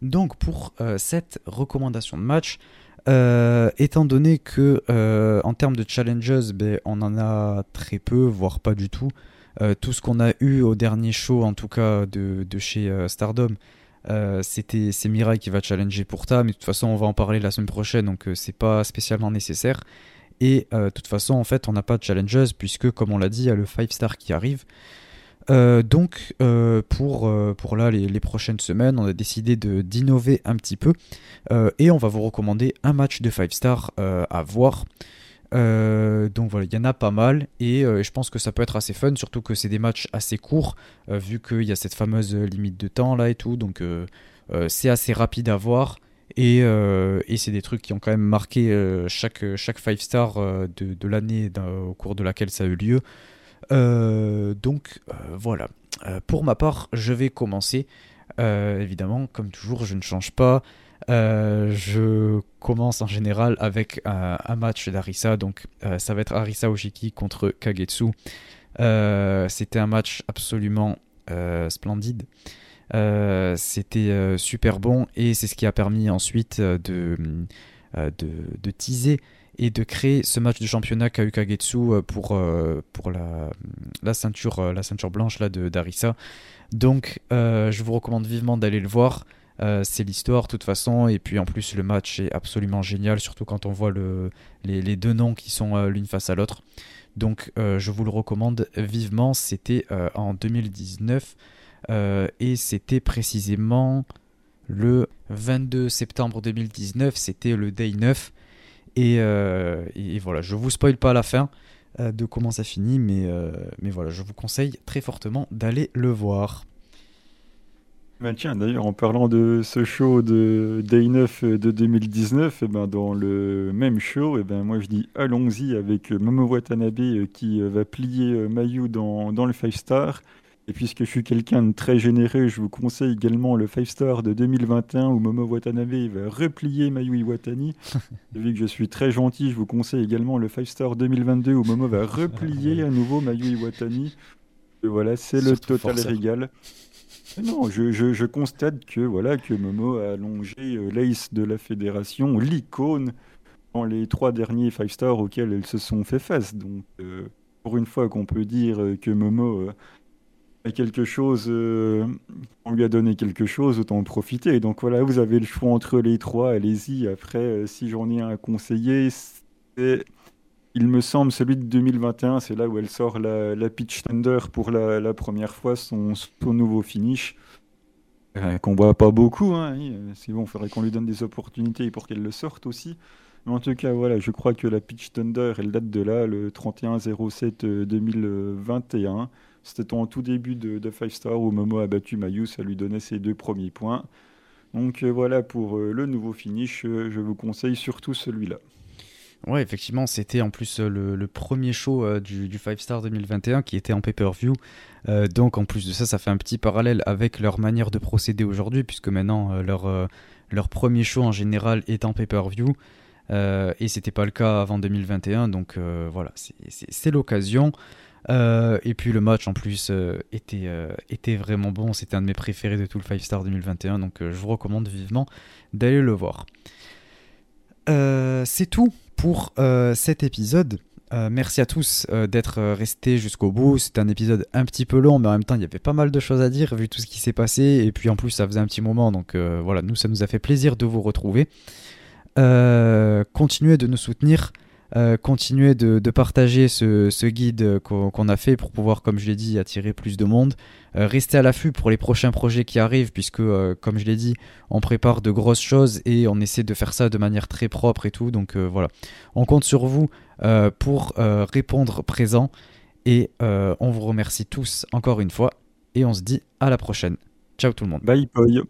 Donc pour euh, cette recommandation de match, euh, étant donné que euh, en termes de challenges, ben, on en a très peu, voire pas du tout. tout ce qu'on a eu au dernier show, en tout cas de, chez Stardom, c'était c'est Mirai qui va challenger pour ta, mais de toute façon on va en parler la semaine prochaine, donc c'est pas spécialement nécessaire. Et de toute façon, en fait, on n'a pas de challenges puisque, comme on l'a dit, il y a le 5 star qui arrive. Donc pour, pour là les, prochaines semaines, on a décidé d'innover un petit peu et on va vous recommander un match de 5 star à voir. Euh, donc voilà, il y en a pas mal et euh, je pense que ça peut être assez fun, surtout que c'est des matchs assez courts, euh, vu qu'il y a cette fameuse limite de temps là et tout, donc c'est assez rapide à voir. Et, et c'est des trucs qui ont quand même marqué chaque, chaque 5 star de, de l'année au cours de laquelle ça a eu lieu. Donc voilà. pour ma part, je vais commencer. évidemment, comme toujours, je ne change pas. Euh, je commence en général avec un, match d'Arisa, donc euh, ça va être Arisa Ojiki contre Kagetsu. Euh, c'était un match absolument splendide. C'était super bon et c'est ce qui a permis ensuite de, de, de, teaser et de créer ce match de championnat Kagetsu pour, pour la, la, ceinture, la ceinture blanche là, de d'Arisa. Donc je vous recommande vivement d'aller le voir. Euh, c'est l'histoire de toute façon. Et puis en plus le match est absolument génial surtout quand on voit le, les, deux noms qui sont euh, l'une face à l'autre. Donc euh, je vous le recommande vivement. C'était en 2019 et c'était précisément le 22 septembre 2019 c'était le day 9 et, et, voilà je vous spoil pas la fin de comment ça finit mais, mais voilà je vous conseille très fortement d'aller le voir bah, tiens, d'ailleurs, en parlant de ce show de Day 9 de 2019, et eh ben, dans le même show, et eh ben, moi je dis allons-y avec Momo Watanabe euh, qui euh, va plier euh, Mayu dans, dans le 5 star. Et puisque je suis quelqu'un de très généreux, je vous conseille également le 5 star de 2021 où Momo Watanabe va replier Mayu Iwatani. Et vu que je suis très gentil, je vous conseille également le 5 star 2022 où Momo va replier à nouveau Mayu Iwatani. Et voilà, c'est le total régal. Non, je, constate que voilà que Momo a allongé euh, l'ace de la fédération, l'icône, dans les trois derniers five stars auxquels elles se sont fait face. Donc, euh, pour une fois qu'on peut dire euh, que Momo quelque chose, on lui a donné quelque chose, autant en profiter. Donc voilà, vous avez le choix entre les trois, allez-y. Après, si j'en ai un conseiller, il me semble, celui de 2021, c'est là où elle sort la, Pitch Thunder pour la, première fois, son, nouveau finish. Euh, qu'on voit pas beaucoup, hein, c'est bon, il faudrait qu'on lui donne des opportunités pour qu'elle le sorte aussi. Mais en tout cas, voilà, je crois que la Pitch Thunder, elle date de là, le 31-07-2021. Euh, C'était en tout début de, de Five Star où Momo a battu Mayu, ça lui donnait ses deux premiers points. Donc euh, voilà pour le nouveau finish, je vous conseille surtout celui-là. Ouais, effectivement, c'était en plus euh, le, premier show euh, du, du, Five Star 2021 qui était en pay-per-view. Euh, donc en plus de ça, ça fait un petit parallèle avec leur manière de procéder aujourd'hui, puisque maintenant leur, leur premier show en général est en pay-per-view. et c'était pas le cas avant 2021, donc voilà, c'est l'occasion. Et puis le match en plus était, était vraiment bon, c'était un de mes préférés de tout le Five Star 2021, donc je vous recommande vivement d'aller le voir. c'est tout pour euh, cet épisode. Euh, merci à tous euh, d'être restés jusqu'au bout. C'était un épisode un petit peu long, mais en même temps, il y avait pas mal de choses à dire vu tout ce qui s'est passé. Et puis en plus, ça faisait un petit moment. Donc voilà, nous, ça nous a fait plaisir de vous retrouver. continuez de nous soutenir. Continuez de, partager ce, guide qu'on a fait pour pouvoir, comme je l'ai dit, attirer plus de monde. Euh, restez à l'affût pour les prochains projets qui arrivent, puisque, euh, comme je l'ai dit, on prépare de grosses choses et on essaie de faire ça de manière très propre et tout. Donc euh, voilà, on compte sur vous pour répondre présent. Et on vous remercie tous encore une fois. Et on se dit à la prochaine. Ciao tout le monde. Bye bye.